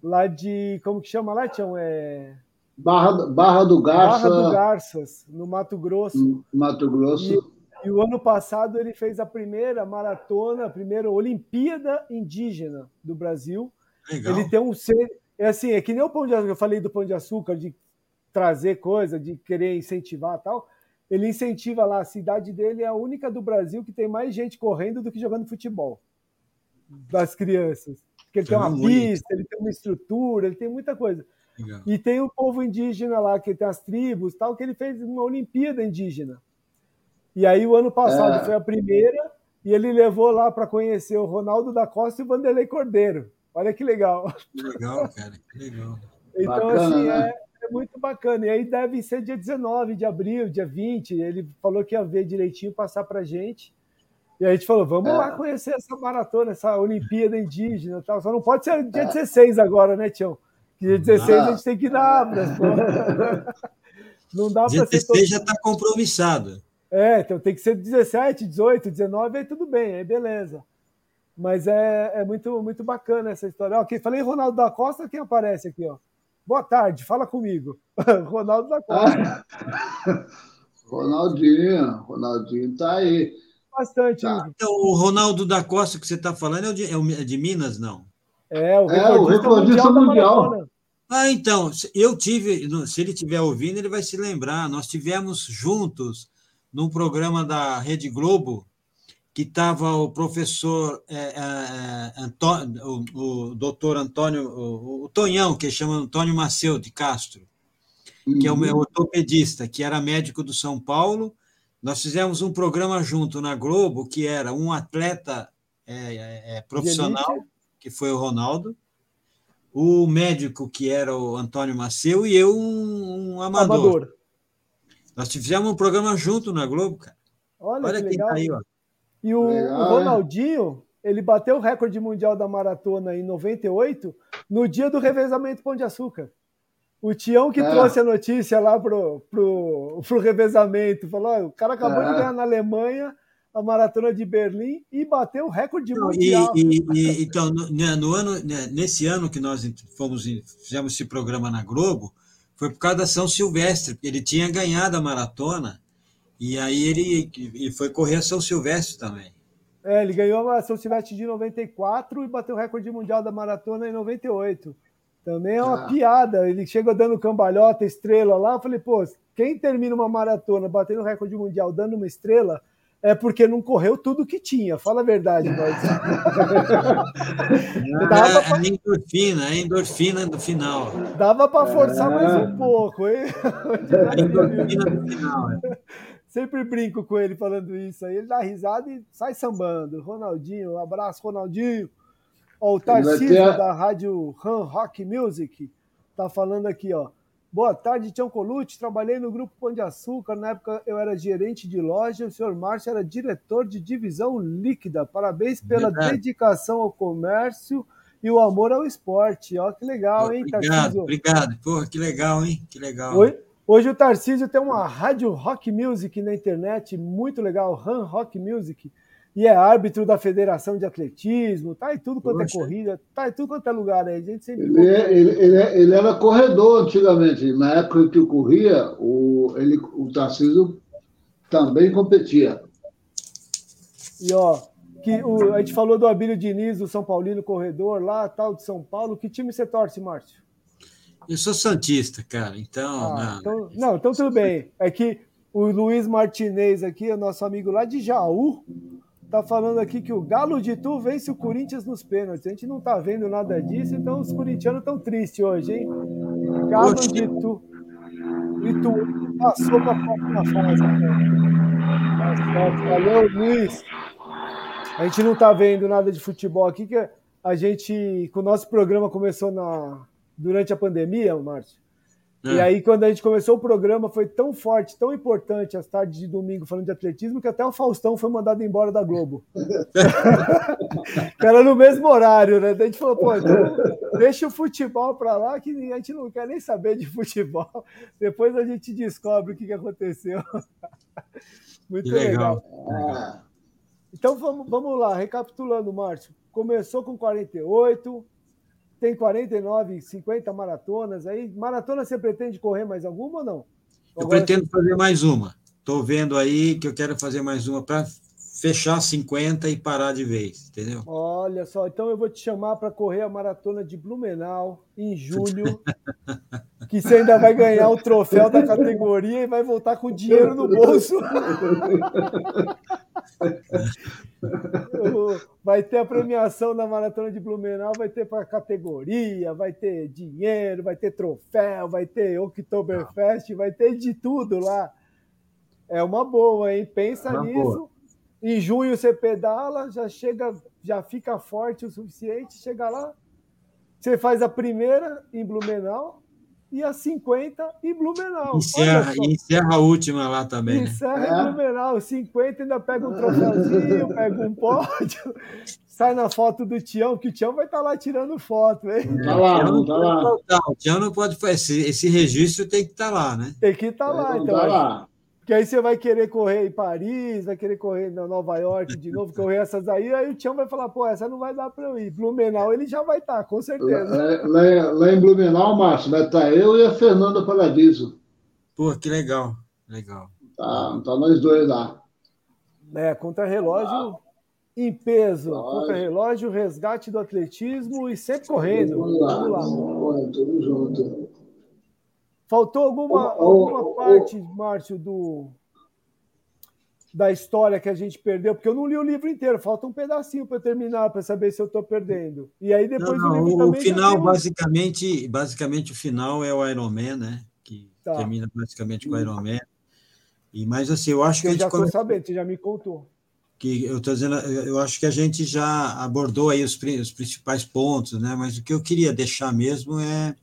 lá de. Como que chama lá, Tião? É... Barra, Barra do Garça. Barra do Garças, no Mato Grosso. Mato Grosso. E, e o ano passado ele fez a primeira maratona, a primeira Olimpíada Indígena do Brasil. Legal. Ele tem um é assim, é que nem o pão de açúcar, eu falei do pão de açúcar, de trazer coisa, de querer incentivar tal. Ele incentiva lá, a cidade dele é a única do Brasil que tem mais gente correndo do que jogando futebol. Das crianças. Porque ele tem uma pista, ele tem uma estrutura, ele tem muita coisa. Legal. E tem o povo indígena lá, que tem as tribos tal, que ele fez uma Olimpíada indígena. E aí o ano passado é. foi a primeira, e ele levou lá para conhecer o Ronaldo da Costa e o Vanderlei Cordeiro. Olha que legal. Que legal, cara, que legal. Então, bacana, assim, né? é, é, muito bacana. E aí deve ser dia 19 de abril, dia 20. Ele falou que ia ver direitinho, passar para gente. E a gente falou, vamos é. lá conhecer essa maratona, essa Olimpíada Indígena e tal. Só não pode ser dia é. 16 agora, né, Tião? Dia 16 ah. a gente tem que ir na Abras, Não dá para ser. 16 todo... já está compromissado. É, então tem que ser 17, 18, 19, aí tudo bem, aí beleza. Mas é, é muito, muito bacana essa história. Ok, falei Ronaldo da Costa, quem aparece aqui? Ó? Boa tarde, fala comigo. Ronaldo da Costa. Ah, Ronaldinho, Ronaldinho tá aí. Bastante. Tá. Então, o Ronaldo da Costa que você está falando é de, é de Minas, não? É, o recordista, é, o recordista mundial. mundial. Ah, então, eu tive, se ele estiver ouvindo, ele vai se lembrar. Nós tivemos juntos num programa da Rede Globo, que estava o professor é, é, é, Antônio, o, o doutor Antônio, o, o, Tonhão, que chama Antônio Maceu de Castro, uhum. que é o meu ortopedista, que era médico do São Paulo. Nós fizemos um programa junto na Globo, que era um atleta é, é, é profissional, que foi o Ronaldo, o médico, que era o Antônio Maceu, e eu, um, um amador. amador. Nós fizemos um programa junto na Globo, cara. Olha, Olha quem legal. tá aí, ó. E o, Legal, o Ronaldinho, ele bateu o recorde mundial da maratona em 98, no dia do revezamento Pão de Açúcar. O Tião que é. trouxe a notícia lá pro, pro, pro revezamento, falou: o cara acabou é. de ganhar na Alemanha a maratona de Berlim e bateu o recorde mundial. E, e, e, então, no, né, no, ano, né, nesse ano que nós fomos fizemos esse programa na Globo, foi por causa da São Silvestre, porque ele tinha ganhado a maratona e aí ele, ele foi correr a São Silvestre também. É, ele ganhou a São Silvestre de 94 e bateu o recorde mundial da maratona em 98. Também é uma ah. piada. Ele chega dando cambalhota, estrela lá. Eu falei, pô, quem termina uma maratona batendo o recorde mundial dando uma estrela é porque não correu tudo que tinha. Fala a verdade, nós. Dava é, pra... é endorfina, é endorfina no final. Dava para forçar mais um pouco, hein? Endorfina no final. Sempre brinco com ele falando isso aí. Ele dá risada e sai sambando. Ronaldinho, um abraço, Ronaldinho. Ó, o Tarcísio ter... da rádio Han Rock Music tá falando aqui, ó. Boa tarde, Tião Colucci. Trabalhei no Grupo Pão de Açúcar. Na época eu era gerente de loja. O senhor Márcio era diretor de divisão líquida. Parabéns pela Verdade. dedicação ao comércio e o amor ao esporte. Ó, que legal, hein, obrigado, Tarcísio? Obrigado, Porra, que legal, hein? Que legal. Oi? Hoje o Tarcísio tem uma rádio rock music na internet, muito legal, Han Rock Music. e é árbitro da Federação de Atletismo, tá em tudo quanto é Poxa. é corrida, tá em tudo quanto é lugar aí. A gente sempre ele, é, ele, ele, é, ele, era corredor antigamente. Na época que eu corria, o, ele, o Tarcísio também competia. E ó, que o, a gente falou do Abílio Diniz, do São Paulino corredor lá, tal de São Paulo. Que time você torce, Márcio? Eu sou santista, cara. Então, ah, não. então, não, então tudo bem. É que o Luiz Martinez aqui, o nosso amigo lá de Jaú, tá falando aqui que o Galo de Tu vence o Corinthians nos pênaltis. A gente não tá vendo nada disso, então os corintianos estão tristes hoje, hein? Galo Oxi. de Tu. E Tu passou para a próxima fase. Valeu, Luiz. A gente não tá vendo nada de futebol aqui, que a gente, com o nosso programa começou na, durante a pandemia, Márcio. É. E aí, quando a gente começou o programa, foi tão forte, tão importante as tardes de domingo falando de atletismo, que até o Faustão foi mandado embora da Globo. Era no mesmo horário, né? Daí a gente falou, pô, então deixa o futebol para lá, que a gente não quer nem saber de futebol. Depois a gente descobre o que, que aconteceu. Muito que legal. legal. Então vamos, vamos lá, recapitulando, Márcio. Começou com 48, tem 49, 50 maratonas aí. Maratona você pretende correr mais alguma ou não? Eu Agora, pretendo fazer mais uma. Estou vendo aí que eu quero fazer mais uma para fechar 50 e parar de vez, entendeu? Olha só, então eu vou te chamar para correr a maratona de Blumenau em julho, que você ainda vai ganhar o troféu da categoria e vai voltar com dinheiro no bolso. vai ter a premiação da maratona de Blumenau, vai ter para categoria, vai ter dinheiro, vai ter troféu, vai ter Oktoberfest, vai ter de tudo lá. É uma boa, hein? Pensa é nisso. Boa em junho você pedala, já chega, já fica forte o suficiente, chega lá, você faz a primeira em Blumenau e a 50 em Blumenau. Encerra, encerra a última lá também. Né? Encerra né? em Blumenau, 50 ainda pega um troféuzinho, pega um pódio, sai na foto do Tião, que o Tião vai estar tá lá tirando foto, hein? Tá lá, não tá lá. O Tião não pode fazer, esse, esse registro tem que estar tá lá, né? Tem que estar tá lá, então. Tá lá. Porque aí você vai querer correr em Paris, vai querer correr em Nova York de novo, correr essas aí, aí o Tião vai falar, pô, essa não vai dar para eu ir. Blumenau ele já vai estar, tá, com certeza. Lá, lá, lá, em Blumenau, Márcio, vai estar tá eu e a Fernanda Paradiso. Pô, que legal, legal. Tá, tá nós dois lá. É, contra-relógio ah. em peso, contra-relógio, resgate do atletismo e sempre correndo. Vamos lá, vamos lá. Vamos, tamo junto. Faltou alguma, alguma parte, Márcio, do, da história que a gente perdeu? Porque eu não li o livro inteiro, falta um pedacinho para terminar, para saber se eu estou perdendo. E aí depois não, não, o, livro o final, basicamente, basicamente, o final é o Iron Man, né? Que tá. termina basicamente com o Iron Man. E, mas assim, eu acho que. Eu já estou sabendo, você já me contou. Que eu estou dizendo, eu acho que a gente já abordou aí os, os principais pontos, né? Mas o que eu queria deixar mesmo é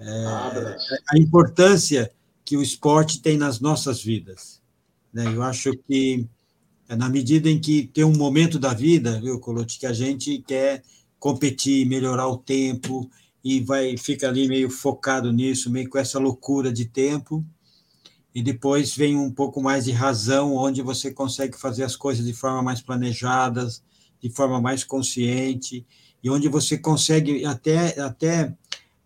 é, a importância que o esporte tem nas nossas vidas. Né? Eu acho que, na medida em que tem um momento da vida, viu, Colote, que a gente quer competir, melhorar o tempo, e vai fica ali meio focado nisso, meio com essa loucura de tempo, e depois vem um pouco mais de razão, onde você consegue fazer as coisas de forma mais planejadas, de forma mais consciente, e onde você consegue até, até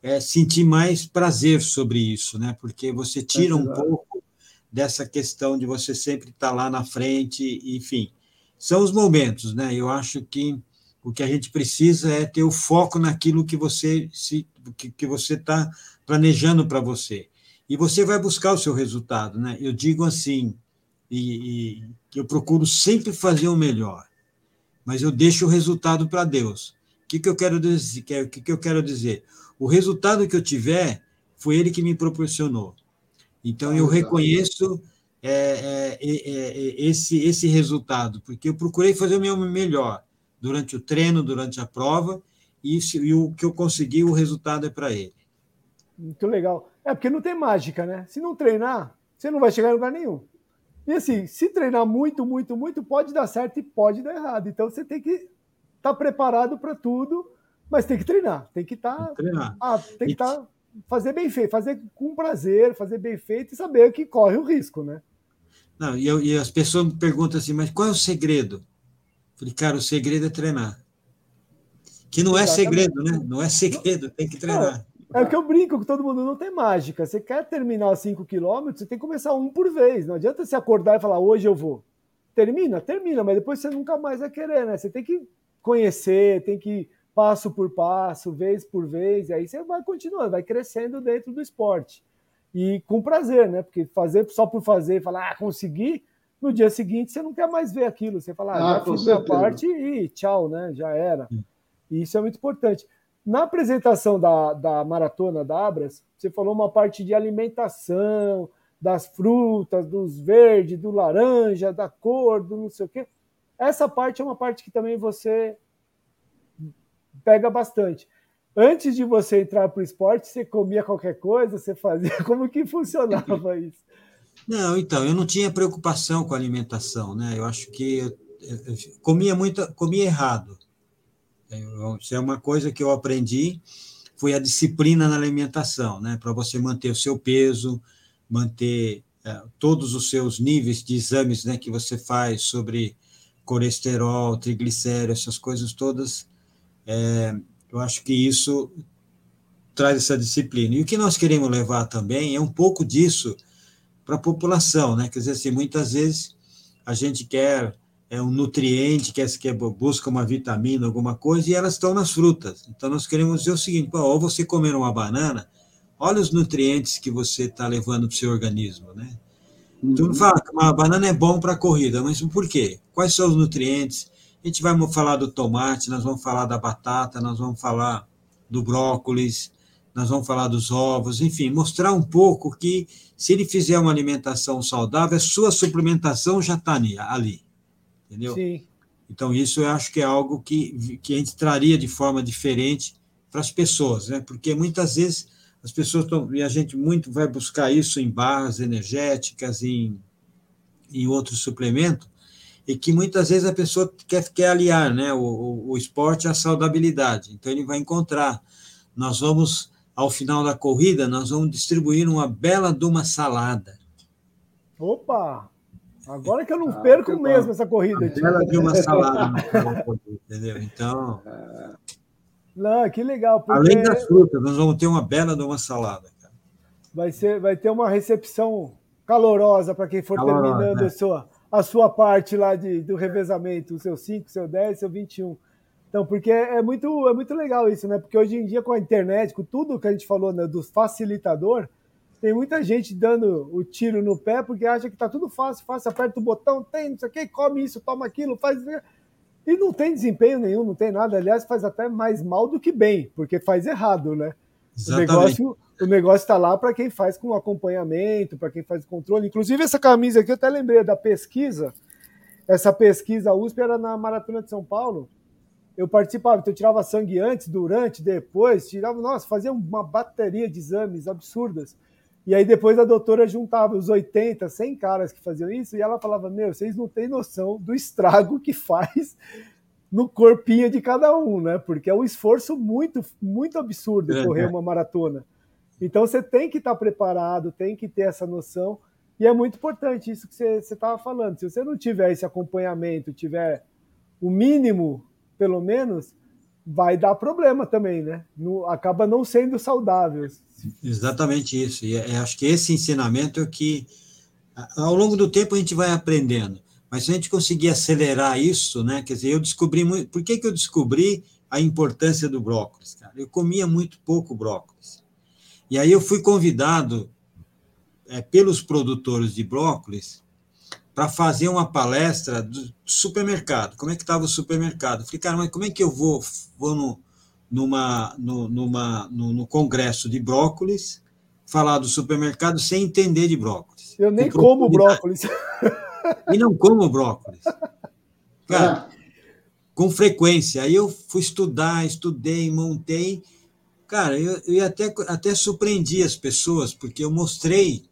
é, sentir mais prazer sobre isso, né? Porque você tira um pouco dessa questão de você sempre estar lá na frente, enfim. São os momentos, né? Eu acho que o que a gente precisa é ter o foco naquilo que você se que, que você está planejando para você. E você vai buscar o seu resultado, né? Eu digo assim, e, e eu procuro sempre fazer o melhor, mas eu deixo o resultado para Deus. O que, que eu quero dizer? O que, que eu quero dizer? O resultado que eu tiver foi ele que me proporcionou. Então, eu reconheço é, é, é, é, esse, esse resultado, porque eu procurei fazer o meu melhor durante o treino, durante a prova, e, e o que eu consegui, o resultado é para ele. Muito legal. É porque não tem mágica, né? Se não treinar, você não vai chegar em lugar nenhum. E assim, se treinar muito, muito, muito, pode dar certo e pode dar errado. Então você tem que estar tá preparado para tudo mas tem que treinar, tem que estar. Tá, ah, tem que estar. Tá, fazer bem feito, fazer com prazer, fazer bem feito e saber que corre o risco, né? Não, e, eu, e as pessoas me perguntam assim, mas qual é o segredo? Falei, cara, o segredo é treinar. Que não é Exatamente. segredo, né? Não é segredo, tem que treinar. É o que eu brinco com todo mundo, não tem mágica. Você quer terminar 5 quilômetros, você tem que começar um por vez. Não adianta você acordar e falar, hoje eu vou. Termina, termina, mas depois você nunca mais vai querer, né? Você tem que conhecer, tem que passo por passo, vez por vez, e aí você vai continuando, vai crescendo dentro do esporte. E com prazer, né? Porque fazer só por fazer, falar, ah, consegui, no dia seguinte você não quer mais ver aquilo. Você fala, ah, ah já fiz minha parte e tchau, né? Já era. E isso é muito importante. Na apresentação da, da maratona da Abras, você falou uma parte de alimentação, das frutas, dos verdes, do laranja, da cor, do não sei o quê. Essa parte é uma parte que também você pega bastante. Antes de você entrar para o esporte, você comia qualquer coisa, você fazia. Como que funcionava isso? Não, então, eu não tinha preocupação com a alimentação, né? Eu acho que eu, eu comia muito, comia errado. Isso é uma coisa que eu aprendi, foi a disciplina na alimentação, né? Para você manter o seu peso, manter é, todos os seus níveis de exames, né? Que você faz sobre colesterol, triglicérido, essas coisas todas. É, eu acho que isso traz essa disciplina. E o que nós queremos levar também é um pouco disso para a população, né? Quer dizer, assim, muitas vezes a gente quer é um nutriente, quer, quer busca uma vitamina, alguma coisa, e elas estão nas frutas. Então, nós queremos dizer o seguinte: pô, ou você comer uma banana, olha os nutrientes que você está levando para o seu organismo, né? Uhum. Tu não fala que uma banana é bom para a corrida, mas por quê? Quais são os nutrientes? A gente vai falar do tomate, nós vamos falar da batata, nós vamos falar do brócolis, nós vamos falar dos ovos, enfim, mostrar um pouco que se ele fizer uma alimentação saudável, a sua suplementação já está ali entendeu? Sim. Então, isso eu acho que é algo que, que a gente traria de forma diferente para as pessoas, né? Porque muitas vezes as pessoas estão, e a gente muito vai buscar isso em barras energéticas, em, em outros suplementos, e que muitas vezes a pessoa quer, quer aliar né, o, o, o esporte à saudabilidade. Então, ele vai encontrar. Nós vamos, ao final da corrida, nós vamos distribuir uma bela de uma salada. Opa! Agora que eu não ah, perco mesmo essa corrida. Ela viu uma salada, entendeu? Então. Não, que legal. Porque... Além das frutas, nós vamos ter uma bela de uma salada. Cara. Vai, ser, vai ter uma recepção calorosa para quem for calorosa, terminando né? a, sua, a sua parte lá de, do revezamento, o seu 5, seu 10, seu 21. Então, porque é muito, é muito legal isso, né? Porque hoje em dia, com a internet, com tudo que a gente falou né, do facilitador, tem muita gente dando o tiro no pé porque acha que tá tudo fácil, fácil, aperta o botão, tem, não sei o que, come isso, toma aquilo, faz. E não tem desempenho nenhum, não tem nada. Aliás, faz até mais mal do que bem, porque faz errado, né? Exatamente. O negócio o negócio está lá para quem faz com acompanhamento, para quem faz controle. Inclusive, essa camisa aqui, eu até lembrei da pesquisa. Essa pesquisa USP era na Maratona de São Paulo. Eu participava, então eu tirava sangue antes, durante, depois, tirava, nossa, fazia uma bateria de exames absurdas. E aí depois a doutora juntava os 80, 100 caras que faziam isso e ela falava: Meu, vocês não têm noção do estrago que faz no corpinho de cada um, né? Porque é um esforço muito, muito absurdo é, correr uma maratona. Então você tem que estar preparado, tem que ter essa noção. E é muito importante isso que você estava falando. Se você não tiver esse acompanhamento, tiver o mínimo, pelo menos, vai dar problema também, né? No, acaba não sendo saudável. Exatamente isso. E é, acho que esse ensinamento é que, ao longo do tempo, a gente vai aprendendo. Mas se a gente conseguir acelerar isso, né? Quer dizer, eu descobri muito. Por que, que eu descobri a importância do brócolis, cara? Eu comia muito pouco brócolis. E aí eu fui convidado é, pelos produtores de brócolis para fazer uma palestra do supermercado. Como é que estava o supermercado? falei, cara, mas como é que eu vou, vou no, numa, no, numa, no, no congresso de brócolis falar do supermercado sem entender de brócolis? Eu nem como brócolis. E não como brócolis. Cara, com frequência. Aí eu fui estudar, estudei, montei. Cara, eu, eu até, até surpreendi as pessoas, porque eu mostrei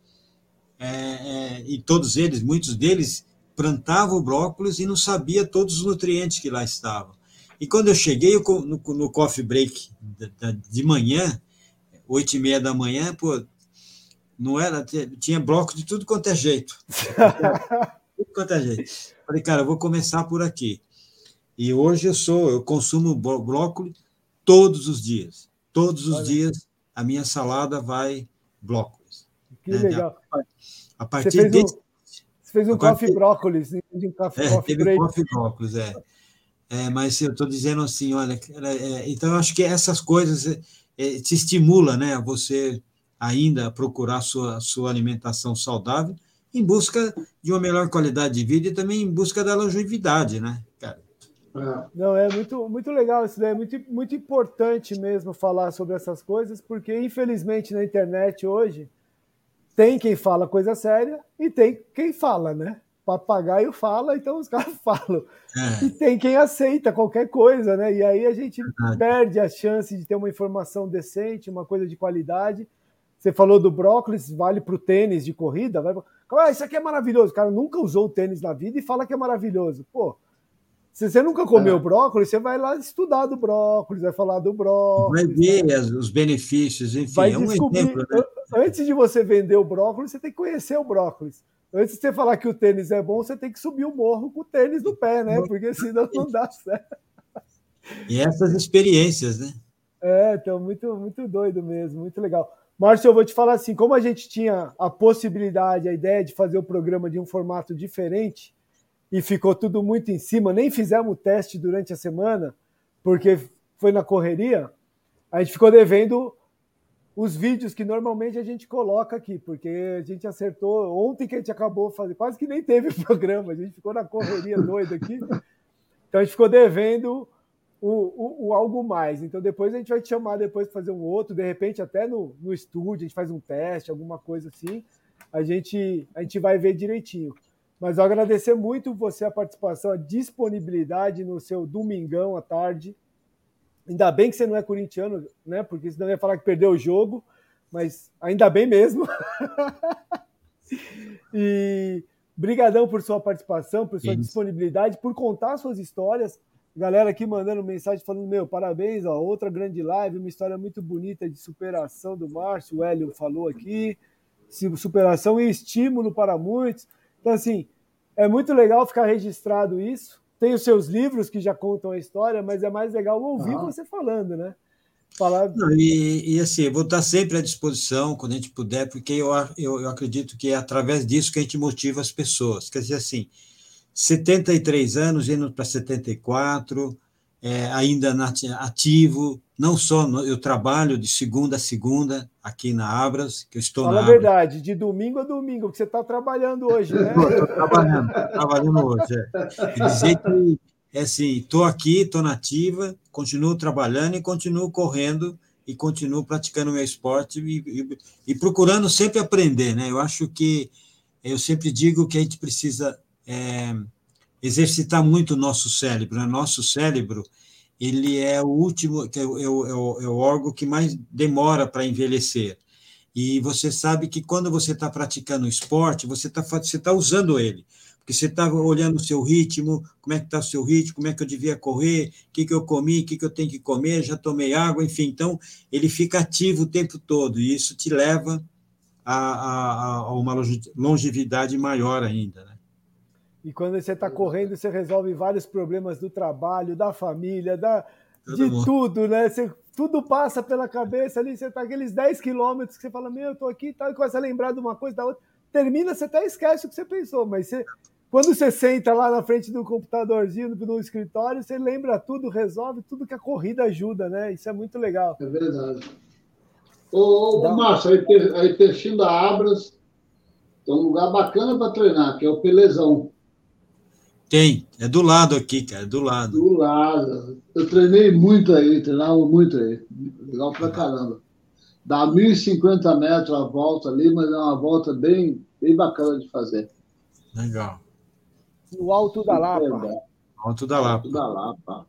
é, é, e todos eles, muitos deles, plantavam brócolis e não sabia todos os nutrientes que lá estavam. E quando eu cheguei no, no coffee break de manhã, oito e meia da manhã, pô, não era, tinha bloco de tudo quanto é jeito. tudo quanto é jeito. Falei, cara, eu vou começar por aqui. E hoje eu sou, eu consumo brócolis todos os dias. Todos os Olha. dias a minha salada vai brócolis. Que né? legal. A, partir você fez desse, um, você fez um coffee brócolis, um coffee, é, coffee teve break. coffee brócolis, é. é. mas eu estou dizendo assim, olha, é, então eu acho que essas coisas é, é, te estimula, né, a você ainda procurar sua sua alimentação saudável em busca de uma melhor qualidade de vida e também em busca da longevidade, né, cara? É. Não, é muito, muito legal isso daí, é muito, muito importante mesmo falar sobre essas coisas, porque infelizmente na internet hoje tem quem fala coisa séria e tem quem fala, né? Papagaio fala, então os caras falam. É. E tem quem aceita qualquer coisa, né? E aí a gente Verdade. perde a chance de ter uma informação decente, uma coisa de qualidade. Você falou do brócolis, vale para o tênis de corrida. Vai... Ah, isso aqui é maravilhoso. O cara nunca usou o tênis na vida e fala que é maravilhoso. Pô, se você nunca comeu é. brócolis, você vai lá estudar do brócolis, vai falar do brócolis. Vai ver né? os benefícios, enfim, vai é um exemplo. Né? Antes de você vender o brócolis, você tem que conhecer o brócolis. Antes de você falar que o tênis é bom, você tem que subir o morro com o tênis no pé, né? Porque senão não dá certo. E essas experiências, né? É, então, muito, muito doido mesmo, muito legal. Márcio, eu vou te falar assim, como a gente tinha a possibilidade, a ideia de fazer o programa de um formato diferente, e ficou tudo muito em cima. Nem fizemos o teste durante a semana, porque foi na correria. A gente ficou devendo os vídeos que normalmente a gente coloca aqui, porque a gente acertou ontem que a gente acabou fazendo, quase que nem teve programa, a gente ficou na correria doida aqui. Então a gente ficou devendo o, o, o, algo mais. Então depois a gente vai te chamar depois para fazer um outro, de repente até no, no estúdio, a gente faz um teste, alguma coisa assim. A gente, a gente vai ver direitinho. Mas eu agradecer muito você a participação, a disponibilidade no seu domingão à tarde. Ainda bem que você não é corintiano, né? Porque senão ia falar que perdeu o jogo, mas ainda bem mesmo. e brigadão por sua participação, por sua Isso. disponibilidade, por contar suas histórias. Galera aqui mandando mensagem falando: meu, parabéns, ó, outra grande live, uma história muito bonita de superação do Márcio. O Hélio falou aqui, superação e estímulo para muitos. Então, assim, é muito legal ficar registrado isso. Tem os seus livros que já contam a história, mas é mais legal ouvir ah. você falando, né? Falar... Não, e, e, assim, vou estar sempre à disposição quando a gente puder, porque eu, eu, eu acredito que é através disso que a gente motiva as pessoas. Quer dizer, assim, 73 anos, indo para 74, é, ainda ativo, não só no, eu trabalho de segunda a segunda aqui na Abras, que eu estou Fala na a verdade, de domingo a domingo, que você está trabalhando hoje, né? Estou trabalhando, trabalhando hoje. É. dizer que, é assim, estou aqui, estou nativa, continuo trabalhando e continuo correndo e continuo praticando meu esporte e, e, e, procurando sempre aprender, né? Eu acho que, eu sempre digo que a gente precisa é, exercitar muito o nosso cérebro, né? Nosso cérebro, ele é o último, é o, é o, é o órgão que mais demora para envelhecer. E você sabe que quando você está praticando esporte, você está você tá usando ele. Porque você está olhando o seu ritmo, como é que está o seu ritmo, como é que eu devia correr, o que, que eu comi, o que, que eu tenho que comer, já tomei água, enfim. Então, ele fica ativo o tempo todo, e isso te leva a, a, a uma longevidade maior ainda. Né? E quando você está correndo, você resolve vários problemas do trabalho, da família, da, de tudo, né? Você, tudo passa pela cabeça ali, você está aqueles 10 quilômetros que você fala, meu, eu estou aqui e tal, e começa a lembrar de uma coisa, da outra. Termina, você até esquece o que você pensou, mas você, quando você senta lá na frente do computadorzinho, no escritório, você lembra tudo, resolve tudo que a corrida ajuda, né? Isso é muito legal. É verdade. Ô, ô Márcio, aí, aí pertinho da Abras, tem um lugar bacana para treinar, que é o Pelezão. Tem, é do lado aqui, cara, é do lado. Do lado. Eu treinei muito aí, treinava muito aí. Legal pra caramba. Dá 1.050 metros a volta ali, mas é uma volta bem, bem bacana de fazer. Legal. No Alto da Lapa. Alto da Lapa. Alto da Lapa.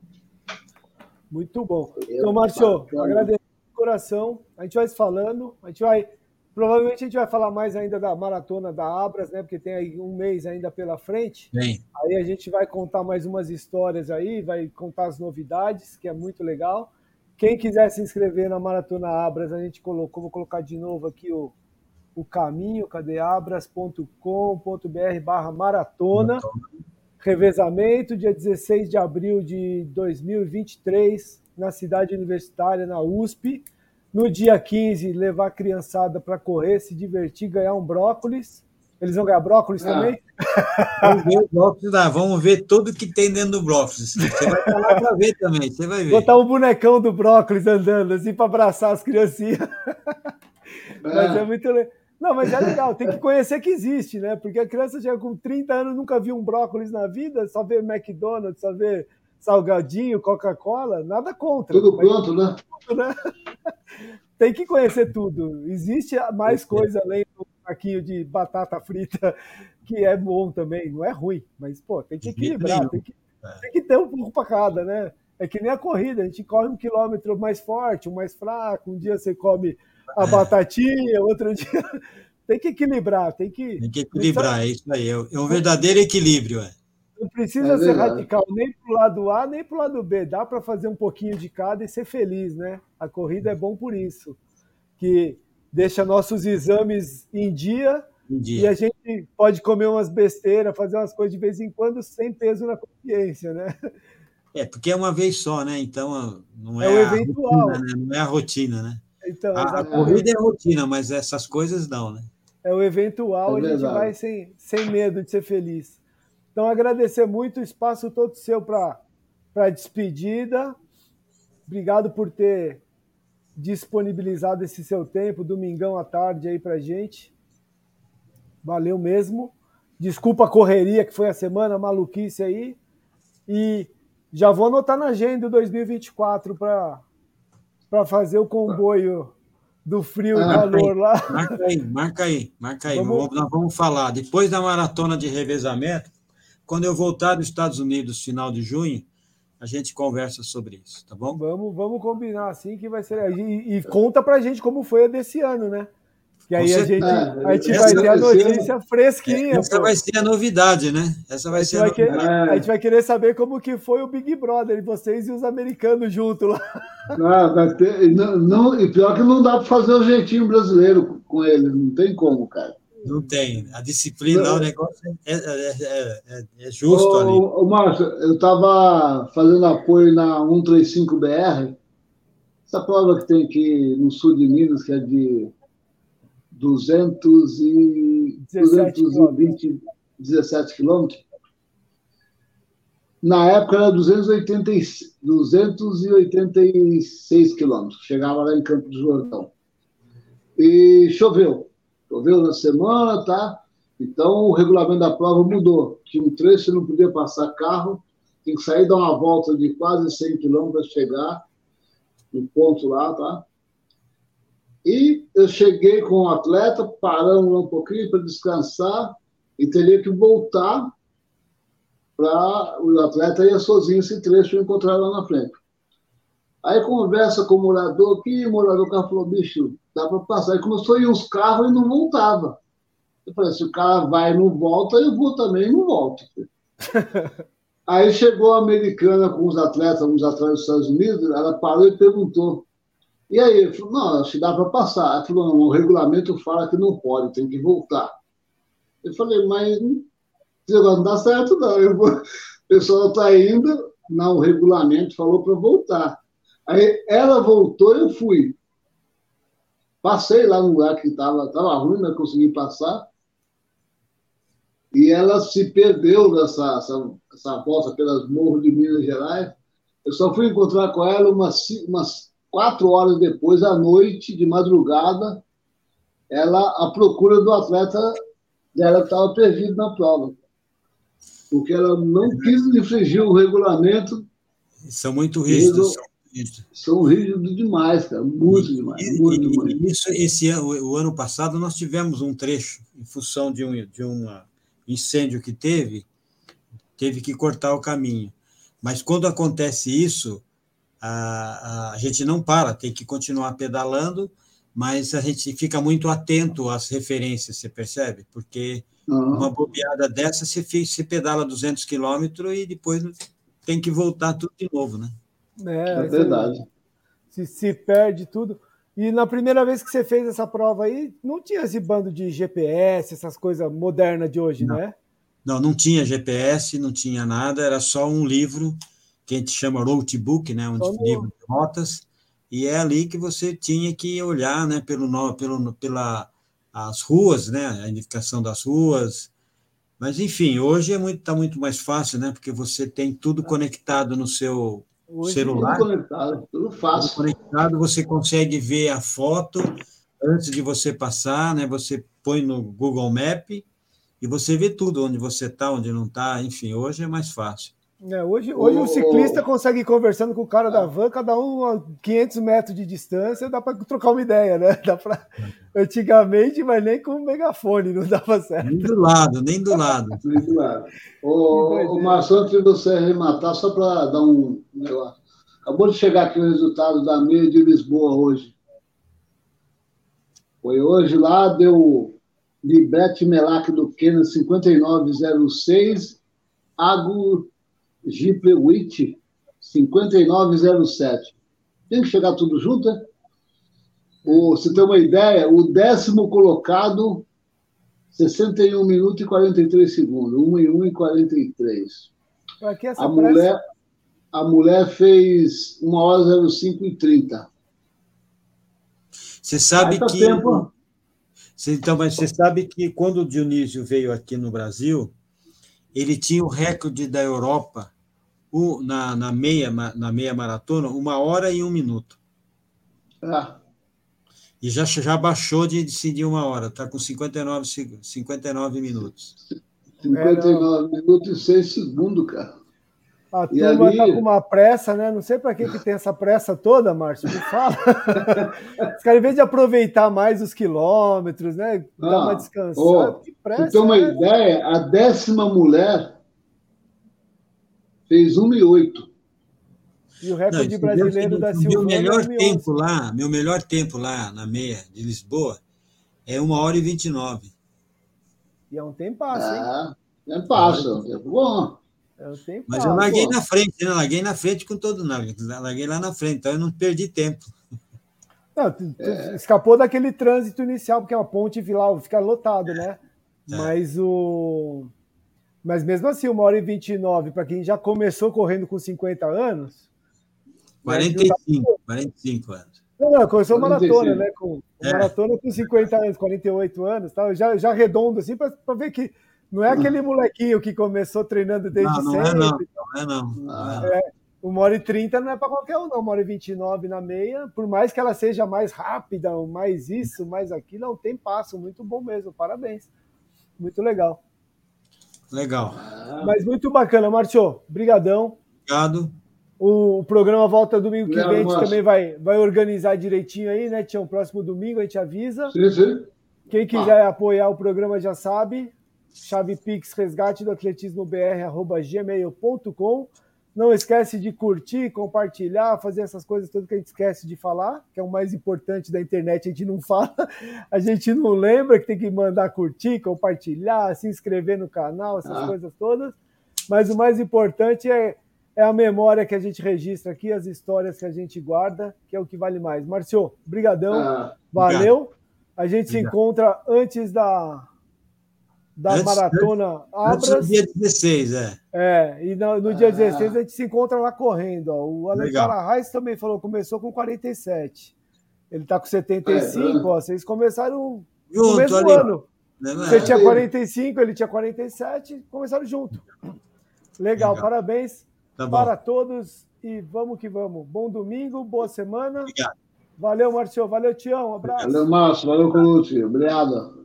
Muito bom. Então, Márcio, agradeço de coração. A gente vai se falando, a gente vai Provavelmente a gente vai falar mais ainda da maratona da Abras, né? Porque tem aí um mês ainda pela frente. Bem. Aí a gente vai contar mais umas histórias aí, vai contar as novidades, que é muito legal. Quem quiser se inscrever na Maratona Abras, a gente colocou, vou colocar de novo aqui o, o caminho, cadê abras.com.br barra maratona. revezamento, dia 16 de abril de 2023, na cidade universitária, na USP. No dia 15, levar a criançada para correr, se divertir, ganhar um brócolis. Eles vão ganhar brócolis ah. também? Vamos ver o brócolis lá, vamos ver tudo que tem dentro do brócolis. Você vai falar para ver também, você vai ver. Botar o bonecão do brócolis andando assim para abraçar as criancinhas. Mas é muito legal. Não, mas é legal, tem que conhecer que existe, né? Porque a criança chega com 30 anos, nunca viu um brócolis na vida, só vê McDonald's, só vê salgadinho, Coca-Cola, nada contra. Tudo pronto, né? né? Tem que conhecer tudo. Existe mais coisa além do saquinho de batata frita, que é bom também, não é ruim, mas, pô, tem que equilibrar, tem que, tem que ter um pouco para cada, né? É que nem a corrida, a gente corre um quilômetro mais forte, um mais fraco, um dia você come a batatinha, outro dia. Tem que equilibrar, tem que. Tem que equilibrar, é isso aí. É um verdadeiro equilíbrio. É. Não precisa é ser radical nem para o lado A, nem para o lado B. Dá para fazer um pouquinho de cada e ser feliz, né? A corrida é bom por isso. Que deixa nossos exames em dia, em dia. e a gente pode comer umas besteiras, fazer umas coisas de vez em quando sem peso na consciência, né? É, porque é uma vez só, né? Então não é, é o eventual. Rotina, né? Não é a rotina, né? Então, a, a, corrida é rotina, mas essas coisas não, né? É o eventual, é a gente vai sem, sem medo de ser feliz. Então, agradecer muito o espaço todo seu para a despedida. Obrigado por ter disponibilizado esse seu tempo, domingão à tarde aí para gente. Valeu mesmo. Desculpa a correria que foi a semana, a maluquice aí. E já vou anotar na agenda 2024 para para fazer o comboio do frio e calor lá. Marca aí, marca aí, marca aí. Vamos... Nós vamos falar. Depois da maratona de revezamento, quando eu voltar dos Estados Unidos, final de junho, a gente conversa sobre isso, tá bom? Vamos, vamos combinar assim que vai ser. E, e conta pra gente como foi a desse ano, né? Que aí a gente, a gente vai ter a notícia fresquinha. Essa pô. vai ser a novidade, né? Essa vai ser a, vai novidade. Querer, a gente vai querer saber como que foi o Big Brother, vocês e os americanos juntos lá. Ah, vai ter, não, não, e pior que não dá para fazer o jeitinho brasileiro com ele, não tem como, cara. Não tem. A disciplina, o negócio é, é, é, é justo ô, ali. Ô, Márcio, eu estava fazendo apoio na 135BR, essa prova que tem aqui no sul de Minas, que é de 200 e, 220, 17 quilômetros. Na época era 280, 286 quilômetros. Chegava lá em Campo do Jordão. E choveu. Choveu na semana, tá? Então o regulamento da prova mudou. Tinha um trecho não podia passar carro, tem que sair dar uma volta de quase 100 quilômetros para chegar no ponto lá, tá? E eu cheguei com o atleta, paramos um pouquinho para descansar e teria que voltar para o atleta ia sozinho esse trecho e encontrar lá na frente. Aí conversa com o morador, que o morador cara falou, bicho, dá para passar. Aí começou a ir uns carros e não voltava. Eu falei, se o cara vai e não volta, eu vou também e não volto. Aí chegou a americana com os atletas, uns atletas dos Estados Unidos, ela parou e perguntou, e aí ele falou, não, acho que dá para passar. Ele falou, não, o regulamento fala que não pode, tem que voltar. Eu falei, mas não dá certo, não. Eu vou... O pessoal está indo, não, o regulamento falou para voltar. Aí ela voltou, eu fui. Passei lá no lugar que estava tava ruim, mas consegui passar. E ela se perdeu nessa essa, essa volta pelas morros de Minas Gerais. Eu só fui encontrar com ela umas, umas quatro horas depois, à noite, de madrugada, ela à procura do atleta dela que estava perdido na prova. Porque ela não quis infringir o regulamento. São muito rígidos. São rígidos demais, cara. Muito demais. E, muito, e. Isso, esse ano, o ano passado, nós tivemos um trecho, em função de um, de um incêndio que teve, teve que cortar o caminho. Mas quando acontece isso, a, a gente não para, tem que continuar pedalando, mas a gente fica muito atento às referências, você percebe? Porque uhum. uma bobeada dessa, você, você pedala 200 quilômetros e depois tem que voltar tudo de novo, né? É, é verdade. Se, se perde tudo. E na primeira vez que você fez essa prova aí, não tinha esse bando de GPS, essas coisas modernas de hoje, não. né? Não, não tinha GPS, não tinha nada, era só um livro que a gente chama notebook, né, um Como... livro de rotas, e é ali que você tinha que olhar, né, pelo, pelo pela as ruas, né, a identificação das ruas. Mas enfim, hoje é muito tá muito mais fácil, né, porque você tem tudo conectado no seu hoje celular. Tudo conectado, tudo fácil. Tudo conectado, você consegue ver a foto antes de você passar, né? Você põe no Google Map e você vê tudo onde você está, onde não está. Enfim, hoje é mais fácil. É, hoje hoje o ciclista consegue ir conversando com o cara da van, cada um a 500 metros de distância, dá para trocar uma ideia, né? Dá pra... Antigamente, mas nem com o megafone não dava certo. Nem do lado, nem do lado. nem do lado. O, o Márcio, antes de você arrematar, só para dar um negócio. Acabou de chegar aqui o resultado da meia de Lisboa hoje. Foi hoje lá, deu Libete Melac do Quena 5906, Giplewitch 5907. Tem que chegar tudo junto, né? O, você tem uma ideia, o décimo colocado, 61 minutos e 43 segundos, 1 e 1 e 43. a mulher, a mulher fez 1 hora 05 e 30. Você sabe que. Tempo. Então, mas você sabe que quando o Dionísio veio aqui no Brasil, ele tinha o recorde da Europa na, na, meia, na meia maratona, uma hora e um minuto. Ah. E já, já baixou de decidir uma hora, está com 59, 59 minutos. 59 minutos e 6 segundos, cara. A e turma está ali... com uma pressa, né? Não sei para que, que tem essa pressa toda, Márcio, me fala. Os caras, em vez de aproveitar mais os quilômetros, né? Dar ah, uma descansada. Oh, que pressa, tem uma né? ideia, a décima mulher fez 1,8. E o recorde Não, brasileiro da Silvana. Meu melhor tempo lá, meu melhor tempo lá na meia de Lisboa é 1 hora e 29. E é um tempo passo, hein? É, é passo, é um tempo bom. É Mas eu larguei na frente, né? Larguei na frente com todo. Larguei lá na frente, então eu não perdi tempo. Não, tu, tu é. escapou daquele trânsito inicial, porque é uma ponte lá fica lotado, né? É. Mas o. Mas mesmo assim, uma hora e 29, para quem já começou correndo com 50 anos. 45, 45 anos. Não, não, começou 45. maratona, né? Com, é. Maratona com 50 anos, 48 anos, tal, já, já redondo, assim, para ver que não é aquele molequinho que começou treinando desde não, não sempre. É não, não é não. não é, uma hora e trinta não é para qualquer um, não. Uma hora e vinte e nove na meia, por mais que ela seja mais rápida, mais isso, mais aquilo, não tem passo. Muito bom mesmo, parabéns. Muito legal. Legal. Mas muito bacana, Marcio. Brigadão. Obrigado. O, programa volta domingo que vem, a gente também vai, vai organizar direitinho aí, né, Tião? Próximo domingo a gente avisa. Sim, sim. Quem quiser ah. apoiar o programa já sabe, chave pix resgate do atletismo br gmail.com. Não esquece de curtir, compartilhar, fazer essas coisas todas que a gente esquece de falar, que é o mais importante da internet, a gente não fala, a gente não lembra que tem que mandar curtir, compartilhar, se inscrever no canal, essas ah. coisas todas. Mas o mais importante é, é a memória que a gente registra aqui, as histórias que a gente guarda, que é o que vale mais. Marcio, brigadão, ah, valeu. A gente obrigado. se encontra antes da, da antes, maratona Abras. Antes do dia 16, é. É, e no, no dia ah. 16 a gente se encontra lá correndo. Ó. O Alencar Arraes também falou, começou com 47. Ele está com 75, é, ó. Vocês começaram junto, no mesmo ali. ano. Não, não, Você tinha 45, ele tinha 47, começaram junto. Legal, Legal. parabéns tá para todos e vamos que vamos. Bom domingo, boa semana. Obrigado. Valeu, Marcio. Valeu, Tião. Um abraço. Valeu, Márcio. Valeu, Colucci. Obrigado.